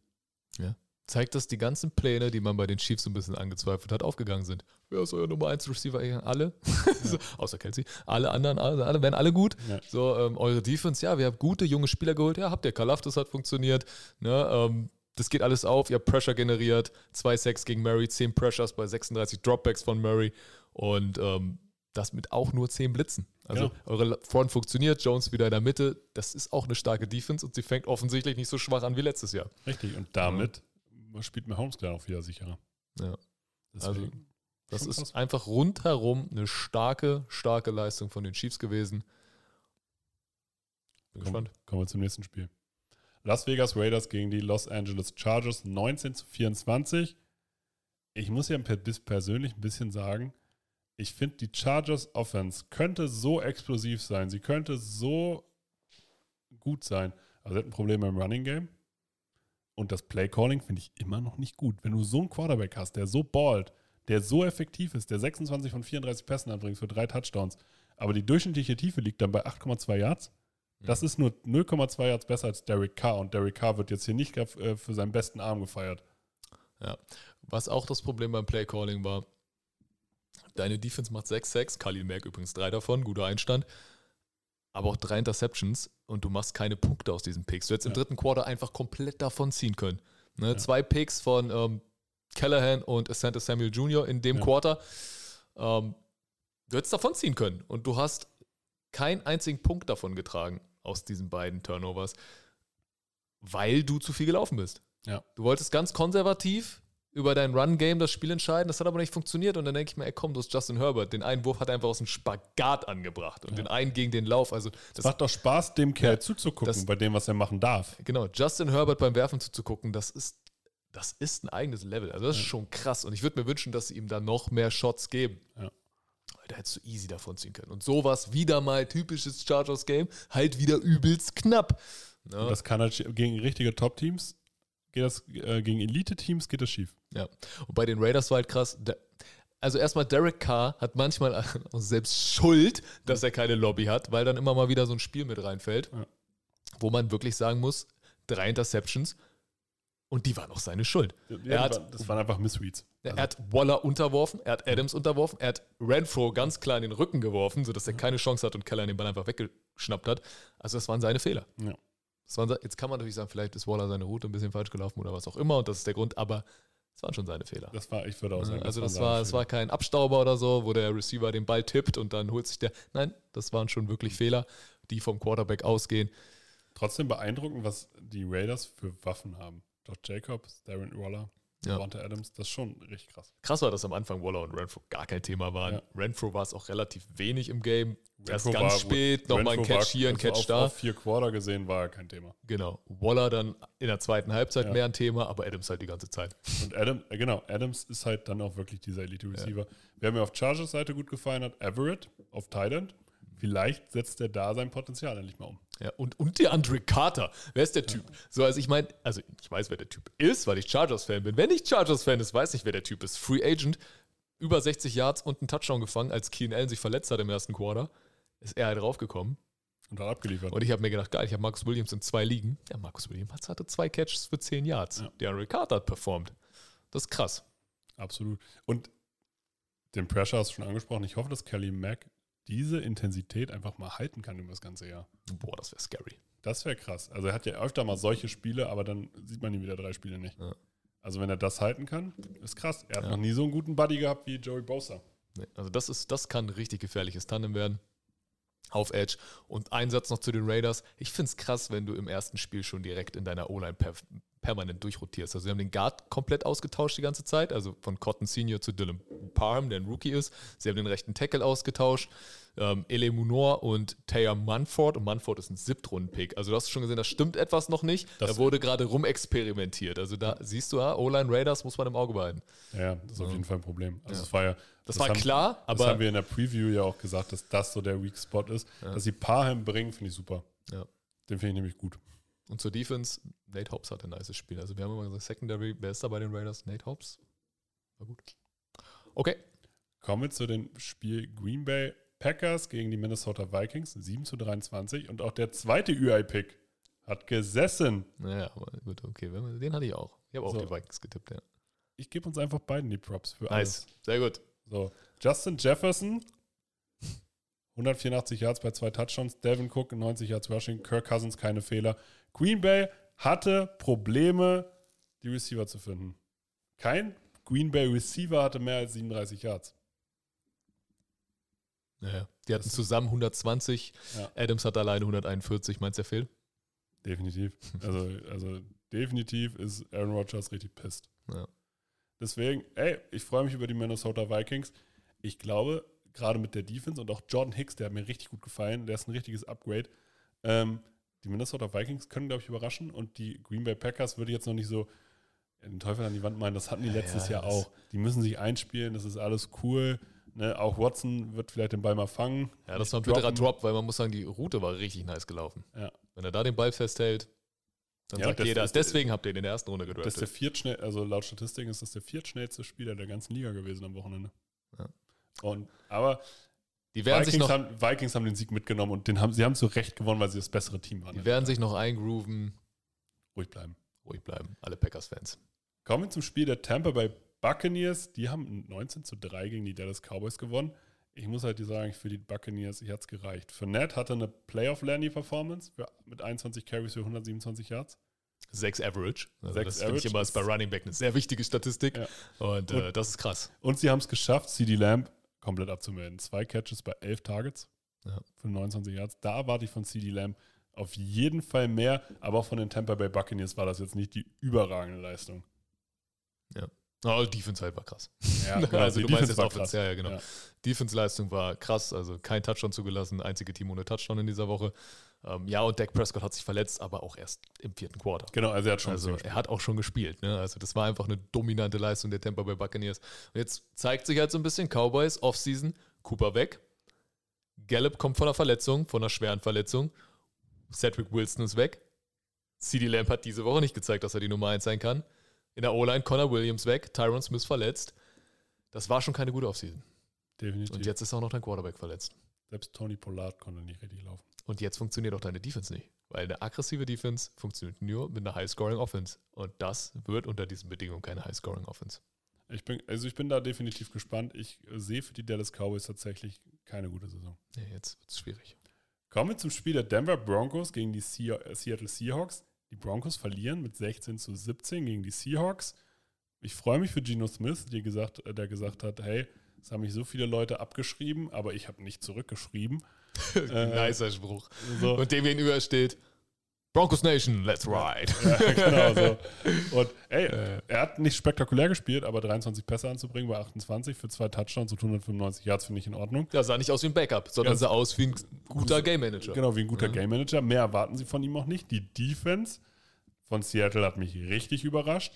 Zeigt, dass die ganzen Pläne, die man bei den Chiefs so ein bisschen angezweifelt hat, aufgegangen sind. Wer ist euer Nummer 1 Receiver? Alle. so, außer Kelsey. Alle anderen, alle, alle werden alle gut. Ja. So, ähm, eure Defense, ja, wir haben gute junge Spieler geholt. Ja, habt ihr. Kalafdis hat funktioniert. Ne, ähm, das geht alles auf. Ihr habt Pressure generiert. Zwei Sacks gegen Murray, 10 Pressures bei 36 Dropbacks von Murray. Und ähm, das mit auch nur 10 Blitzen. Also Genau. eure Front funktioniert, Jones wieder in der Mitte. Das ist auch eine starke Defense und sie fängt offensichtlich nicht so schwach an wie letztes Jahr. Richtig. Und damit spielt mir Holmes klar auch wieder sicherer. Ja. Deswegen, Das schon ist krass. einfach rundherum eine starke, starke Leistung von den Chiefs gewesen. Bin Komm, gespannt. kommen wir zum nächsten Spiel. Las Vegas Raiders gegen die Los Angeles Chargers 19 zu 24. Ich muss ja persönlich ein bisschen sagen, ich finde, die Chargers Offense könnte so explosiv sein, sie könnte so gut sein. Also sie hat ein Problem im Running Game. Und das Play Calling finde ich immer noch nicht gut. Wenn du so einen Quarterback hast, der so ballt, der so effektiv ist, der 26 von 34 Pässen anbringt für drei Touchdowns, aber die durchschnittliche Tiefe liegt dann bei 8,2 Yards. Das ist nur 0,2 Yards besser als Derek Carr und Derek Carr wird jetzt hier nicht äh, für seinen besten Arm gefeiert. Was auch das Problem beim Play Calling war, deine Defense macht 6-6, Khalil Mack übrigens drei davon, guter Einstand, aber auch drei Interceptions und du machst keine Punkte aus diesen Picks. Du hättest im Ja. dritten Quarter einfach komplett davon ziehen können. Ne? Ja. Zwei Picks von ähm, Callahan und Asante Samuel Jr. in dem Ja. Quarter. Ähm, du hättest davon ziehen können und du hast keinen einzigen Punkt davon getragen aus diesen beiden Turnovers, weil du zu viel gelaufen bist. Du wolltest ganz konservativ über dein Run-Game das Spiel entscheiden, das hat aber nicht funktioniert. Und dann denke ich mir, ey, komm, du hast Justin Herbert. Den einen Wurf hat er einfach aus dem Spagat angebracht und Ja. den einen gegen den Lauf. Also, das, macht doch Spaß, dem Kerl Ja, zuzugucken, das- bei dem, was er machen darf. genau, Justin Herbert beim Werfen zuzugucken, das ist, das ist ein eigenes Level. Also, das ist Ja. schon krass. Und ich würde mir wünschen, dass sie ihm da noch mehr Shots geben. Ja. Weil Da hättest du easy davon ziehen können. Und sowas wieder mal typisches Chargers-Game, halt wieder übelst knapp. Und das kann halt gegen richtige Top-Teams, geht das, äh, gegen Elite-Teams geht das schief. Ja. Und bei den Raiders war halt krass. Der, also erstmal Derek Carr hat manchmal selbst Schuld, dass er keine Lobby hat, weil dann immer mal wieder so ein Spiel mit reinfällt, Ja. wo man wirklich sagen muss, drei Interceptions und die waren auch seine Schuld. Ja, Er hat- das war- das waren einfach Missreads. Er hat Waller unterworfen, er hat Adams unterworfen, er hat Renfro ganz klar in den Rücken geworfen, sodass er keine Chance hat und Keller den Ball einfach weggeschnappt hat. Also das waren seine Fehler. Ja. Waren, jetzt kann man natürlich sagen, vielleicht ist Waller seine Route ein bisschen falsch gelaufen oder was auch immer und das ist der Grund, aber es waren schon seine Fehler. Das war, ich würde auch sagen, also das war, das war kein Abstauber oder so, wo der Receiver den Ball tippt und dann holt sich der. Nein, das waren schon wirklich Fehler, die vom Quarterback ausgehen. Trotzdem beeindruckend, was die Raiders für Waffen haben. Josh Jacobs, Darren Waller, Ja. Devonta Adams, das ist schon richtig krass. Krass war, dass am Anfang Waller und Renfro gar kein Thema waren. Ja. Renfro war es auch relativ wenig im Game. Erst Renfro ganz war- spät, nochmal ein Renfro war- Catch hier, ein also Catch auf, da. Auf vier Quarter gesehen war kein Thema. Genau. Waller dann in der zweiten Halbzeit Ja. mehr ein Thema, aber Adams halt die ganze Zeit. Und Adam, äh, genau, Adams ist halt dann auch wirklich dieser Elite-Receiver. Wer mir auf Chargers Seite gut gefallen hat, Everett auf Tight End. Vielleicht setzt er da sein Potenzial endlich mal um. Ja, und, und der Andre Carter. Wer ist der Typ? So, also ich meine, also ich weiß, wer der Typ ist, weil ich Chargers-Fan bin. Wenn ich Chargers-Fan ist, weiß ich, wer der Typ ist. Free Agent, über 60 Yards und einen Touchdown gefangen, als Keen Allen sich verletzt hat im ersten Quarter. Ist er halt draufgekommen. Und hat abgeliefert. Und ich habe mir gedacht, geil, ich habe Marcus Williams in zwei Ligen. Ja, Marcus Williams hatte zwei Catches für 10 Yards. Ja. Der Andre Carter hat performt. Das ist krass. Absolut. Und den Pressure hast du schon angesprochen. Ich hoffe, dass Kelly Mack diese Intensität einfach mal halten kann über das ganze Jahr. Boah, das wäre scary. Das wäre krass. Also er hat ja öfter mal solche Spiele, aber dann sieht man ihn wieder drei Spiele nicht. Ja. Also wenn er das halten kann, ist krass. Er hat Ja. noch nie so einen guten Buddy gehabt wie Joey Bosa. Nee, also das ist, das kann ein richtig gefährliches Tandem werden. Auf Edge. Und ein Satz noch zu den Raiders. Ich finde es krass, wenn du im ersten Spiel schon direkt in deiner O-Line permanent durchrotierst. Also sie haben den Guard komplett ausgetauscht die ganze Zeit, also von Cotton Senior zu Dylan Parham, der ein Rookie ist. Sie haben den rechten Tackle ausgetauscht. Ähm, Ele Munor und Taya Munford. Und Munford ist ein Siebtrunden-Pick. Also du hast schon gesehen, da stimmt etwas noch nicht. Das- da wurde gerade rumexperimentiert. Also da siehst du, ja, O-Line Raiders muss man im Auge behalten. Ja, das ist auf jeden Fall ein Problem. Also Ja. es war ja. Das, war haben, klar, Das aber haben wir in der Preview ja auch gesagt, dass das so der Weak Spot ist. Dass sie Parham bringen, finde ich super. Ja. Den finde ich nämlich gut. Und zur Defense, Nate Hobbs hat ein nices Spiel. Also wir haben immer gesagt, Secondary, wer ist da bei den Raiders? Nate Hobbs? War gut. Okay. Kommen wir zu dem Spiel Green Bay Packers gegen die Minnesota Vikings, 7 zu 23. Und auch der zweite UI-Pick hat gesessen. Naja, aber gut, okay. Den hatte ich auch. Ich habe auch So. die Vikings getippt, ja. Ich gebe uns einfach beiden die Props für Nice. alles. Sehr gut. So, Justin Jefferson, 184 Yards bei zwei Touchdowns, Devin Cook 90 Yards Rushing, Kirk Cousins keine Fehler. Green Bay hatte Probleme, die Receiver zu finden. Kein Green Bay Receiver hatte mehr als 37 Yards. Ja, die hatten zusammen 120. Ja. Adams hat alleine 141. Meinst du, der fehlt? Definitiv. Also, also definitiv ist Aaron Rodgers richtig pisst. Ja. Deswegen, ey, ich freue mich über die Minnesota Vikings. Ich glaube, gerade mit der Defense und auch Jordan Hicks, der hat mir richtig gut gefallen, der ist ein richtiges Upgrade. Ähm, die Minnesota Vikings können, glaube ich, überraschen und die Green Bay Packers würde jetzt noch nicht so den Teufel an die Wand meinen, das hatten die letztes ja, Jahr das- auch. Die müssen sich einspielen, das ist alles cool. Ne? Auch Watson wird vielleicht den Ball mal fangen. Ja, das war ein bitterer. Drop, weil man muss sagen, die Route war richtig nice gelaufen. Ja. Wenn er da den Ball festhält, dann Ja, sagt das jeder, ist- deswegen habt ihr ihn in der ersten Runde Das ist der gedraftet. viertschnell, also laut Statistiken ist das der viertschnellste Spieler der ganzen Liga gewesen am Wochenende. Ja. Und, aber Die werden, sich Vikings, noch, haben, Vikings haben den Sieg mitgenommen und den haben, sie haben zu Recht gewonnen, weil sie das bessere Team waren. die werden sich noch eingrooven. ruhig bleiben. Ruhig bleiben, alle Packers-Fans. Kommen wir zum Spiel der Tampa Bay Buccaneers. Die haben 19 zu 3 gegen die Dallas Cowboys gewonnen. Ich muss halt sagen, für die Buccaneers, hier hat es gereicht. Fournette hatte eine Playoff-Landy-Performance mit 21 Carries für 127 Yards. Sechs Average. Also Sechs das finde ich Average immer ist bei Running Back eine sehr wichtige Statistik. Ja. Und äh, das ist krass. Und sie haben es geschafft, CD Lamb komplett abzumelden. Zwei Catches bei 11 Targets Ja. für 29 Yards. Da erwarte ich von CD Lamb auf jeden Fall mehr, aber auch von den Tampa Bay Buccaneers war das jetzt nicht die überragende Leistung. Oh, Defense halt war krass. Ja, also die du meinst Defense jetzt war Offense, krass. ja, ja, genau. Ja. Defense-Leistung war krass, also kein Touchdown zugelassen, einzige Team ohne Touchdown in dieser Woche. Ähm, ja, und Dak Prescott hat sich verletzt, aber auch erst im vierten Quarter. Genau, also er hat schon Also er hat auch schon gespielt. Ne? Also das war einfach eine dominante Leistung der Tampa Bay Buccaneers. Und jetzt zeigt sich halt so ein bisschen Cowboys Offseason, Cooper weg, Gallup kommt von einer Verletzung, von einer schweren Verletzung, Cedric Wilson ist weg, CD Lamp hat diese Woche nicht gezeigt, dass er die Nummer 1 sein kann. In der O-Line Connor Williams weg, Tyron Smith verletzt. Das war schon keine gute Offseason. definitiv. Und jetzt ist auch noch dein Quarterback verletzt. Selbst Tony Pollard konnte nicht richtig laufen. Und jetzt funktioniert auch deine Defense nicht. Weil eine aggressive Defense funktioniert nur mit einer High-Scoring-Offense. Und das wird unter diesen Bedingungen keine High-Scoring-Offense. Ich bin, also ich bin da definitiv gespannt. Ich äh, sehe für die Dallas Cowboys tatsächlich keine gute Saison. Ja, jetzt wird es schwierig. Kommen wir zum Spiel der Denver Broncos gegen die äh, Seattle Seahawks. Die Broncos verlieren mit 16 zu 17 gegen die Seahawks. Ich freue mich für Geno Smith, der gesagt, äh, der gesagt hat, hey, es haben mich so viele Leute abgeschrieben, aber ich habe nicht zurückgeschrieben. Äh, Nicer Spruch. So. Und dem gegenüber steht Broncos Nation, let's ride. Ja, genau so. Und ey, Äh. er hat nicht spektakulär gespielt, aber 23 Pässe anzubringen bei 28 für zwei Touchdowns und 195 Yards finde ich in Ordnung. Der sah nicht aus wie ein Backup, sondern Ganz- sah aus wie ein guter Game Manager. Genau, wie ein guter Game Manager. Mehr erwarten sie von ihm auch nicht. Die Defense von Seattle hat mich richtig überrascht.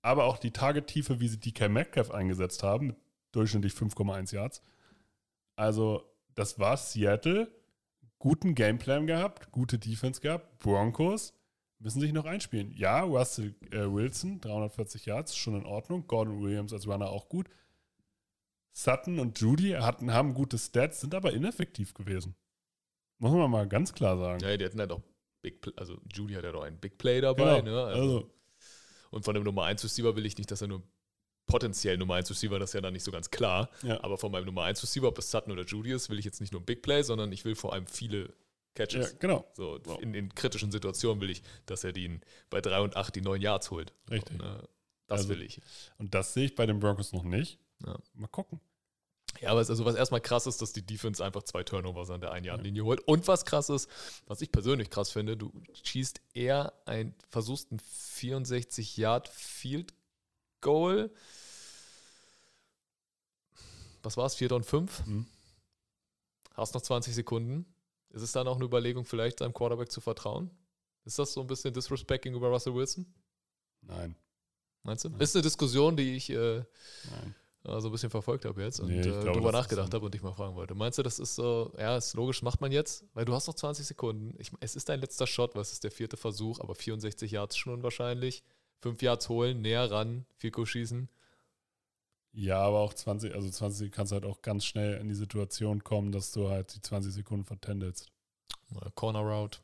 Aber auch die Target-Tiefe, wie sie DK Metcalf eingesetzt haben, mit durchschnittlich 5,1 Yards. Also, das war Seattle. Guten Gameplan gehabt, gute Defense gehabt. Broncos müssen sich noch einspielen. Ja, Russell äh, Wilson, 340 Yards, schon in Ordnung. Gordon Williams als Runner auch gut. Sutton und Judy hatten, haben gute Stats, sind aber ineffektiv gewesen. Muss man mal ganz klar sagen. Ja, die hatten halt auch Big Play, also Judy hat ja doch einen Big Play dabei. Genau, Ne? Also, also, und von dem Nummer 1 Receiver will ich nicht, dass er nur potenziell Nummer 1 Receiver, das ist ja dann nicht so ganz klar. ja. Aber von meinem Nummer 1 Receiver, ob es Sutton oder Judy ist, will ich jetzt nicht nur ein Big Play, sondern ich will vor allem viele ja, Catches. genau. So, Wow. in, in kritischen Situationen will ich, dass er den bei 3 und 8 die 9 Yards holt. Richtig. Und, äh, das Also- will ich. Und das sehe ich bei den Broncos noch nicht. Ja. Mal gucken. Ja, aber es, also was erstmal krass ist, dass die Defense einfach zwei Turnovers an der Ein-Yard-Linie holt. Und was krass ist, was ich persönlich krass finde, du schießt eher ein, versuchst ein 64-Yard-Field-Goal. Was war es? 4 und 5? Mhm. Hast noch 20 Sekunden. Ist es dann auch eine Überlegung, vielleicht seinem Quarterback zu vertrauen? Ist das so ein bisschen Disrespect gegenüber Russell Wilson? Nein. Meinst du? Nein. Ist eine Diskussion, die ich äh, äh, so ein bisschen verfolgt habe jetzt und Nee, äh, ist nachgedacht habe und dich mal fragen wollte. Meinst du, das ist so, ja, ist logisch, macht man jetzt? Weil du hast noch 20 Sekunden. Ich, es ist dein letzter Shot, was ist der vierte Versuch, aber 64 Yards schon unwahrscheinlich. Fünf Yards holen, näher ran, Fico schießen. Ja, aber auch 20, also 20 kannst du halt auch ganz schnell in die Situation kommen, dass du halt die 20 Sekunden vertändelst. Corner Route.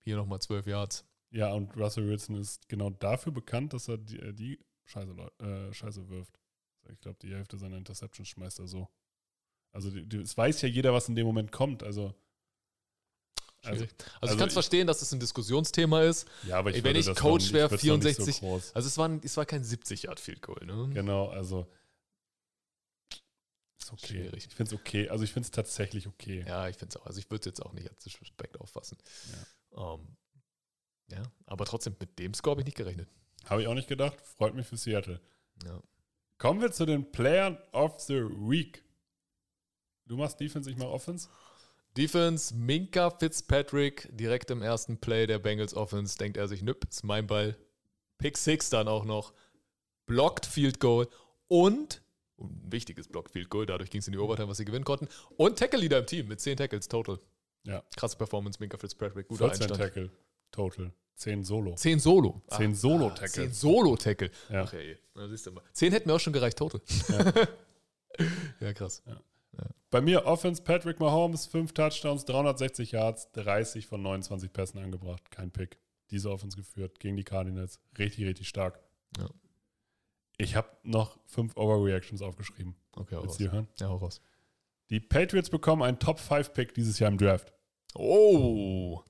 Hier nochmal 12 Yards. Ja, und Russell Wilson ist genau dafür bekannt, dass er die, äh, die Scheiße, äh, Scheiße wirft. Ich glaube, die Hälfte seiner Interceptions schmeißt er so. Also die, die, es weiß ja jeder, was in dem Moment kommt. Also, also. Also, also ich kann ich- verstehen, dass es ein Diskussionsthema ist. ja, aber ich Ey, wenn würde ich das Coach wäre, ich würd's noch nicht 64 So groß. Also es war, ein, es war kein 70 Yard Field Goal, ne? Genau, also ist okay. Schwierig. Ich finde es okay. Also ich finde es tatsächlich okay. Ja, ich finde es auch. Also ich würde es jetzt auch nicht als Disrespect auffassen. Ja. Ähm, ja, aber trotzdem, mit dem Score habe ich nicht gerechnet. Habe ich auch nicht gedacht. Freut mich für Seattle. Ja. Kommen wir zu den Playern of the Week. Du machst Defense, ich mache Offense. Defense, Minka Fitzpatrick, direkt im ersten Play der Bengals Offense, denkt er sich, nüpp, ist mein Ball. Pick Six dann auch noch. Blocked Field Goal und, ein wichtiges Blocked Field Goal, dadurch ging es in die Overtime, was sie gewinnen konnten. Und Tackle Leader im Team mit 10 Tackles total. Ja. Krasse Performance, Minka Fitzpatrick, guter 14 Einstand. Tackle total. 10 Solo. 10 Solo. 10 Ah, Solo-Tackles. 10 Solo-Tackle. Ja. Ach ey, na, siehst du mal. 10 hätten mir auch schon gereicht, total. Ja. ja, krass. Bei mir Offense Patrick Mahomes, 5 Touchdowns, 360 Yards, 30 von 29 Pässen angebracht. Kein Pick. Diese Offense geführt gegen die Cardinals. Richtig, richtig stark. Ja. Ich habe noch 5 Overreactions aufgeschrieben. Okay, hau Willst raus. die hören? Ja, hau raus. Die Patriots bekommen einen Top-5-Pick dieses Jahr im Draft. Oh!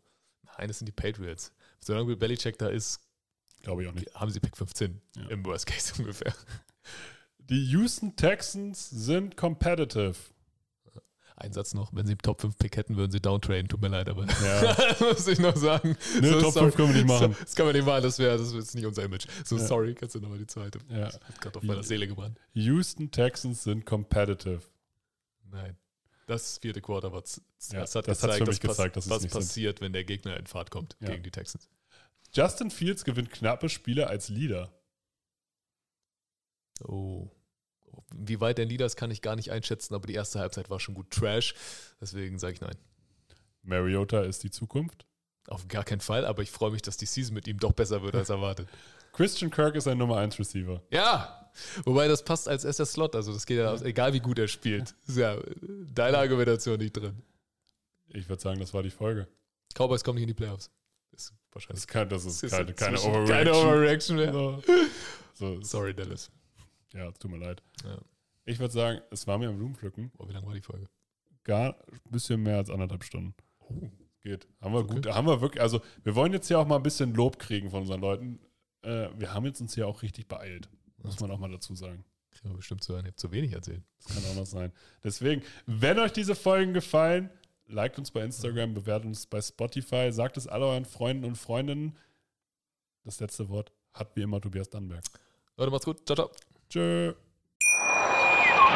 Nein, das sind die Patriots. Solange Belichick da ist, Glaube ich auch nicht. haben sie Pick 15. Ja. Im Worst Case ungefähr. Die Houston Texans sind competitive. Ein Satz noch, wenn sie Top 5 Pick hätten, würden sie downtraden. Tut mir leid, aber Ja. muss ich noch sagen. Ne, Top 5 können wir nicht machen. So, das kann man nicht machen, das wäre das ist nicht unser Image. So, Ja. sorry, kannst du nochmal die zweite. Ja. Hat gerade auf meiner Seele gebrannt. Houston Texans sind competitive. Nein. Das vierte Quarter war Ja, das hat das gezeigt, für mich was, pass- gezeigt, dass was nicht sind. passiert, wenn der Gegner in Fahrt kommt Ja. gegen die Texans. Justin Fields gewinnt knappe Spiele als Leader. Oh. Wie weit Leader ist, kann ich gar nicht einschätzen, aber die erste Halbzeit war schon gut Trash. Deswegen sage ich nein. Mariota ist die Zukunft. Auf gar keinen Fall, aber ich freue mich, dass die Season mit ihm doch besser wird als erwartet. Christian Kirk ist ein Nummer 1 Receiver. Ja, wobei das passt als erster Slot, also das geht ja aus, egal wie gut er spielt. Ist ja deine Argumentation nicht drin. Ich würde sagen, das war die Folge. Cowboys kommen nicht in die Playoffs. Ist Das wahrscheinlich ist, kein, das ist ist keine, keine Overreaction. keine Overreaction mehr. So, so, Sorry, Dallas. Ja, es tut mir leid. Ja. Ich würde sagen, es war mir am Blumenpflücken. Boah, wie lang war die Folge? Gar ein bisschen mehr als anderthalb Stunden. Geht. Haben wir Okay. gut, haben wir wirklich, also wir wollen jetzt hier auch mal ein bisschen Lob kriegen von unseren Leuten. Äh, wir haben jetzt uns hier auch richtig beeilt. Muss man auch mal dazu sagen. Kriegen wir bestimmt zu hören. Ihr habt zu wenig erzählt. Das kann auch noch sein. Deswegen, wenn euch diese Folgen gefallen, liked uns bei Instagram, bewertet uns bei Spotify, sagt es all euren Freunden und Freundinnen. Das letzte Wort hat wie immer Tobias Dannberg. Leute, macht's gut. Ciao, ciao. 这。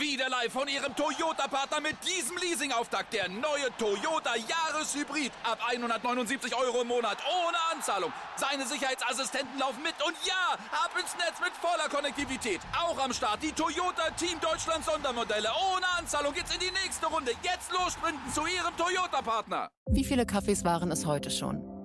Wieder live von Ihrem Toyota-Partner mit diesem Leasing-Auftakt. Der neue Toyota Jahreshybrid. Ab 179 Euro im Monat. Ohne Anzahlung. Seine Sicherheitsassistenten laufen mit. Und ja, ab ins Netz mit voller Konnektivität. Auch am Start die Toyota Team Deutschland Sondermodelle. Ohne Anzahlung geht's in die nächste Runde. Jetzt los sprinten zu Ihrem Toyota-Partner. Wie viele Kaffees waren es heute schon?